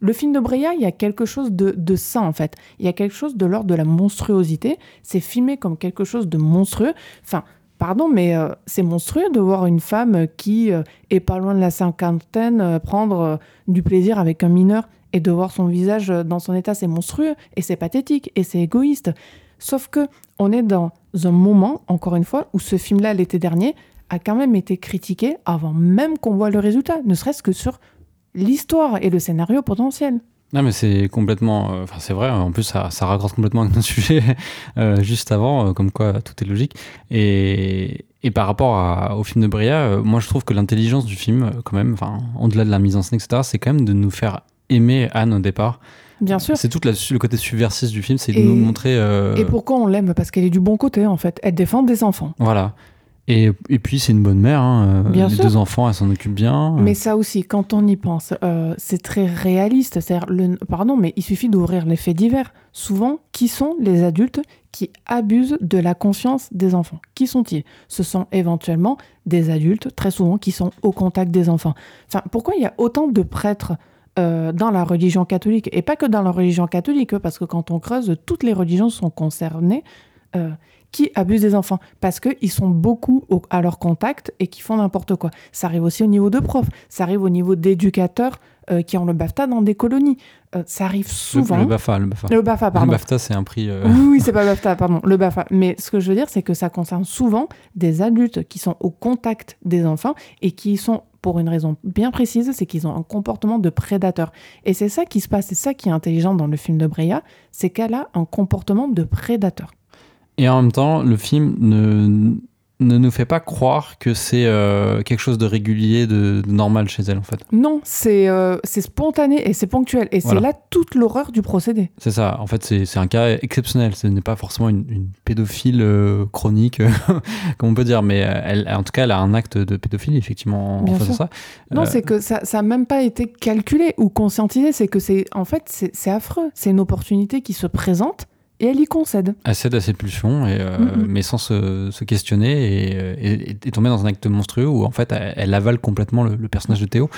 Speaker 2: Le film de Breya, il y a quelque chose de, de ça en fait. Il y a quelque chose de l'ordre de la monstruosité. C'est filmé comme quelque chose de monstrueux. Enfin, pardon, mais euh, c'est monstrueux de voir une femme qui euh, est pas loin de la cinquantaine euh, prendre du plaisir avec un mineur et de voir son visage dans son état, c'est monstrueux et c'est pathétique et c'est égoïste. Sauf que on est dans un moment, encore une fois, où ce film-là, l'été dernier, a quand même été critiqué avant même qu'on voit le résultat, ne serait-ce que sur l'histoire et le scénario potentiel.
Speaker 1: Non, mais c'est complètement. euh, Enfin, c'est vrai, en plus, ça, ça raccorde complètement avec notre sujet euh, juste avant, euh, comme quoi tout est logique. Et, et par rapport à- au film de Bria, moi, je trouve que l'intelligence du film, quand même, enfin, au-delà de la mise en scène, etc., c'est quand même de nous faire aimer Anne au départ.
Speaker 2: Bien sûr.
Speaker 1: C'est tout la- le côté subversif du film, c'est de nous montrer.
Speaker 2: Et pourquoi on l'aime? Parce qu'elle est du bon côté, en fait. Elle défend des enfants.
Speaker 1: Voilà. Et, et puis, c'est une bonne mère. Hein. euh,
Speaker 2: Bien
Speaker 1: les
Speaker 2: sûr.
Speaker 1: deux enfants, elle s'en occupe bien.
Speaker 2: Mais ça aussi, quand on y pense, euh, c'est très réaliste. Le- pardon, mais il suffit d'ouvrir les faits divers. Souvent, qui sont les adultes qui abusent de la confiance des enfants? Qui sont-ils? Ce sont éventuellement des adultes, très souvent, qui sont au contact des enfants. Enfin, pourquoi il y a autant de prêtres euh, dans la religion catholique? Et pas que dans la religion catholique, parce que quand on creuse, toutes les religions sont concernées. euh, qui abusent des enfants parce qu'ils sont beaucoup au- à leur contact et qui font n'importe quoi. Ça arrive aussi au niveau de profs, ça arrive au niveau d'éducateurs euh, qui ont le BAFTA dans des colonies. Euh, ça arrive
Speaker 1: Le-
Speaker 2: souvent.
Speaker 1: Le, BAFA, le BAFA.
Speaker 2: Le BAFA,
Speaker 1: Le
Speaker 2: pardon.
Speaker 1: BAFTA, c'est un prix. euh,
Speaker 2: Oui, oui, c'est pas BAFTA, pardon, le BAFA. Mais ce que je veux dire, c'est que ça concerne souvent des adultes qui sont au contact des enfants et qui sont, pour une raison bien précise, c'est qu'ils ont un comportement de prédateur. Et c'est ça qui se passe, c'est ça qui est intelligent dans le film de Breya, c'est qu'elle a un comportement de prédateur.
Speaker 1: Et en même temps, le film ne, ne nous fait pas croire que c'est euh, quelque chose de régulier, de, de normal chez elle, en fait.
Speaker 2: Non, c'est euh, spontané et c'est ponctuel. Et
Speaker 1: Voilà.
Speaker 2: c'est là toute l'horreur du procédé.
Speaker 1: C'est ça. En fait, c'est un cas exceptionnel. Ce n'est pas forcément une, une pédophile euh, chronique, comme on peut dire. Mais euh, elle, en tout cas, elle a un acte de pédophilie, effectivement, en
Speaker 2: Bien
Speaker 1: faisant
Speaker 2: sûr.
Speaker 1: ça.
Speaker 2: Non, c'est que ça n'a même pas été calculé ou conscientisé. C'est que c'est en fait, c'est affreux. C'est une opportunité qui se présente et elle y concède.
Speaker 1: Elle cède à ses pulsions, et, euh,
Speaker 2: Mhm.
Speaker 1: mais sans se, se questionner et, euh, et, et tomber dans un acte monstrueux où en fait elle, elle avale complètement le, le personnage de Théo.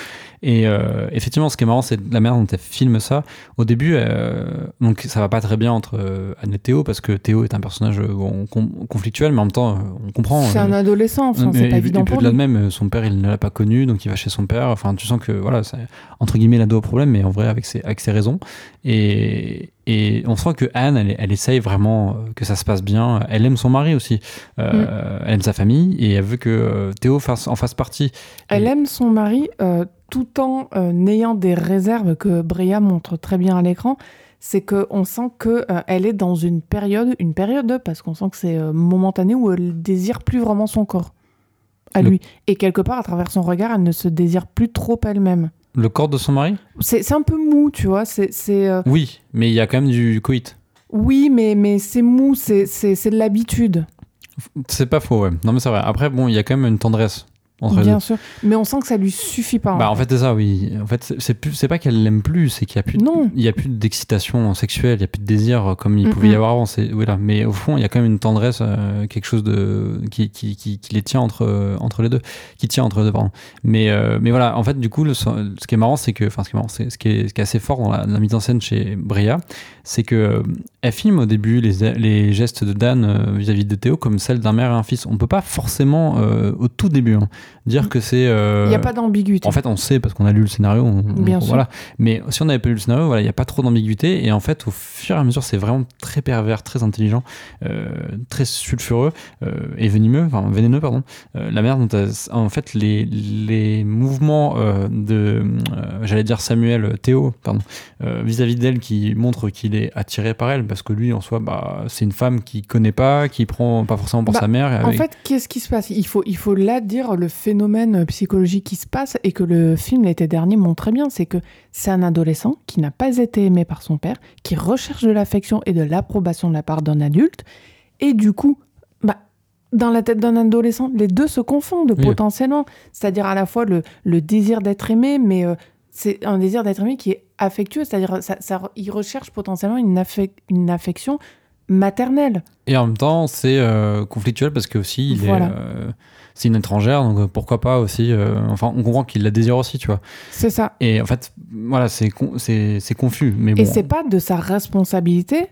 Speaker 1: Et euh, effectivement, ce qui est marrant, c'est la manière dont elle filme ça. Au début, euh, donc ça va pas très bien entre Anne et Théo parce que Théo est un personnage bon, conflictuel, mais en même temps, on comprend.
Speaker 2: C'est un adolescent, enfin, c'est pas
Speaker 1: et,
Speaker 2: évident
Speaker 1: et puis
Speaker 2: pour
Speaker 1: au-delà
Speaker 2: lui.
Speaker 1: de même, euh, son père, il ne l'a pas connu, donc il va chez son père. Enfin, tu sens que voilà, c'est entre guillemets l'ado au problème, mais en vrai avec ses, avec ses raisons. Et, et on sent que Anne, elle, elle essaye vraiment euh, que ça se passe bien. Elle aime son mari aussi, Euh, elle aime sa famille et elle veut que euh, Théo fasse, en fasse partie.
Speaker 2: Elle
Speaker 1: Et-
Speaker 2: aime son mari euh, tout en euh, n'ayant des réserves que Bria montre très bien à l'écran. C'est qu'on sent qu'elle est dans une période, une période, parce qu'on sent que c'est momentané, où elle désire plus vraiment son corps à
Speaker 1: Le-
Speaker 2: lui. Et quelque part, à travers son regard, elle ne se désire plus trop elle-même.
Speaker 1: Le corps de son mari
Speaker 2: C'est un peu mou, tu vois. C'est c'est, euh,
Speaker 1: Oui, mais il y a quand même du coït.
Speaker 2: oui, mais mais c'est mou, c'est c'est c'est de l'habitude.
Speaker 1: C'est pas faux, ouais. Non, mais c'est vrai. Après, bon, il y a quand même une tendresse entre.
Speaker 2: Bien sûr, mais on sent que ça lui suffit pas.
Speaker 1: Bah, en fait, c'est ça, oui. En fait, c'est- pas qu'elle l'aime plus, c'est qu'il y a plus,
Speaker 2: Non.
Speaker 1: il y a plus d'excitation sexuelle, il y a plus de désir euh, comme il
Speaker 2: Mm,
Speaker 1: pouvait y
Speaker 2: mm.
Speaker 1: avoir avant. C'est voilà. Mais au fond, il y a quand même une tendresse, euh, quelque chose de qui, qui, qui, qui les tient entre euh, entre les deux, qui tient entre les deux, pardon. Mais euh, mais voilà, en fait, du coup, le- ce qui est marrant, c'est que, enfin, ce qui est marrant, c'est ce qui est, ce qui est assez fort dans la, la mise en scène chez Brea, c'est que elle filme au début les, les gestes de Dan euh, vis-à-vis de Théo comme celle d'un mère et un fils. On peut pas forcément euh, au tout début hein, dire que c'est. euh,
Speaker 2: Il n'y a pas d'ambiguïté.
Speaker 1: en fait, on sait parce qu'on a lu le scénario. on- on-
Speaker 2: Bien sûr.
Speaker 1: voilà. Mais si on n'avait pas lu le scénario, voilà, il n'y a pas trop d'ambiguïté. Et en fait, au fur et à mesure, c'est vraiment très pervers, très intelligent, euh, très sulfureux euh, et venimeux, enfin vénéneux, pardon. Euh, la mère dont en fait, les, les mouvements euh, de, euh, j'allais dire Samuel, euh, Théo, pardon, euh, vis-à-vis d'elle qui montre qu'il est attiré par elle parce que lui, en soi, bah, c'est une femme qu'il connaît pas, qui prend pas forcément pour
Speaker 2: Bah,
Speaker 1: sa mère.
Speaker 2: En fait, qu'est-ce qui se passe? Il faut, il faut là dire le phénomène psychologique qui se passe et que le film l'été dernier montre très bien, c'est que c'est un adolescent qui n'a pas été aimé par son père, qui recherche de l'affection et de l'approbation de la part d'un adulte, et du coup, bah, dans la tête d'un adolescent, les deux se confondent
Speaker 1: Oui.
Speaker 2: potentiellement, c'est-à-dire à la fois le, le désir d'être aimé, mais euh, c'est un désir d'être aimé qui est affectueux, c'est-à-dire ça, ça- il recherche potentiellement une, affec- une affection maternelle.
Speaker 1: Et en même temps, c'est euh, conflictuel parce que aussi, il
Speaker 2: Voilà.
Speaker 1: est, euh, c'est une étrangère, donc euh, pourquoi pas aussi. euh, enfin, on comprend qu'il la désire aussi, tu vois.
Speaker 2: C'est ça.
Speaker 1: Et en fait, voilà, c'est con- confus, mais bon.
Speaker 2: Et c'est pas de sa responsabilité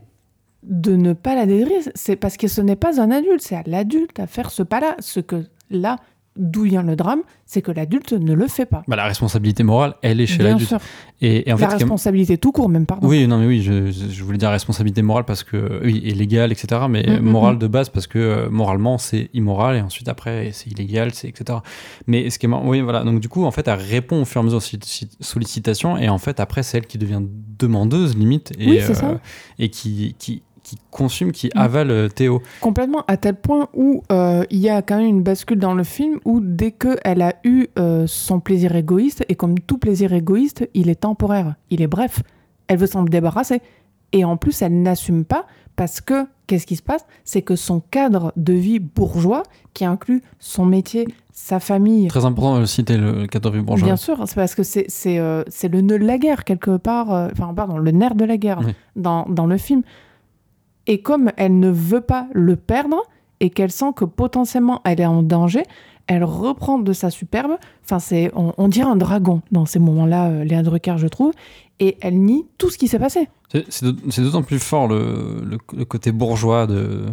Speaker 2: de ne pas la désirer. C'est parce que ce n'est pas un adulte, c'est à l'adulte à faire ce pas-là. Ce que là, d'où vient le drame, c'est que l'adulte ne le fait pas.
Speaker 1: Bah, la responsabilité morale, elle est chez l'adulte. Et, et en
Speaker 2: la responsabilité tout court, même, pardon.
Speaker 1: oui, non, mais oui, je, je voulais dire responsabilité morale parce que oui, et légale, etc. Mais
Speaker 2: Mm, mm,
Speaker 1: morale
Speaker 2: mm.
Speaker 1: de base parce que euh, moralement c'est immoral et ensuite après c'est illégal, c'est etc. Mais ce qui est marrant, oui, voilà. Donc du coup, en fait, elle répond au fur et à mesure aux sollici- sollicitations et en fait après c'est elle qui devient demandeuse limite et
Speaker 2: Oui, ça.
Speaker 1: et qui qui qui consume, qui
Speaker 2: Mm.
Speaker 1: avale euh, Théo.
Speaker 2: Complètement, à tel point où euh, il y a quand même une bascule dans le film où dès qu'elle a eu euh, son plaisir égoïste, et comme tout plaisir égoïste, il est temporaire, il est bref, elle veut s'en débarrasser. Et en plus, elle n'assume pas parce que, qu'est-ce qui se passe? C'est que son cadre de vie bourgeois, qui inclut son métier, sa famille,
Speaker 1: Très important de citer le cadre de vie bourgeois.
Speaker 2: Bien sûr, c'est parce que c'est c'est euh, le nœud de la guerre quelque part, enfin pardon, le nerf de la guerre
Speaker 1: Oui.
Speaker 2: dans, dans le film. Et comme elle ne veut pas le perdre et qu'elle sent que potentiellement elle est en danger, elle reprend de sa superbe. Enfin, c'est on, on dirait un dragon dans ces moments-là, euh, Léa Drucker, je trouve. Et elle nie tout ce qui s'est passé.
Speaker 1: C'est- C'est d'aut- c'est d'autant plus fort le, le- le côté bourgeois de,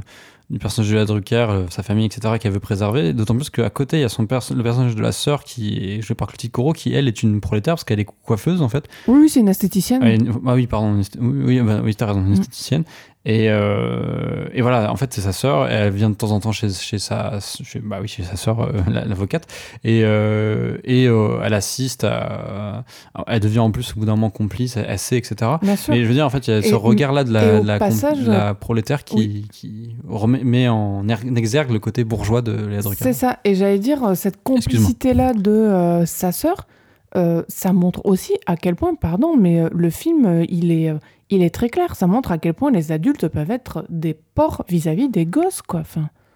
Speaker 1: du personnage de la Drucker, euh, sa famille, etc., qu'elle veut préserver. D'autant plus qu'à côté, il y a son le personnage de la sœur qui est joué par Clotilde Corot, qui elle est une prolétaire parce qu'elle est coiffeuse en fait.
Speaker 2: Oui, c'est une esthéticienne.
Speaker 1: Ah, une- ah oui, pardon, une esth- oui, oui, bah, oui t'as raison, une
Speaker 2: Mm.
Speaker 1: esthéticienne. Et, euh, et voilà, en fait, c'est sa sœur. Elle vient de temps en temps chez, chez sa, chez, bah oui, chez sa sœur, euh, la- l'avocate. Et, euh, et elle assiste à, Elle devient en plus au bout d'un moment complice, elle, sait, etc.
Speaker 2: Bien sûr.
Speaker 1: Mais je veux dire, en fait, il y a ce regard-là de la, la,
Speaker 2: passage,
Speaker 1: prolétaire qui, qui remet, met en er- en exergue le côté bourgeois de Léa Drucker.
Speaker 2: C'est ça. Et j'allais dire, cette complicité-là de sa sœur, ça montre aussi à quel point, pardon, mais le film, il, est, il est très clair. Ça montre à quel point les adultes peuvent être des porcs vis-à-vis des gosses, quoi.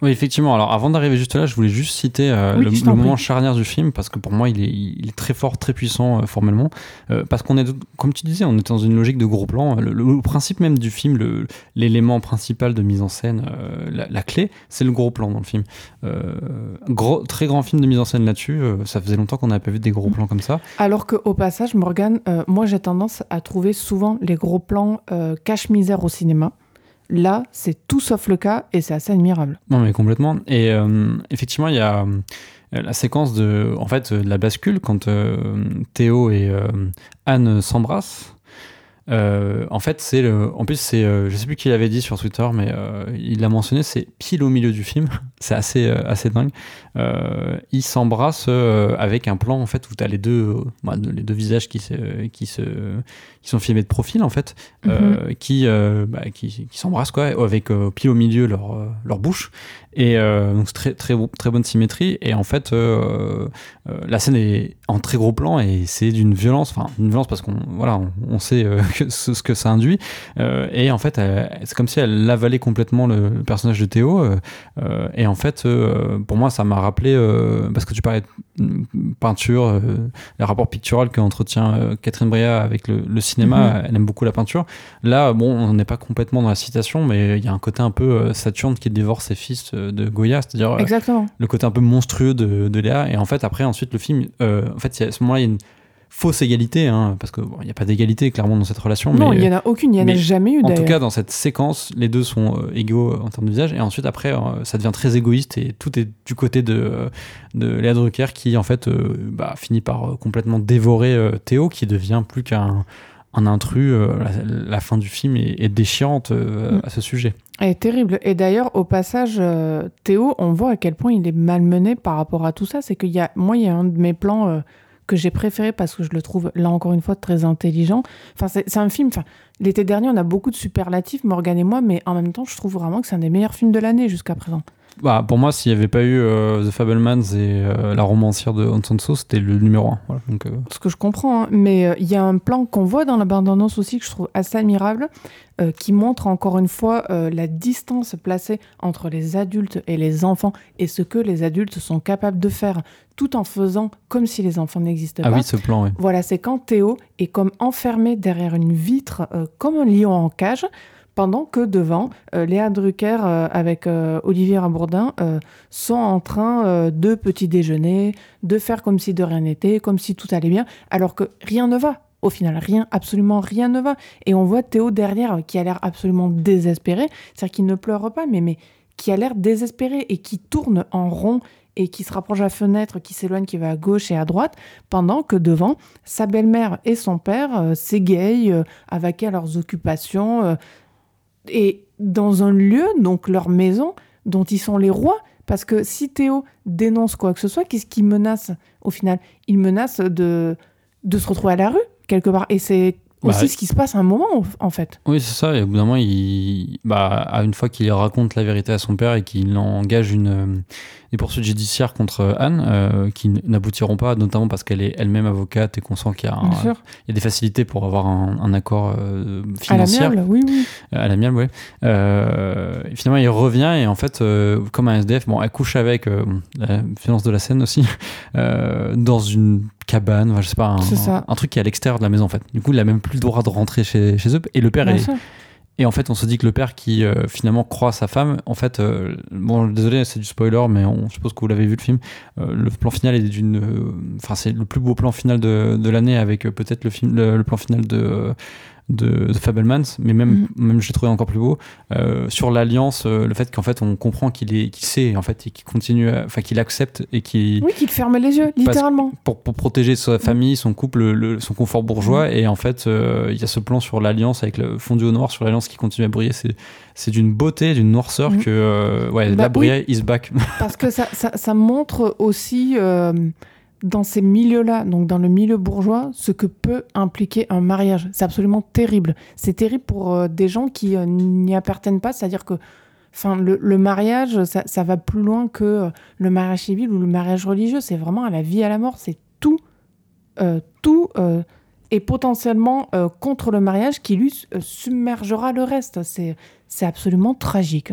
Speaker 1: Oui, effectivement. Alors, avant d'arriver juste là, je voulais juste citer euh,
Speaker 2: Oui,
Speaker 1: le, moment charnière du film, parce que pour moi, il est, il est très fort, très puissant euh, formellement. Euh, parce qu'on est, comme tu disais, on est dans une logique de gros plan. Le, le principe même du film, l'élément principal de mise en scène, la, la clé, c'est le gros plan dans le film. Gros, très grand film de mise en scène là-dessus. ça faisait longtemps qu'on n'avait pas vu des gros plans comme ça.
Speaker 2: Alors qu'au passage, Morgane, moi j'ai tendance à trouver souvent les gros plans cache-misère au cinéma. Là, c'est tout sauf le cas et c'est assez admirable.
Speaker 1: Non, mais complètement. Et euh, effectivement, il y a euh, la séquence de, en fait, de la bascule quand euh, Théo et euh, Anne s'embrassent. Euh, en fait, c'est. En plus, c'est. euh, je sais plus qui l'avait dit sur Twitter, mais euh, il l'a mentionné. C'est pile au milieu du film. c'est assez, euh, assez dingue. Euh, ils s'embrassent euh, avec un plan en fait où tu as les deux, bah, les deux visages qui se, qui se, qui sont filmés de profil en fait, euh, qui, euh, bah, qui, qui s'embrassent quoi, avec pile au milieu leur, leur bouche. Et donc, c'est très, très, très bonne symétrie. Et en fait, la scène est en très gros plan et c'est d'une violence, enfin, une violence parce qu'on voilà, on, sait ce, que ça induit. et en fait, c'est comme si elle avalait complètement le, personnage de Théo. et en fait, pour moi, ça m'a rappelé, parce que tu parlais de peinture, les rapports picturaux qu'entretient Catherine Bria avec le, cinéma, mm-hmm. elle aime beaucoup la peinture. Là, bon, on n'est pas complètement dans la citation, mais il y a un côté un peu Saturne qui dévore ses fils de Goya, c'est-à-dire
Speaker 2: euh,
Speaker 1: le côté un peu monstrueux de, de, Léa. Et en fait, après, ensuite, le film, euh, en fait, à ce moment-là, il y a une fausse égalité, hein, parce qu'il n'y a pas d'égalité clairement dans cette relation.
Speaker 2: Non, il n'y en a aucune, il n'y en a jamais eu.
Speaker 1: En tout cas, dans cette séquence, les deux sont euh, égaux en termes de visage, et ensuite, après, ça devient très égoïste, et tout est du côté de, de Léa Drucker qui, en fait, bah, finit par complètement dévorer Théo, qui devient plus qu'un un intrus. La, fin du film est, déchirante mm. à ce sujet.
Speaker 2: Elle est terrible. Et d'ailleurs, au passage, euh, Théo, on voit à quel point il est malmené par rapport à tout ça. C'est qu'il y a, moi, il y a un de mes plans euh, que j'ai préféré parce que je le trouve, là encore une fois, très intelligent. Enfin, c'est un film. Enfin, l'été dernier, on a beaucoup de superlatifs, Morgan et moi, mais en même temps, je trouve vraiment que c'est un des meilleurs films de l'année jusqu'à présent.
Speaker 1: Bah, pour moi, s'il n'y avait pas eu euh, The Fablemans et la romancière de Hansanso, c'était le numéro un. donc,
Speaker 2: Ce que je comprends, hein. mais il y a un plan qu'on voit dans la bande-annonce aussi que je trouve assez admirable. Euh, qui montre encore une fois euh, la distance placée entre les adultes et les enfants et ce que les adultes sont capables de faire tout en faisant comme si les enfants n'existaient
Speaker 1: pas.
Speaker 2: Ah
Speaker 1: oui, ce plan, oui.
Speaker 2: Voilà, c'est quand Théo est comme enfermé derrière une vitre, euh, comme un lion en cage, pendant que devant, Léa Drucker avec Olivier Rabourdin sont en train de petit déjeuner, de faire comme si de rien n'était, comme si tout allait bien, alors que rien ne va. Au final, rien, absolument rien ne va. Et on voit Théo derrière qui a l'air absolument désespéré. C'est-à-dire qu'il ne pleure pas, mais, qui a l'air désespéré et qui tourne en rond et qui se rapproche à la fenêtre, qui s'éloigne, qui va à gauche et à droite, pendant que devant, sa belle-mère et son père euh, s'égayent, euh, à leurs occupations, euh, et dans un lieu, donc leur maison, dont ils sont les rois. Parce que si Théo dénonce quoi que ce soit, qu'est-ce qui menace au final? Il menace de, de se retrouver à la rue quelque part. Et c'est aussi bah, ce qui se passe à un moment, en fait.
Speaker 1: Oui, c'est ça. Et au bout d'un moment, il, bah, une fois qu'il raconte la vérité à son père et qu'il engage une, des poursuites judiciaires contre Anne, euh, qui n'aboutiront pas, notamment parce qu'elle est elle-même avocate et qu'on sent qu'il y, a des facilités pour avoir un, accord euh, financier.
Speaker 2: À l'amiable, oui, oui.
Speaker 1: À l'amiable, oui. Euh, finalement, il revient et en fait, comme un SDF, bon, elle couche avec la violence de la scène aussi, dans une cabane, je sais pas, un, truc qui est à l'extérieur de la maison en fait. Du coup, il a même plus le droit de rentrer chez, chez eux. Et le père est, et en fait, on se dit que le père qui euh, finalement croit sa femme, en fait, euh, bon, désolé, c'est du spoiler, mais on suppose que vous l'avez vu le film. Euh, le plan final est d'une, enfin, c'est le plus beau plan final de, de l'année avec peut-être le film, le, plan final de de, Fablemans, mais même, mm. même je l'ai trouvé encore plus beau, euh, sur l'alliance, euh, le fait qu'en fait on comprend qu'il est, qu'il sait en fait et qu'il continue, enfin qu'il accepte et qu'il.
Speaker 2: Oui, qu'il ferme les yeux, littéralement.
Speaker 1: Pour, pour, protéger sa famille, son couple, le, son confort bourgeois, mm. et en fait euh, il y a ce plan sur l'alliance avec le fondu au noir sur l'alliance qui continue à briller, c'est c'est d'une beauté, d'une noirceur mm. que ouais, bah, la briller is back.
Speaker 2: Parce que ça, ça, ça montre aussi dans ces milieux-là, donc dans le milieu bourgeois, ce que peut impliquer un mariage. C'est absolument terrible. C'est terrible pour euh, des gens qui euh, n'y appartiennent pas, c'est-à-dire que enfin, le, mariage, ça, va plus loin que euh, le mariage civil ou le mariage religieux. C'est vraiment à la vie, à la mort. C'est tout, tout est potentiellement contre le mariage qui lui submergera le reste. C'est absolument tragique.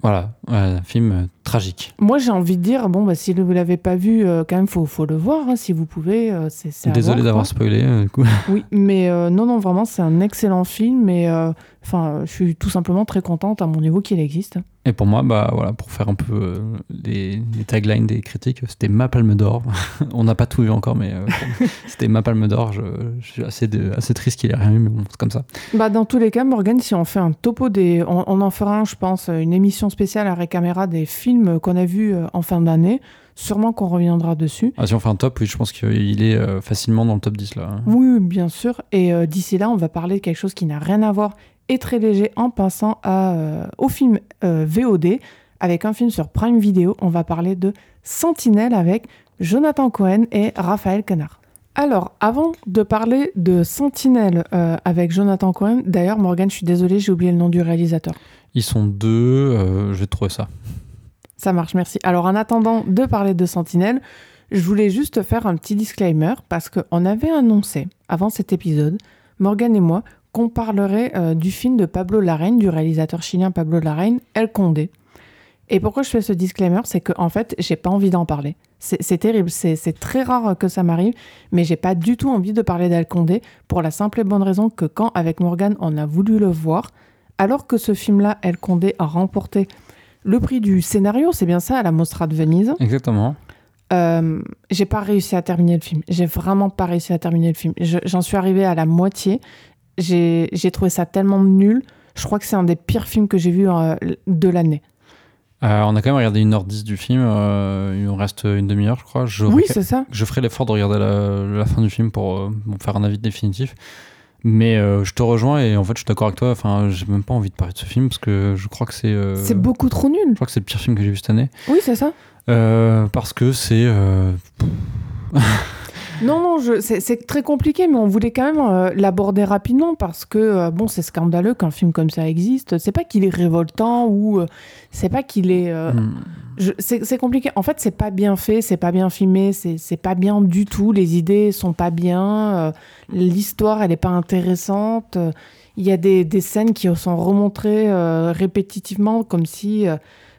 Speaker 1: Voilà, un film tragique.
Speaker 2: Moi, j'ai envie de dire, bon, bah, si vous l'avez pas vu, euh, quand même, faut, faut le voir, hein, si vous pouvez. Euh, c'est,
Speaker 1: Désolé d'avoir spoilé, du coup.
Speaker 2: Oui, mais non, non, vraiment, c'est un excellent film, et enfin, je suis tout simplement très contente à mon niveau qu'il existe.
Speaker 1: Et pour moi, bah voilà, pour faire un peu euh, les, taglines des critiques, c'était ma palme d'or. On n'a pas tout vu encore, mais euh, c'était ma palme d'or. Je, suis assez, assez triste qu'il ait rien eu, mais bon, c'est comme ça.
Speaker 2: Bah, dans tous les cas, Morgan, si on fait un topo des. On, en fera un, je pense, une émission spéciale à Caméra des films qu'on a vus euh, en fin d'année. Sûrement qu'on reviendra dessus.
Speaker 1: Ah, si on fait un top, oui, je pense qu'il est facilement dans le top 10 là.
Speaker 2: Oui, bien sûr. Et d'ici là, on va parler de quelque chose qui n'a rien à voir et très léger en passant à, euh, au film euh, VOD avec un film sur Prime Video. On va parler de Sentinelle avec Jonathan Cohen et Raphaël Canard. Alors, avant de parler de Sentinelle euh, avec Jonathan Cohen, d'ailleurs, Morgan, je suis désolé, j'ai oublié le nom du réalisateur.
Speaker 1: Ils sont deux, je vais trouver ça.
Speaker 2: Ça marche, merci. Alors en attendant de parler de Sentinelle, je voulais juste faire un petit disclaimer parce qu'on avait annoncé avant cet épisode, Morgan et moi, qu'on parlerait euh, du film de Pablo Larraine, du réalisateur chilien Pablo Larraine, El Condé. Et pourquoi je fais ce disclaimer? C'est qu'en en fait, j'ai pas envie d'en parler. C'est terrible, c'est très rare que ça m'arrive, mais j'ai pas du tout envie de parler d'El Condé pour la simple et bonne raison que quand, avec Morgan, on a voulu le voir, alors que ce film-là, El Condé, a remporté le prix du scénario, c'est bien ça, à la Mostra de Venise.
Speaker 1: Exactement.
Speaker 2: Euh, j'ai pas réussi à terminer le film. J'ai vraiment pas réussi à terminer le film. J'en suis arrivée à la moitié. J'ai trouvé ça tellement nul. Je crois que c'est un des pires films que j'ai vu euh, de l'année.
Speaker 1: Euh, on a quand même regardé une heure 10 du film. il nous reste une demi-heure, je crois. Je
Speaker 2: oui, c'est ça.
Speaker 1: Je ferai l'effort de regarder la, fin du film pour, faire un avis définitif. Mais je te rejoins et en fait, je suis d'accord avec toi. Enfin, j'ai même pas envie de parler de ce film parce que je crois que c'est.
Speaker 2: c'est beaucoup trop nul.
Speaker 1: Je crois que c'est le pire film que j'ai vu cette année.
Speaker 2: Oui, c'est ça.
Speaker 1: Euh, parce que c'est. Euh,
Speaker 2: non, non, c'est très compliqué, mais on voulait quand même euh, l'aborder rapidement parce que, bon, c'est scandaleux qu'un film comme ça existe. C'est pas qu'il est révoltant ou c'est pas qu'il est. Hmm. C'est compliqué. En fait, c'est pas bien fait, c'est pas bien filmé, c'est pas bien du tout. Les idées sont pas bien. L'histoire, elle est pas intéressante. Il y a des, des, scènes qui sont remontrées répétitivement comme si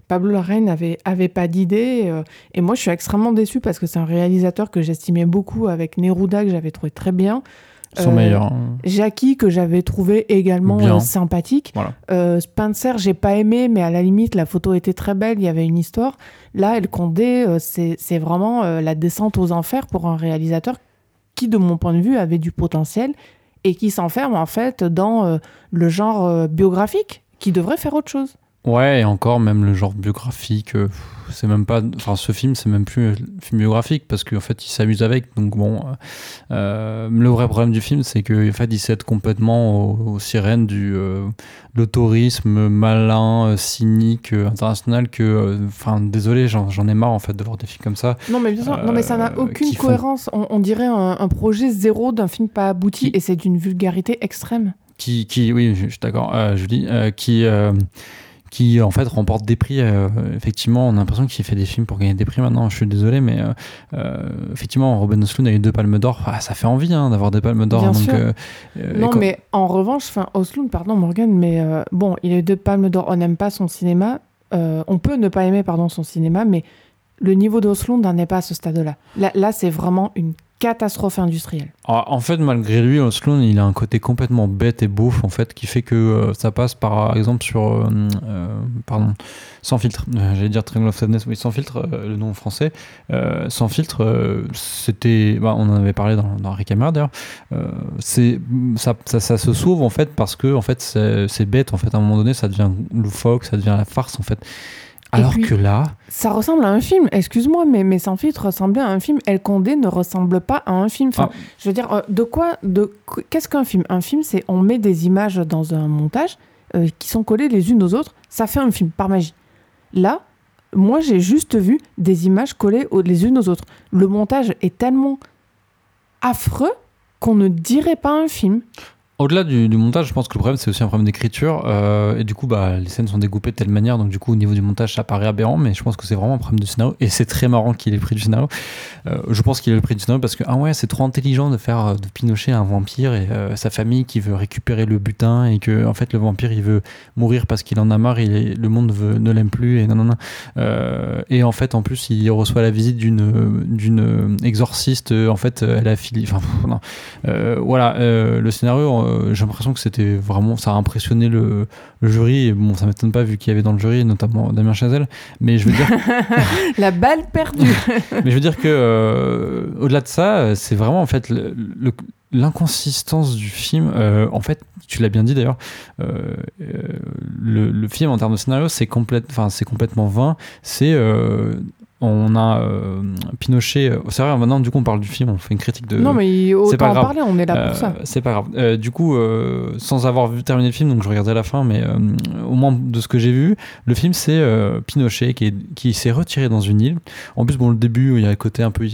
Speaker 2: Pablo Larraine avait, avait pas d'idée. Euh, et moi, je suis extrêmement déçue parce que c'est un réalisateur que j'estimais beaucoup avec Neruda, que j'avais trouvé très bien.
Speaker 1: Son euh, meilleur.
Speaker 2: Jackie, que j'avais trouvé également euh, sympathique. Spencer, j'ai pas aimé, mais à la limite, la photo était très belle, il y avait une histoire. Là, El Condé, c'est vraiment la descente aux enfers pour un réalisateur qui, de mon point de vue, avait du potentiel et qui s'enferme en fait dans le genre biographique, qui devrait faire autre chose.
Speaker 1: Ouais, et encore, même le genre biographique, euh, c'est même pas. Enfin, ce film, c'est même plus un film biographique parce qu'en fait, il s'amuse avec. Donc, bon. Euh, euh, le vrai problème du film, c'est qu'en fait, il cède complètement aux, sirènes du le tourisme malin, cynique, international. Que. Enfin, désolé, j'en ai marre en fait de voir des films comme ça.
Speaker 2: Non, mais bien sûr, non, mais ça n'a aucune cohérence. On, dirait un, projet zéro d'un film pas abouti et c'est d'une vulgarité extrême.
Speaker 1: Qui, qui, oui, je suis d'accord, Julie, qui qui en fait remporte des prix. Euh, effectivement, on a l'impression qu'il fait des films pour gagner des prix maintenant. Je suis désolé, mais euh, euh, effectivement, Robin Osloon a eu deux palmes d'or. Ah, ça fait envie hein, d'avoir des palmes d'or.
Speaker 2: Non, mais en revanche, enfin, Osloon, pardon Morgan, mais bon, il a eu deux palmes d'or. On n'aime pas son cinéma. on peut ne pas aimer pardon son cinéma, mais le niveau d'Osloon n'en est pas à ce stade-là. Là, là c'est vraiment une catastrophe industrielle.
Speaker 1: Ah, en fait, malgré lui, Osloon, il a un côté complètement bête et beauf, en fait, qui fait que euh, ça passe par exemple sur, euh, euh, pardon, sans filtre. J'allais dire Triangle of Sadness, oui, sans filtre, le nom français. sans filtre, c'était, bah, on en avait parlé dans, dans Rick d'ailleurs. ça, ça, ça, se sauve en fait parce que en fait, c'est bête. En fait, à un moment donné, ça devient loufoque, ça devient la farce en fait. Alors que là.
Speaker 2: Ça ressemble à un film, excuse-moi, mais, mais Sans filtre ressemblait à un film. El Condé ne ressemble pas à un film. Enfin, ah. Je veux dire, euh, de quoi. De, Qu'est-ce qu'un film? Un film, c'est on met des images dans un montage euh, qui sont collées les unes aux autres. Ça fait un film, par magie. Là, moi, j'ai juste vu des images collées les unes aux autres. Le montage est tellement affreux qu'on ne dirait pas un film.
Speaker 1: Au-delà du, montage, je pense que le problème, c'est aussi un problème d'écriture. Euh, et du coup, bah, les scènes sont découpées de telle manière, donc du coup, au niveau du montage, ça paraît aberrant, mais je pense que c'est vraiment un problème du scénario. Et c'est très marrant qu'il ait le prix du scénario. Euh, je pense qu'il ait le prix du scénario parce que, ah ouais, c'est trop intelligent de faire euh, de Pinochet un vampire et sa famille qui veut récupérer le butin et que, en fait, le vampire, il veut mourir parce qu'il en a marre et le monde ne l'aime plus et non, non, non. et en fait, en plus, il reçoit la visite d'une d'une exorciste. En fait, elle a fili. Enfin, non. voilà, le scénario euh, j'ai l'impression que c'était vraiment, ça a impressionné le, jury. Et bon, ça m'étonne pas vu qu'il y avait dans le jury, notamment Damien Chazelle. Mais je veux dire.
Speaker 2: La balle perdue.
Speaker 1: mais je veux dire que, euh, au-delà de ça, c'est vraiment en fait l'inconsistance du film, euh, en fait, tu l'as bien dit d'ailleurs, le, film en termes de scénario, c'est complète, c'est complètement vain. C'est on a euh, Pinochet. Euh, c'est vrai, maintenant, du coup, on parle du film, on fait une critique de.
Speaker 2: Non, mais autant pas en parler, on est là pour ça.
Speaker 1: Euh, c'est pas grave. du coup, sans avoir vu terminer le film, donc je regardais la fin, mais au moins de ce que j'ai vu, le film, c'est Pinochet qui, qui s'est retiré dans une île. En plus, bon, le début, il y a un côté un peu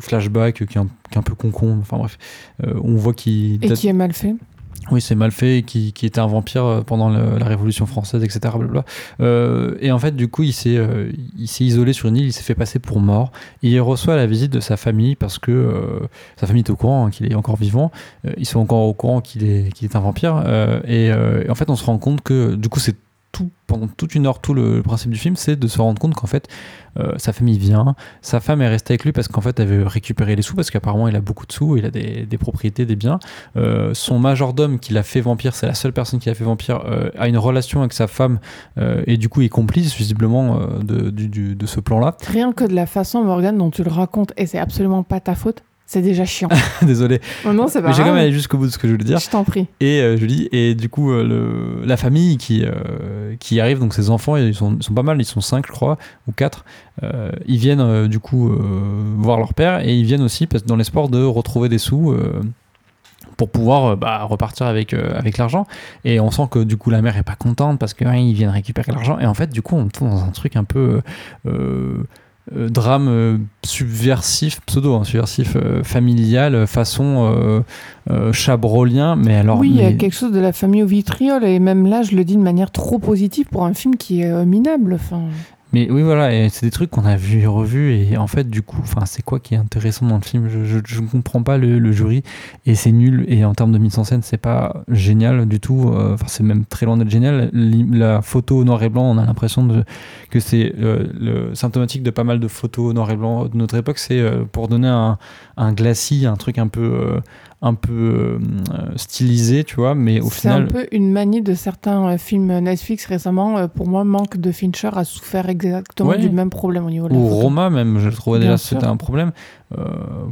Speaker 1: flashback qui est un, qui est un peu con-con. Enfin bref, on voit qu'il.
Speaker 2: Et qui est mal fait
Speaker 1: Oui, c'est mal fait, qui, qui était un vampire euh, pendant la Révolution française, etc. Euh, et en fait, du coup, il s'est euh, isolé sur une île, il s'est fait passer pour mort. Il reçoit la visite de sa famille parce que euh, sa famille est au courant hein, qu'il est encore vivant. Euh, ils sont encore au courant qu'il est, est un vampire. Euh, et, et en fait, on se rend compte que, du coup, c'est tout, pendant toute une heure, tout le, principe du film, c'est de se rendre compte qu'en fait, euh, sa famille vient, sa femme est restée avec lui parce qu'en fait, elle veut récupérer les sous parce qu'apparemment, il a beaucoup de sous, il a des, des propriétés, des biens. Euh, son majordome qui l'a fait vampire, c'est la seule personne qui l'a fait vampire, euh, a une relation avec sa femme et du coup est complice visiblement de, du- de ce plan-là.
Speaker 2: Rien que de la façon, Morgane, dont tu le racontes, et c'est absolument pas ta faute, c'est déjà chiant.
Speaker 1: Désolé,
Speaker 2: Oh non, c'est pas
Speaker 1: mais j'ai quand même allé jusqu'au bout de ce que je voulais dire.
Speaker 2: Je t'en prie.
Speaker 1: Et euh, je dis, et du coup, euh, le, la famille qui, euh, qui arrive, donc ses enfants, ils sont, ils sont pas mal, ils sont cinq, je crois, ou quatre. euh, ils viennent du coup voir leur père et ils viennent aussi parce, dans l'espoir de retrouver des sous. pour pouvoir bah, repartir avec, euh, avec l'argent. Et on sent que du coup la mère est pas contente parce qu'ils viennent récupérer l'argent. Et en fait, du coup, on tombe dans un truc un peu euh, euh, drame euh, subversif, pseudo, hein, subversif, euh, familial, façon chabrolien. Mais alors,
Speaker 2: oui, il y a quelque chose de la famille au vitriol, et même là, je le dis de manière trop positive pour un film qui est minable. Enfin,
Speaker 1: Mais oui, voilà, c'est des trucs qu'on a vu et revus, et en fait, du coup, c'est quoi qui est intéressant dans le film? Je, ne comprends pas le, jury, et c'est nul, et en termes de mise en scène, c'est pas génial du tout, euh, enfin, c'est même très loin d'être génial. La photo noir et blanc, on a l'impression que c'est euh, symptomatique de pas mal de photos noir et blanc de notre époque, c'est euh, pour donner un, glacis, un truc un peu, un peu euh, stylisé, tu vois, mais au
Speaker 2: c'est un
Speaker 1: final.
Speaker 2: peu une manie de certains euh, films Netflix récemment. Euh, pour moi, Manque de Fincher a souffert exactement
Speaker 1: Ouais.
Speaker 2: du même problème au niveau de la
Speaker 1: Ou
Speaker 2: photo.
Speaker 1: Roma, même, je le trouvais
Speaker 2: Bien
Speaker 1: déjà, c'était un problème, euh,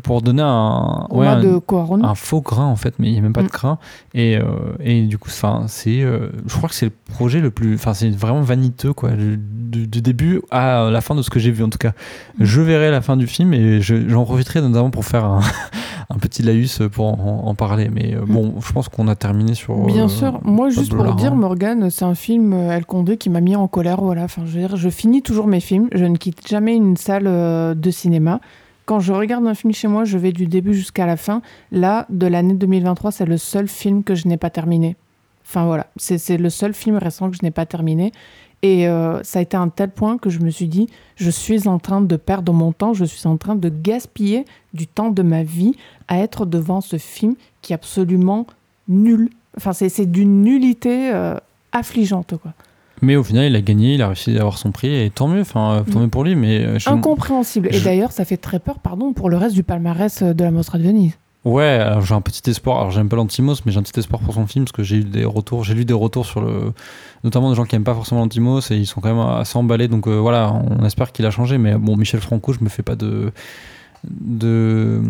Speaker 1: pour donner un. Un-
Speaker 2: de Cuarón.
Speaker 1: un faux grain en fait mais il n'y a même pas de
Speaker 2: Mm.
Speaker 1: grain et, euh, et du coup c'est euh, je crois que c'est le projet le plus enfin c'est vraiment vaniteux quoi du, début à la fin de ce que j'ai vu en tout cas
Speaker 2: Mm.
Speaker 1: je verrai la fin du film et je- j'en profiterai notamment pour faire un, un petit laïus pour en, en parler mais bon je pense qu'on a terminé sur
Speaker 2: Bien sûr. Moi, juste pour
Speaker 1: Larraín.
Speaker 2: dire, Morgane, c'est un film El Condé qui m'a mis en colère. Voilà. Enfin, je veux dire, je finis toujours mes films. Je ne quitte jamais une salle de cinéma. Quand je regarde un film chez moi, je vais du début jusqu'à la fin. Là, de l'année 2023, c'est le seul film que je n'ai pas terminé. Enfin voilà, c'est le seul film récent que je n'ai pas terminé. Et euh, ça a été un tel point que je me suis dit, je suis en train de perdre mon temps, je suis en train de gaspiller du temps de ma vie à être devant ce film qui est absolument nul. Enfin, c'est c'est d'une nullité euh, affligeante, quoi.
Speaker 1: Mais au final il a gagné il a réussi à avoir son prix et tant mieux enfin euh, tant
Speaker 2: Mm.
Speaker 1: mieux pour lui mais euh, je-
Speaker 2: Incompréhensible. Et d'ailleurs, ça fait très peur, pardon, pour le reste du palmarès euh, de la Mostra de Venise.
Speaker 1: Ouais, alors j'ai un petit espoir. Alors j'aime pas l'Antimos, mais j'ai un petit espoir pour son film parce que j'ai eu des retours. J'ai lu des retours sur le, notamment des gens qui aiment pas forcément l'Antimos et ils sont quand même assez emballés. Donc euh, voilà, on espère qu'il a changé. Mais bon, Michel Franco, je me fais pas de de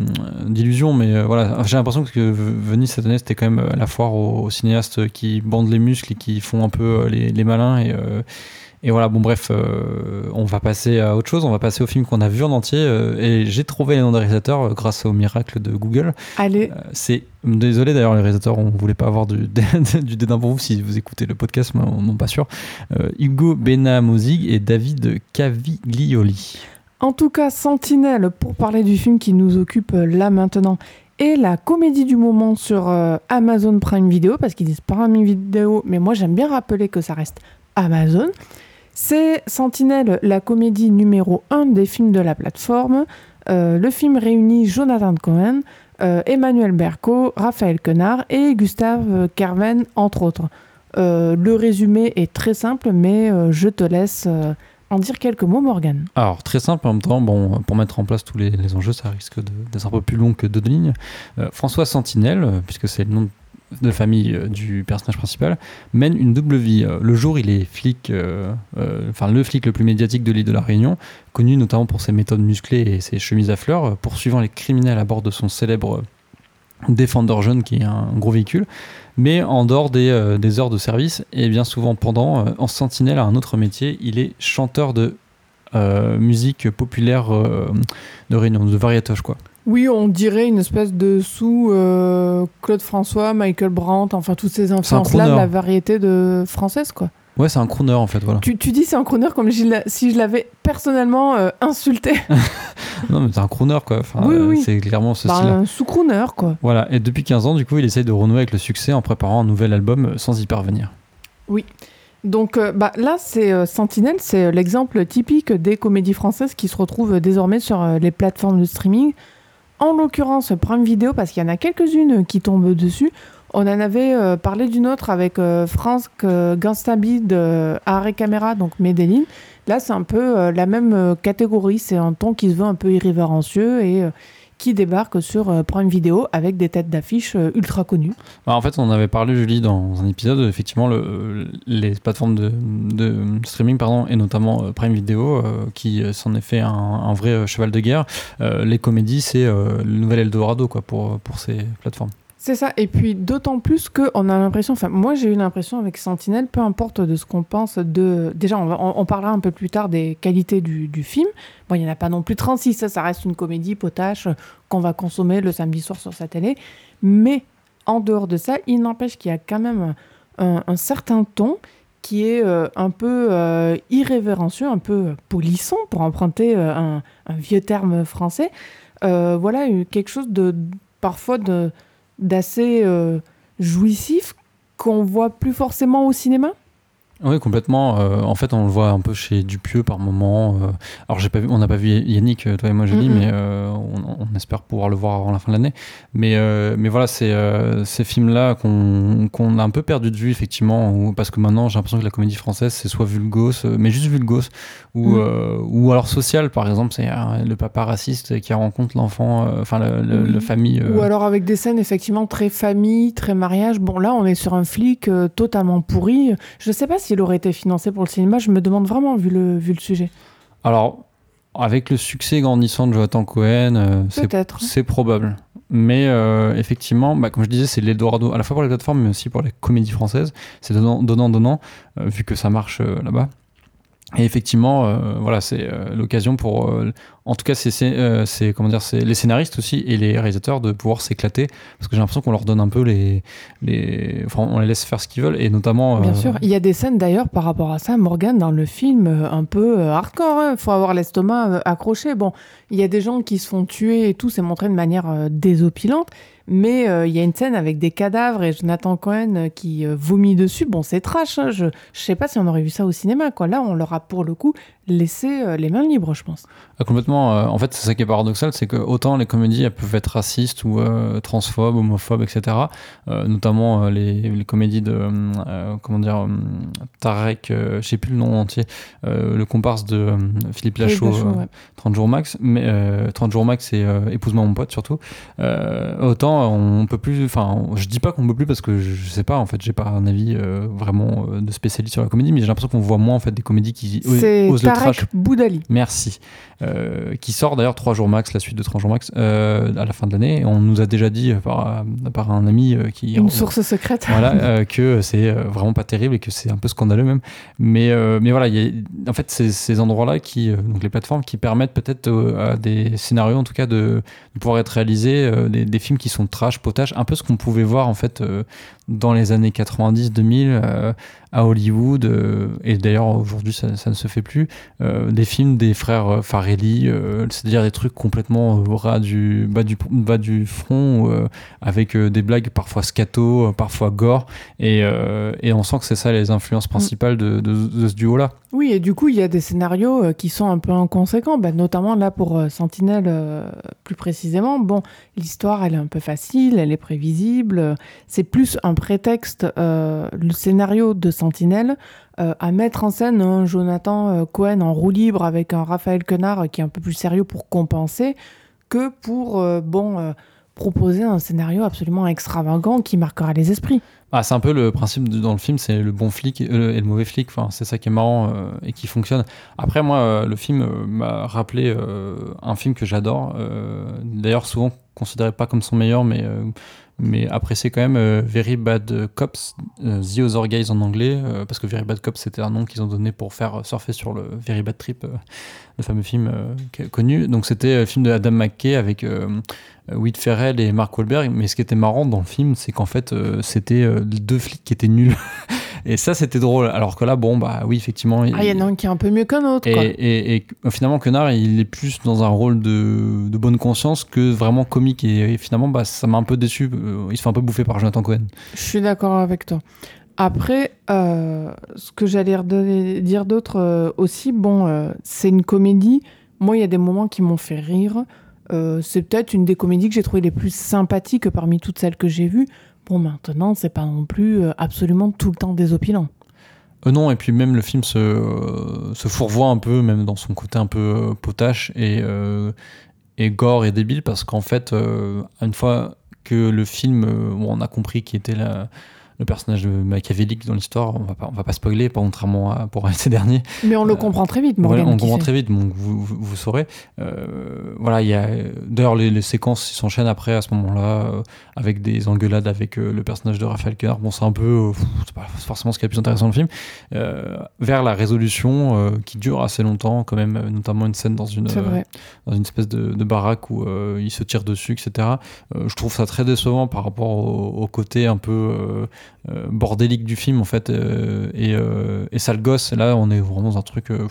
Speaker 1: d'illusions, mais euh, voilà, j'ai l'impression que Venise cette année c'était quand même la foire aux, aux cinéastes qui bandent les muscles et qui font un peu euh, les, les malins et euh, et voilà, bon bref, euh, on va passer à autre chose, on va passer au film qu'on a vu en entier, euh, et j'ai trouvé les noms des réalisateurs euh, grâce au miracle de Google.
Speaker 2: Allez,
Speaker 1: Euh, c'est désolé d'ailleurs les réalisateurs, on voulait pas avoir du, du dédain pour vous si vous écoutez le podcast, mais on n'est pas sûr. Euh, Hugo Benamozig et David Caviglioli.
Speaker 2: En tout cas, Sentinelle, pour parler du film qui nous occupe euh, là maintenant, est la comédie du moment sur euh, Amazon Prime Video, parce qu'ils disent Prime Video, mais moi j'aime bien rappeler que ça reste Amazon. C'est Sentinelle, la comédie numéro 1 des films de la plateforme. Euh, le film réunit Jonathan Cohen, Emmanuel Berco, Raphaël Quenard et Gustave Carven, entre autres. Le résumé est très simple, mais je te laisse dire quelques mots, Morgan.
Speaker 1: Alors très simple en même temps, bon, pour mettre en place tous les, enjeux, ça risque d'être un peu plus long que deux lignes. Euh, François Sentinelle, euh, puisque c'est le nom de famille euh, du personnage principal, mène une double vie. Le jour, il est flic, enfin le flic le plus médiatique de l'île de la Réunion, connu notamment pour ses méthodes musclées et ses chemises à fleurs, poursuivant les criminels à bord de son célèbre Defender jaune, qui est un gros véhicule. Mais en dehors des, euh, des heures de service, et bien souvent pendant, euh, en sentinelle à un autre métier, il est chanteur de euh, musique populaire de Réunion, de variatoche quoi.
Speaker 2: Oui, on dirait une espèce de sous Claude François, Michael Brandt, enfin toutes ces influences-là de la variété de française, quoi.
Speaker 1: Ouais, c'est un crooner en fait, voilà.
Speaker 2: Tu, tu dis c'est un crooner comme si je l'avais personnellement euh, insulté.
Speaker 1: non, mais c'est un crooner, quoi. Enfin,
Speaker 2: Oui,
Speaker 1: euh,
Speaker 2: oui.
Speaker 1: C'est clairement ce
Speaker 2: Bah, un sous-crooner, quoi.
Speaker 1: Voilà, et depuis 15 ans, du coup, il essaye de renouer avec le succès en préparant un nouvel album euh, sans y parvenir.
Speaker 2: Donc euh, bah, là, c'est euh, Sentinelle, c'est l'exemple typique des comédies françaises qui se retrouvent désormais sur les plateformes de streaming. En l'occurrence, Prime Video, parce qu'il y en a quelques-unes qui tombent dessus. On en avait euh, parlé d'une autre avec euh, France euh, Ganstabid, euh, Arrêt Caméra, donc Medellin. Là, c'est un peu euh, la même euh, catégorie. C'est un ton qui se veut un peu irrévérencieux et qui débarque sur Prime Video avec des têtes d'affiche ultra connues.
Speaker 1: Bah, en fait, on avait parlé, Julie, dans un épisode, effectivement, le, les plateformes de, de streaming, pardon, et notamment Prime Video, qui s'en est fait un, vrai cheval de guerre. Les comédies, c'est le nouvel Eldorado, quoi, pour, pour ces plateformes.
Speaker 2: C'est ça, et puis d'autant plus qu'on a l'impression, enfin moi j'ai eu l'impression avec Sentinelle, peu importe de ce qu'on pense de... Déjà on, parlera un peu plus tard des qualités du, film. Bon, il n'y en a pas non plus 36, ça, ça reste une comédie potache qu'on va consommer le samedi soir sur sa télé. Mais en dehors de ça, il n'empêche qu'il y a quand même un, certain ton qui est euh, un peu euh, irrévérencieux, un peu polisson, pour emprunter euh, un, vieux terme français. Voilà, quelque chose de parfois de d'assez euh, jouissif qu'on voit plus forcément au cinéma?
Speaker 1: Oui, complètement. Euh, en fait, on le voit un peu chez Dupieux par moment. euh. alors, j'ai pas vu, on n'a pas vu Yannick, euh, toi et moi, Julie, mais euh, on, on espère pouvoir le voir avant la fin de l'année. Mais, mais voilà, c'est ces films-là qu'on a un peu perdu de vue, effectivement, parce que maintenant, j'ai l'impression que la comédie française, c'est soit vulgos, mais juste vulgos, ou, euh, ou alors social, par exemple, c'est le papa raciste qui rencontre l'enfant, enfin, le, le-
Speaker 2: Oui.
Speaker 1: la famille.
Speaker 2: Ou alors avec des scènes effectivement très famille, très mariage. Bon là, on est sur un flic totalement pourri. Je sais pas s'il aurait été financé pour le cinéma. Je me demande vraiment vu le vu le sujet.
Speaker 1: Alors, avec le succès grandissant de Jonathan Cohen, euh, c'est probable. Mais euh, effectivement, bah, comme je disais, c'est l'Eldorado à la fois pour les plateformes, mais aussi pour les comédies françaises. C'est donnant, donnant, donnant, euh, vu que ça marche là-bas. Et effectivement, euh, voilà, c'est euh, l'occasion pour, euh, en tout cas, c'est c'est, c'est, comment dire, c'est les scénaristes aussi et les réalisateurs de pouvoir s'éclater, parce que j'ai l'impression qu'on leur donne un peu les, les, enfin, on les laisse faire ce qu'ils veulent, et notamment.
Speaker 2: Bien sûr. Il y a des scènes d'ailleurs par rapport à ça, Morgan, dans le film, un peu hardcore. Il faut avoir l'estomac accroché. Bon, il y a des gens qui se font tuer et tout, c'est montré de manière désopilante. Mais euh, il y a une scène avec des cadavres et Jonathan Cohen euh, qui euh, vomit dessus. Bon, c'est trash. hein. Je, je sais pas si on aurait vu ça au cinéma. Quoi. Là, on leur a pour le coup laissé euh, les mains libres, je pense.
Speaker 1: Ah, complètement. en fait, c'est ça qui est paradoxal, c'est que autant les comédies elles peuvent être racistes ou transphobes, homophobes, etc. notamment les, les comédies de comment dire Tarek, je sais plus le nom entier, le comparse de Philippe Lachaud,
Speaker 2: Lachaud,
Speaker 1: euh,
Speaker 2: ouais.
Speaker 1: 30 jours max, mais euh, 30 jours max et épouse-moi mon pote surtout. Euh, autant on peut plus, enfin, je dis pas qu'on peut plus parce que je, sais pas en fait, j'ai pas un avis euh, vraiment euh, de spécialiste sur la comédie, mais j'ai l'impression qu'on voit moins en fait des comédies qui osent le trash.
Speaker 2: Boudali.
Speaker 1: Merci. Euh, qui sort d'ailleurs 3 jours max, la suite de 3 jours max, euh, à la fin de l'année. On nous a déjà dit par, par un ami qui.
Speaker 2: Une source secrète.
Speaker 1: Voilà, que c'est vraiment pas terrible et que c'est un peu scandaleux même. Mais, mais voilà, il y a- en fait, ces endroits-là, qui, donc les plateformes, qui permettent peut-être à des scénarios, en tout cas, de, de pouvoir être réalisés, des, des films qui sont potache, un peu ce qu'on pouvait voir en fait euh, dans les années 90-2000 euh, à Hollywood. euh, et d'ailleurs, aujourd'hui, ça, ne se fait plus. Euh, des films des frères Farelli, c'est-à-dire des trucs complètement au du, bas, du, bas du front, avec des blagues parfois scato, parfois gore. Et, et on sent que c'est ça les influences principales de, ce duo-là.
Speaker 2: Oui, et du coup, il y a des scénarios qui sont un peu inconséquents, bah, notamment là pour Sentinelle plus précisément. Bon, l'histoire, elle est un peu facile, elle est prévisible. C'est plus un prétexte, euh, le scénario de Sentinelle, euh, à mettre en scène un Jonathan euh, Cohen en roue libre avec un Raphaël Quenard qui est un peu plus sérieux pour compenser, que pour, bon, proposer un scénario absolument extravagant qui marquera les esprits.
Speaker 1: Ah, c'est un peu le principe dans le film, c'est le bon flic et le, mauvais flic. C'est ça qui est marrant et qui fonctionne. Après, moi, le film m'a rappelé un film que j'adore. D'ailleurs, souvent considéré pas comme son meilleur, mais mais apprécié quand même. euh, Very Bad Cops, euh, The Other Guys en anglais, euh, parce que Very Bad Cops c'était un nom qu'ils ont donné pour faire surfer sur le Very Bad Trip, le fameux film connu. Donc c'était le film de Adam McKay avec euh, Will Ferrell et Mark Wahlberg. Mais ce qui était marrant dans le film, c'est qu'en fait, euh, c'était euh, deux flics qui étaient nuls. et ça, c'était drôle. Alors que là, bon, bah oui, effectivement.
Speaker 2: Ah, il y en a un qui est un peu mieux qu'un autre.
Speaker 1: Et,
Speaker 2: quoi.
Speaker 1: et, et finalement, Quenard, il est plus dans un rôle de, de bonne conscience que vraiment comique. Et, finalement, bah, ça m'a un peu déçu. Il se fait un peu bouffer par Jonathan Cohen.
Speaker 2: Je suis d'accord avec toi. Après, euh, ce que j'allais dire d'autre euh, aussi, bon, euh, c'est une comédie. Moi, il y a des moments qui m'ont fait rire. Euh, c'est peut-être une des comédies que j'ai trouvées les plus sympathiques parmi toutes celles que j'ai vues. Bon, maintenant, c'est pas non plus euh, absolument tout le temps désopilant.
Speaker 1: Euh, non, et puis même le film se, fourvoie un peu, même dans son côté un peu euh, potache et, et gore et débile, parce qu'en fait, une fois que le film, on a compris qui était la- le personnage de machiavélique dans l'histoire, on va pas, on va pas spoiler, pas contrairement à pour ces derniers.
Speaker 2: Mais on le
Speaker 1: Euh,
Speaker 2: comprend très vite,
Speaker 1: Voilà,
Speaker 2: Morgan.
Speaker 1: on comprend très vite, donc vous, vous, vous saurez. Euh, voilà, il y a d'ailleurs les, les séquences s'enchaînent après à ce moment-là euh, avec des engueulades avec euh, le personnage de Raphaël Quenard. Bon, c'est un peu, c'est pas forcément ce qui est le plus intéressant dans le film. Vers la résolution qui dure assez longtemps, quand même, notamment une scène dans une dans une espèce de, de baraque où il se tire dessus, etc. Je trouve ça très décevant par rapport au, au côté un peu bordélique du film en fait euh, et, euh, et sale gosse. Et là, on est vraiment dans un truc. euh,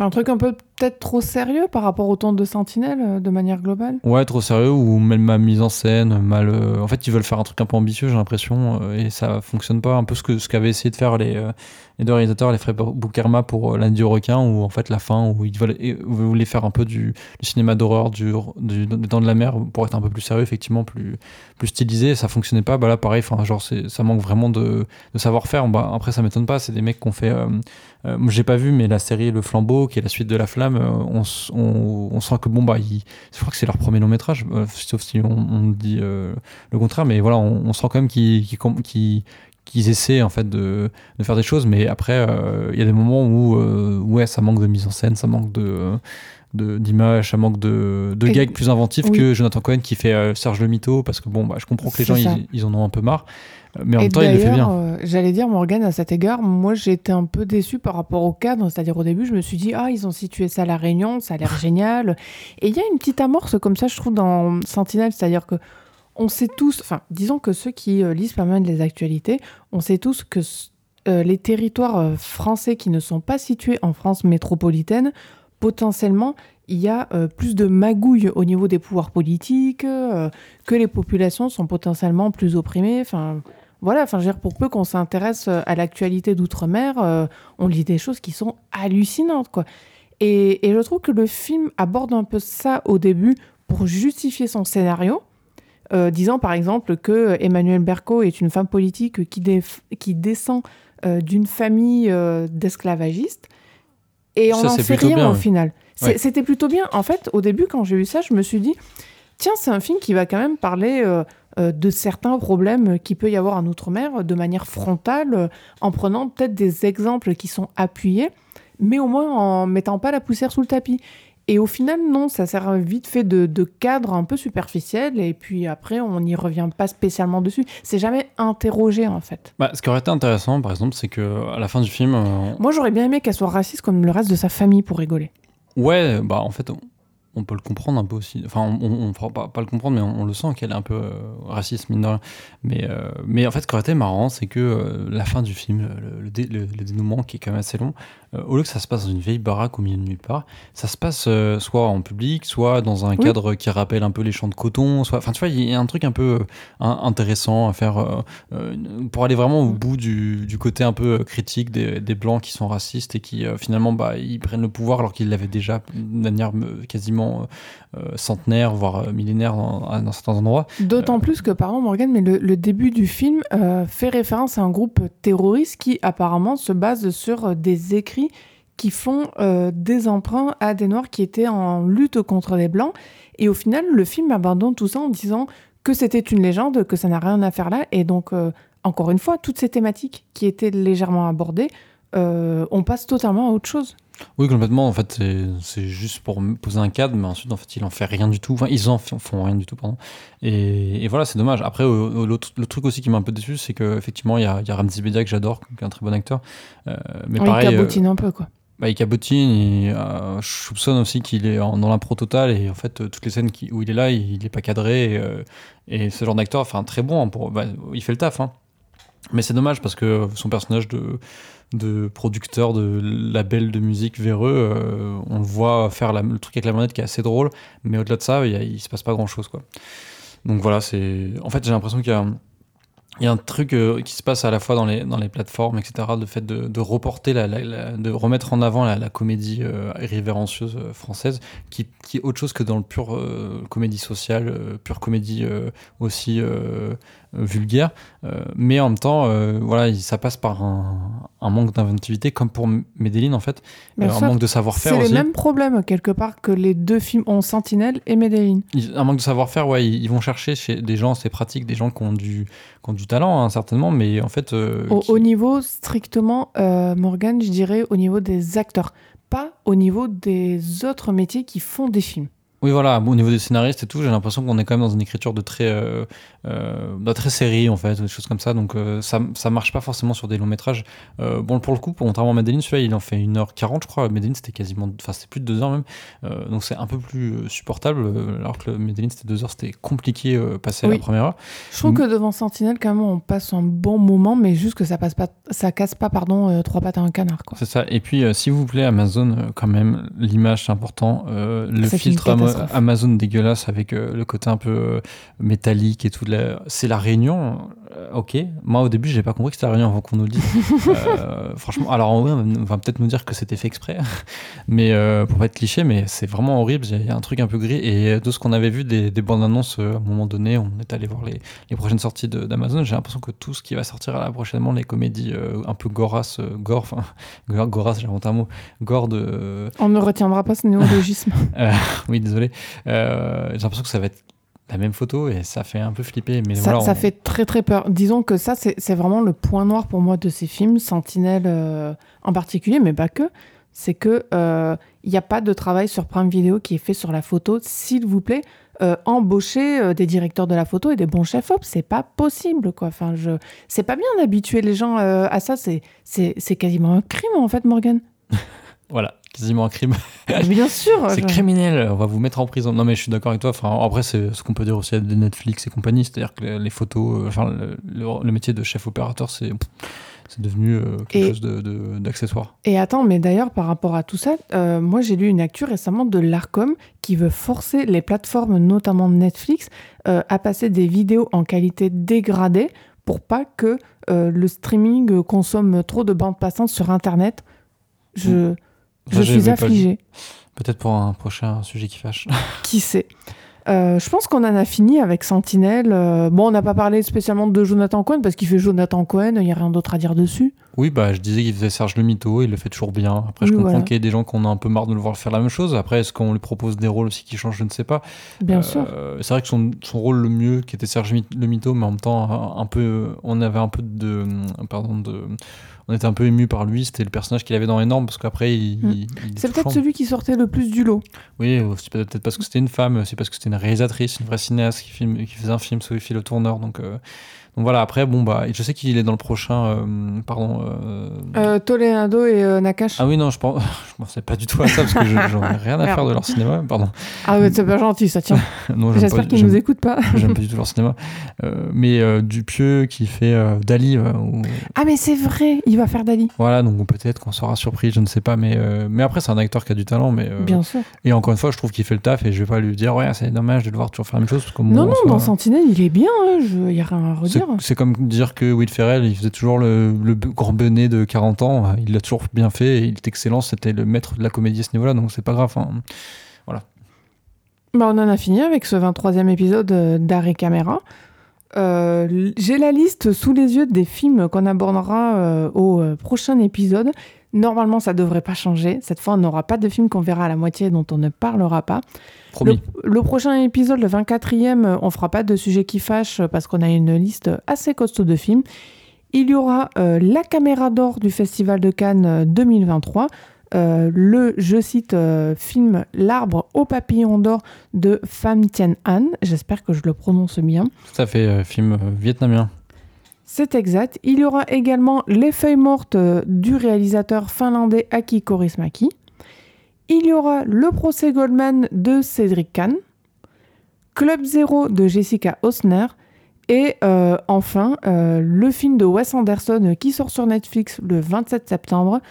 Speaker 2: Un truc un peu peut-être trop sérieux par rapport au ton de Sentinelle, euh, de manière globale?
Speaker 1: Ouais, trop sérieux ou même ma mise en scène, mal. euh, En fait, ils veulent faire un truc un peu ambitieux, j'ai l'impression, euh, et ça fonctionne pas. Un peu ce que ce qu'avaient essayé de faire les, euh, les deux réalisateurs, les frères Boukerma pour euh, L'Inde du requin, où en fait la fin, où ils voulaient faire un peu du, cinéma d'horreur, du, Dents de la mer, pour être un peu plus sérieux, effectivement, plus, plus stylisé. Ça fonctionnait pas. Bah là, pareil, genre, ça manque vraiment de, savoir-faire. Bah, après, ça m'étonne pas. C'est des mecs qui ont fait. euh, euh, j'ai pas vu, mais la série Le Flambeau, qui est la suite de La Flamme, on, on, sent que bon, bah, je crois que c'est leur premier long métrage, sauf si on, dit le contraire, mais voilà, on, sent quand même qu'ils qu'ils- essaient en fait de, de faire des choses, mais après, euh, il y a des moments où euh, ouais, ça manque de mise en scène, ça manque de de- d'image, ça manque de, de gags plus inventifs
Speaker 2: oui.
Speaker 1: que Jonathan Cohen qui fait euh, Serge le Mytho, parce que bon, bah, je comprends que les gens ils, ils en ont un peu marre, mais en
Speaker 2: Et
Speaker 1: même temps, il le fait bien.
Speaker 2: euh, J'allais dire, Morgan, à cet égard, moi j'étais un peu déçue par rapport au cadre. C'est-à-dire au début, je me suis dit, ah, ils ont situé ça à La Réunion, ça a l'air génial. Et il y a une petite amorce comme ça, je trouve, dans Sentinelle. C'est-à-dire que on sait tous, enfin, disons que ceux qui euh, lisent pas mal les actualités, on sait tous que euh, les territoires euh, français qui ne sont pas situés en France métropolitaine, potentiellement, il y a plus de magouilles au niveau des pouvoirs politiques, que les populations sont potentiellement plus opprimées. Enfin, voilà, enfin, je veux dire, pour peu qu'on s'intéresse à l'actualité d'outre-mer, on lit des choses qui sont hallucinantes, quoi. Et je trouve que le film aborde un peu ça au début pour justifier son scénario, euh, disant par exemple que Emmanuel Berco est une femme politique qui, descend euh, d'une famille euh, d'esclavagistes. Et on n'en sait rien
Speaker 1: bien,
Speaker 2: au
Speaker 1: ouais.
Speaker 2: final.
Speaker 1: Ouais.
Speaker 2: C'était plutôt bien. En fait, au début, quand j'ai vu ça, je me suis dit, tiens, c'est un film qui va quand même parler de certains problèmes qu'il peut y avoir en Outre-mer de manière frontale, en prenant peut-être des exemples qui sont appuyés, mais au moins en mettant pas la poussière sous le tapis. Et au final, non, ça sert vite fait de, de cadre un peu superficiel, et puis après, on n'y revient pas spécialement dessus. C'est jamais interrogé, en fait.
Speaker 1: Bah, ce qui aurait été intéressant, par exemple, c'est que à la fin du film, euh,
Speaker 2: Moi, j'aurais bien aimé qu'elle soit raciste comme le reste de sa famille pour rigoler.
Speaker 1: Ouais, bah en fait, on, peut le comprendre un peu aussi. Enfin, on, on fera pas, pas le comprendre, mais on, on le sent qu'elle est un peu euh, raciste, mine de rien. Mais, euh, mais en fait, ce qui aurait été marrant, c'est que euh, la fin du film, le, le dé- le- le dénouement qui est quand même assez long, au lieu que ça se passe dans une vieille baraque au milieu de nulle part, ça se passe soit en public, soit dans un
Speaker 2: Oui.
Speaker 1: cadre qui rappelle un peu les champs de coton. Soit, enfin, tu vois, il y a un truc un peu intéressant à faire pour aller vraiment au bout du, du côté un peu critique des, des blancs qui sont racistes et qui finalement bah, ils prennent le pouvoir alors qu'ils l'avaient déjà de manière euh, quasiment euh, euh, centenaire voire euh, millénaire dans, certains endroits.
Speaker 2: D'autant plus que, pardon Morgan, mais le, le début du film fait référence à un groupe terroriste qui apparemment se base sur des écrits qui font euh, des emprunts à des Noirs qui étaient en lutte contre les Blancs. Et au final, le film abandonne tout ça en disant que c'était une légende, que ça n'a rien à faire là. Et donc, euh, encore une fois, toutes ces thématiques qui étaient légèrement abordées, euh, on passe totalement à autre chose.
Speaker 1: Oui, complètement. En fait, c'est- juste pour poser un cadre, mais ensuite, en fait, il en fait rien du tout. Enfin, ils en font rien du tout, pardon. Et, et voilà, c'est dommage. Après, euh, le truc aussi qui m'a un peu déçu, c'est qu'effectivement, il y a, il y a Ramzi Bedia que j'adore, qui est un très bon acteur. Euh, mais pareil. euh,
Speaker 2: cabotine un peu, quoi.
Speaker 1: Bah, il cabotine, et, euh, je soupçonne aussi qu'il est en- dans l'impro total et en fait euh, toutes les scènes qui- où il est là, il, il est pas cadré et, euh, et ce genre d'acteur, enfin très bon, hein, pour, bah, il fait le taf. Hein. Mais c'est dommage parce que son personnage de, producteur de label de musique véreux, euh, on le voit faire le truc avec la manette qui est assez drôle, mais au-delà de ça, il, a- il se passe pas grand-chose. Donc voilà, c'est. En fait, j'ai l'impression qu'il y a. un- truc euh, qui se passe à la fois dans les, plateformes, etc., le fait de, reporter, de remettre en avant la, comédie euh, irrévérencieuse euh, française, qui, est autre chose que dans le pur comédie sociale, pure comédie aussi vulgaire. Euh, mais en même temps, euh, voilà, il- ça passe par un, un manque d'inventivité, comme pour Medellin en fait, Euh, un
Speaker 2: sûr,
Speaker 1: manque de savoir-faire
Speaker 2: C'est les
Speaker 1: aussi.
Speaker 2: mêmes problèmes quelque part que les deux films ont Sentinelle et Medellin.
Speaker 1: Un manque de savoir-faire, ouais, ils, ils vont chercher chez des gens, c'est pratique, des gens qui ont du, qui ont du talent, hein, certainement, mais en fait. euh,
Speaker 2: Au,
Speaker 1: qui-
Speaker 2: au niveau strictement, euh, Morgan, je dirais au niveau des acteurs, pas au niveau des autres métiers qui font des films.
Speaker 1: Oui, voilà, au niveau des scénaristes et tout, j'ai l'impression qu'on est quand même dans une écriture de très, euh, euh, de très série, en fait, ou des choses comme ça. Donc, euh, ça, ça marche pas forcément sur des longs métrages. Euh, bon, pour le coup, contrairement à Medellin, celui-là, il en fait 1h40, je crois. Medellin, c'était quasiment, enfin, c'était plus de 2 heures même. Donc, c'est un peu plus supportable, alors que Medellin, c'était 2 heures, c'était compliqué passer à la première heure.
Speaker 2: Je trouve que devant Sentinelle, quand même, on passe un bon moment, mais juste que ça passe pas, ça casse pas, pardon, euh, trois pattes à un canard, quoi.
Speaker 1: C'est ça. Et puis, euh, s'il vous plaît, Amazon, euh, quand même, l'image, c'est important. Le
Speaker 2: C'est
Speaker 1: filtre Ama-. Amazon dégueulasse avec le côté un peu métallique et tout. C'est la Réunion. euh, ok. Moi, au début, j'ai pas compris que c'était la Réunion avant qu'on nous le dise. Euh, franchement, alors en vrai, on va peut-être nous dire que c'était fait exprès. mais euh, pour pas être cliché, mais c'est vraiment horrible. Il y a un truc un peu gris. Et de ce qu'on avait vu des, des bandes annonces, euh, à un moment donné, on est allé voir les, les prochaines sorties d'Amazon. J'ai l'impression que tout ce qui va sortir là prochainement, les comédies euh, un peu goras, euh, gore, enfin, Goras, j'ai inventé un mot. Gore de.
Speaker 2: On ne retiendra pas ce néologisme.
Speaker 1: Oui, désolé. Euh, j'ai l'impression que ça va être la même photo et ça fait un peu flipper. Mais
Speaker 2: ça,
Speaker 1: voilà,
Speaker 2: ça
Speaker 1: on-
Speaker 2: fait très très peur. Disons que ça, c'est vraiment le point noir pour moi de ces films, Sentinelle euh, en particulier, mais pas que. C'est que euh, il n'y a pas de travail sur Prime Video qui est fait sur la photo. S'il vous plaît, euh, embauchez euh, des directeurs de la photo et des bons chefs op, c'est pas possible quoi. Enfin, je, c'est pas bien d'habituer les gens euh, à ça. C'est, c'est, c'est quasiment un crime en fait, Morgan.
Speaker 1: Voilà, quasiment un crime.
Speaker 2: bien sûr.
Speaker 1: c'est criminel, on va vous mettre en prison. Non, mais je suis d'accord avec toi. Enfin, après, c'est ce qu'on peut dire aussi de Netflix et compagnie. C'est-à-dire que les- photos, euh, enfin, le, le- le métier de chef opérateur, c'est. C'est devenu euh, quelque
Speaker 2: Et-
Speaker 1: chose de- de- d'accessoire.
Speaker 2: Et attends, mais d'ailleurs, par rapport à tout ça, euh, moi j'ai lu une actu récemment de l'ARCOM qui veut forcer les plateformes, notamment Netflix, euh, à passer des vidéos en qualité dégradée pour pas que le streaming consomme trop de bandes passantes sur Internet. Je, je
Speaker 1: Ça,
Speaker 2: suis affligée.
Speaker 1: Peut-être pour un prochain sujet qui fâche.
Speaker 2: Qui sait? Euh, je pense qu'on en a fini avec Sentinelle. Euh, bon, on n'a pas parlé spécialement de Jonathan Cohen parce qu'il fait Jonathan Cohen, il n'y a rien d'autre à dire dessus.
Speaker 1: Oui, bah, je disais qu'il faisait Serge le Mito, il le fait toujours bien. Après, je
Speaker 2: Oui,
Speaker 1: comprends
Speaker 2: voilà.
Speaker 1: qu'il y ait des gens qu'on a un peu marre de le voir faire la même chose. Après, est-ce qu'on lui propose des rôles aussi qui changent Je ne sais pas.
Speaker 2: Bien
Speaker 1: Euh,
Speaker 2: sûr.
Speaker 1: C'est vrai que son, son rôle le mieux, qui était Serge le Mito, mais en même temps, un, peu, on avait un peu de. Pardon, de. On était un peu ému par lui, c'était le personnage qu'il avait dans Énorme, parce qu'après, il,
Speaker 2: Mm.
Speaker 1: il- il est
Speaker 2: C'est peut-être celui qui sortait le plus du lot.
Speaker 1: Oui, c'est peut-être parce que c'était une femme, c'est parce que c'était une réalisatrice, une vraie cinéaste qui, filme, qui faisait un film, Sophie le tourneur. Donc, euh, donc voilà, après, bon, bah, je sais qu'il est dans le prochain. euh, pardon. euh,
Speaker 2: Euh, Toledo et euh, Nakash.
Speaker 1: ah oui, non, je pense, je pensais pas du tout à ça parce que je- j'en ai rien à faire de leur cinéma. Pardon.
Speaker 2: Ah ouais, c'est pas gentil, ça tient. J'espère qu'ils nous écoutent pas.
Speaker 1: J'aime pas du tout leur cinéma. Mais Dupieux qui fait Dali.
Speaker 2: Ah mais c'est vrai, il va faire Dali.
Speaker 1: Voilà, donc peut-être qu'on sera surpris, je ne sais pas. Mais, mais après, c'est un acteur qui a du talent. Mais,
Speaker 2: Bien sûr.
Speaker 1: Et encore une fois, je trouve qu'il fait le taf et je vais pas lui dire, ouais, c'est dommage de devoir toujours faire la même chose. Parce
Speaker 2: Non, non, dans Sentinelle, il est bien, hein, il y a rien à
Speaker 1: c'est c'est comme dire que Will Ferrell, il faisait toujours le, le grand benet de 40 ans. Il l'a toujours bien fait et il est excellent. C'était le maître de la comédie à ce niveau-là, donc c'est pas grave. hein.
Speaker 2: Bah, on en a fini avec ce 23e épisode euh, d'Arrêt Caméra. Euh, J'ai la liste sous les yeux des films qu'on abordera euh, au prochain épisode. Normalement, ça devrait pas changer. Cette fois, on n'aura pas de film qu'on verra à la moitié dont on ne parlera pas.
Speaker 1: Promis.
Speaker 2: Le, le prochain épisode, le 24e, euh, on fera pas de sujet qui fâche euh, parce qu'on a une liste assez costaud de films. Il y aura euh, la caméra d'or du Festival de Cannes euh, 2023. euh, le, je cite, euh, film L'arbre au papillon d'or de Pham Thien Han. J'espère que je le prononce bien.
Speaker 1: Tout à fait, euh, film euh, vietnamien.
Speaker 2: C'est exact. Il y aura également Les feuilles mortes euh, du réalisateur finlandais Aki Kaurismäki. Il y aura Le procès Goldman de Cédric Kahn. Club Zéro de Jessica Osner. Et euh, enfin, euh, le film de Wes Anderson qui sort sur Netflix le 27 septembre,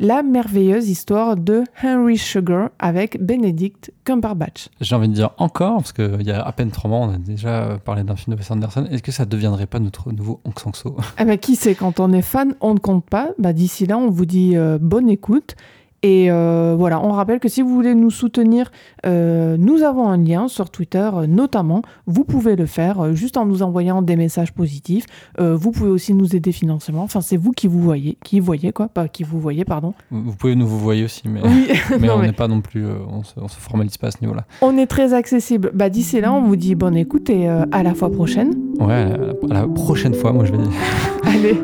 Speaker 2: la merveilleuse histoire de Henry Sugar avec Benedict Cumberbatch.
Speaker 1: J'ai envie de dire encore, parce qu'il y a à peine trois mois, on a déjà parlé d'un film de Wes Anderson. Est-ce que ça ne deviendrait pas notre nouveau Hong Sang-soo
Speaker 2: Eh ben, qui sait, quand on est fan, on ne compte pas. Bah, D'ici là, on vous dit euh, bonne écoute. Et euh, voilà, on rappelle que si vous voulez nous soutenir, euh, nous avons un lien sur Twitter euh, notamment. Vous pouvez le faire juste en nous envoyant des messages positifs. Vous pouvez aussi nous aider financièrement. Enfin, c'est vous qui vous voyez, qui voyez quoi, pas qui vous voyez, pardon.
Speaker 1: Vous pouvez nous vous voyez aussi, mais,
Speaker 2: Oui,
Speaker 1: mais
Speaker 2: non,
Speaker 1: on
Speaker 2: mais
Speaker 1: n'est pas non plus, on se, on se formalise pas à ce niveau-là.
Speaker 2: on est très accessible. Bah d'ici là, on vous dit bonne écoute et à la fois prochaine.
Speaker 1: Ouais, à la, à la prochaine fois, moi je vais dire
Speaker 2: Allez,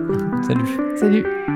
Speaker 1: salut.
Speaker 2: salut.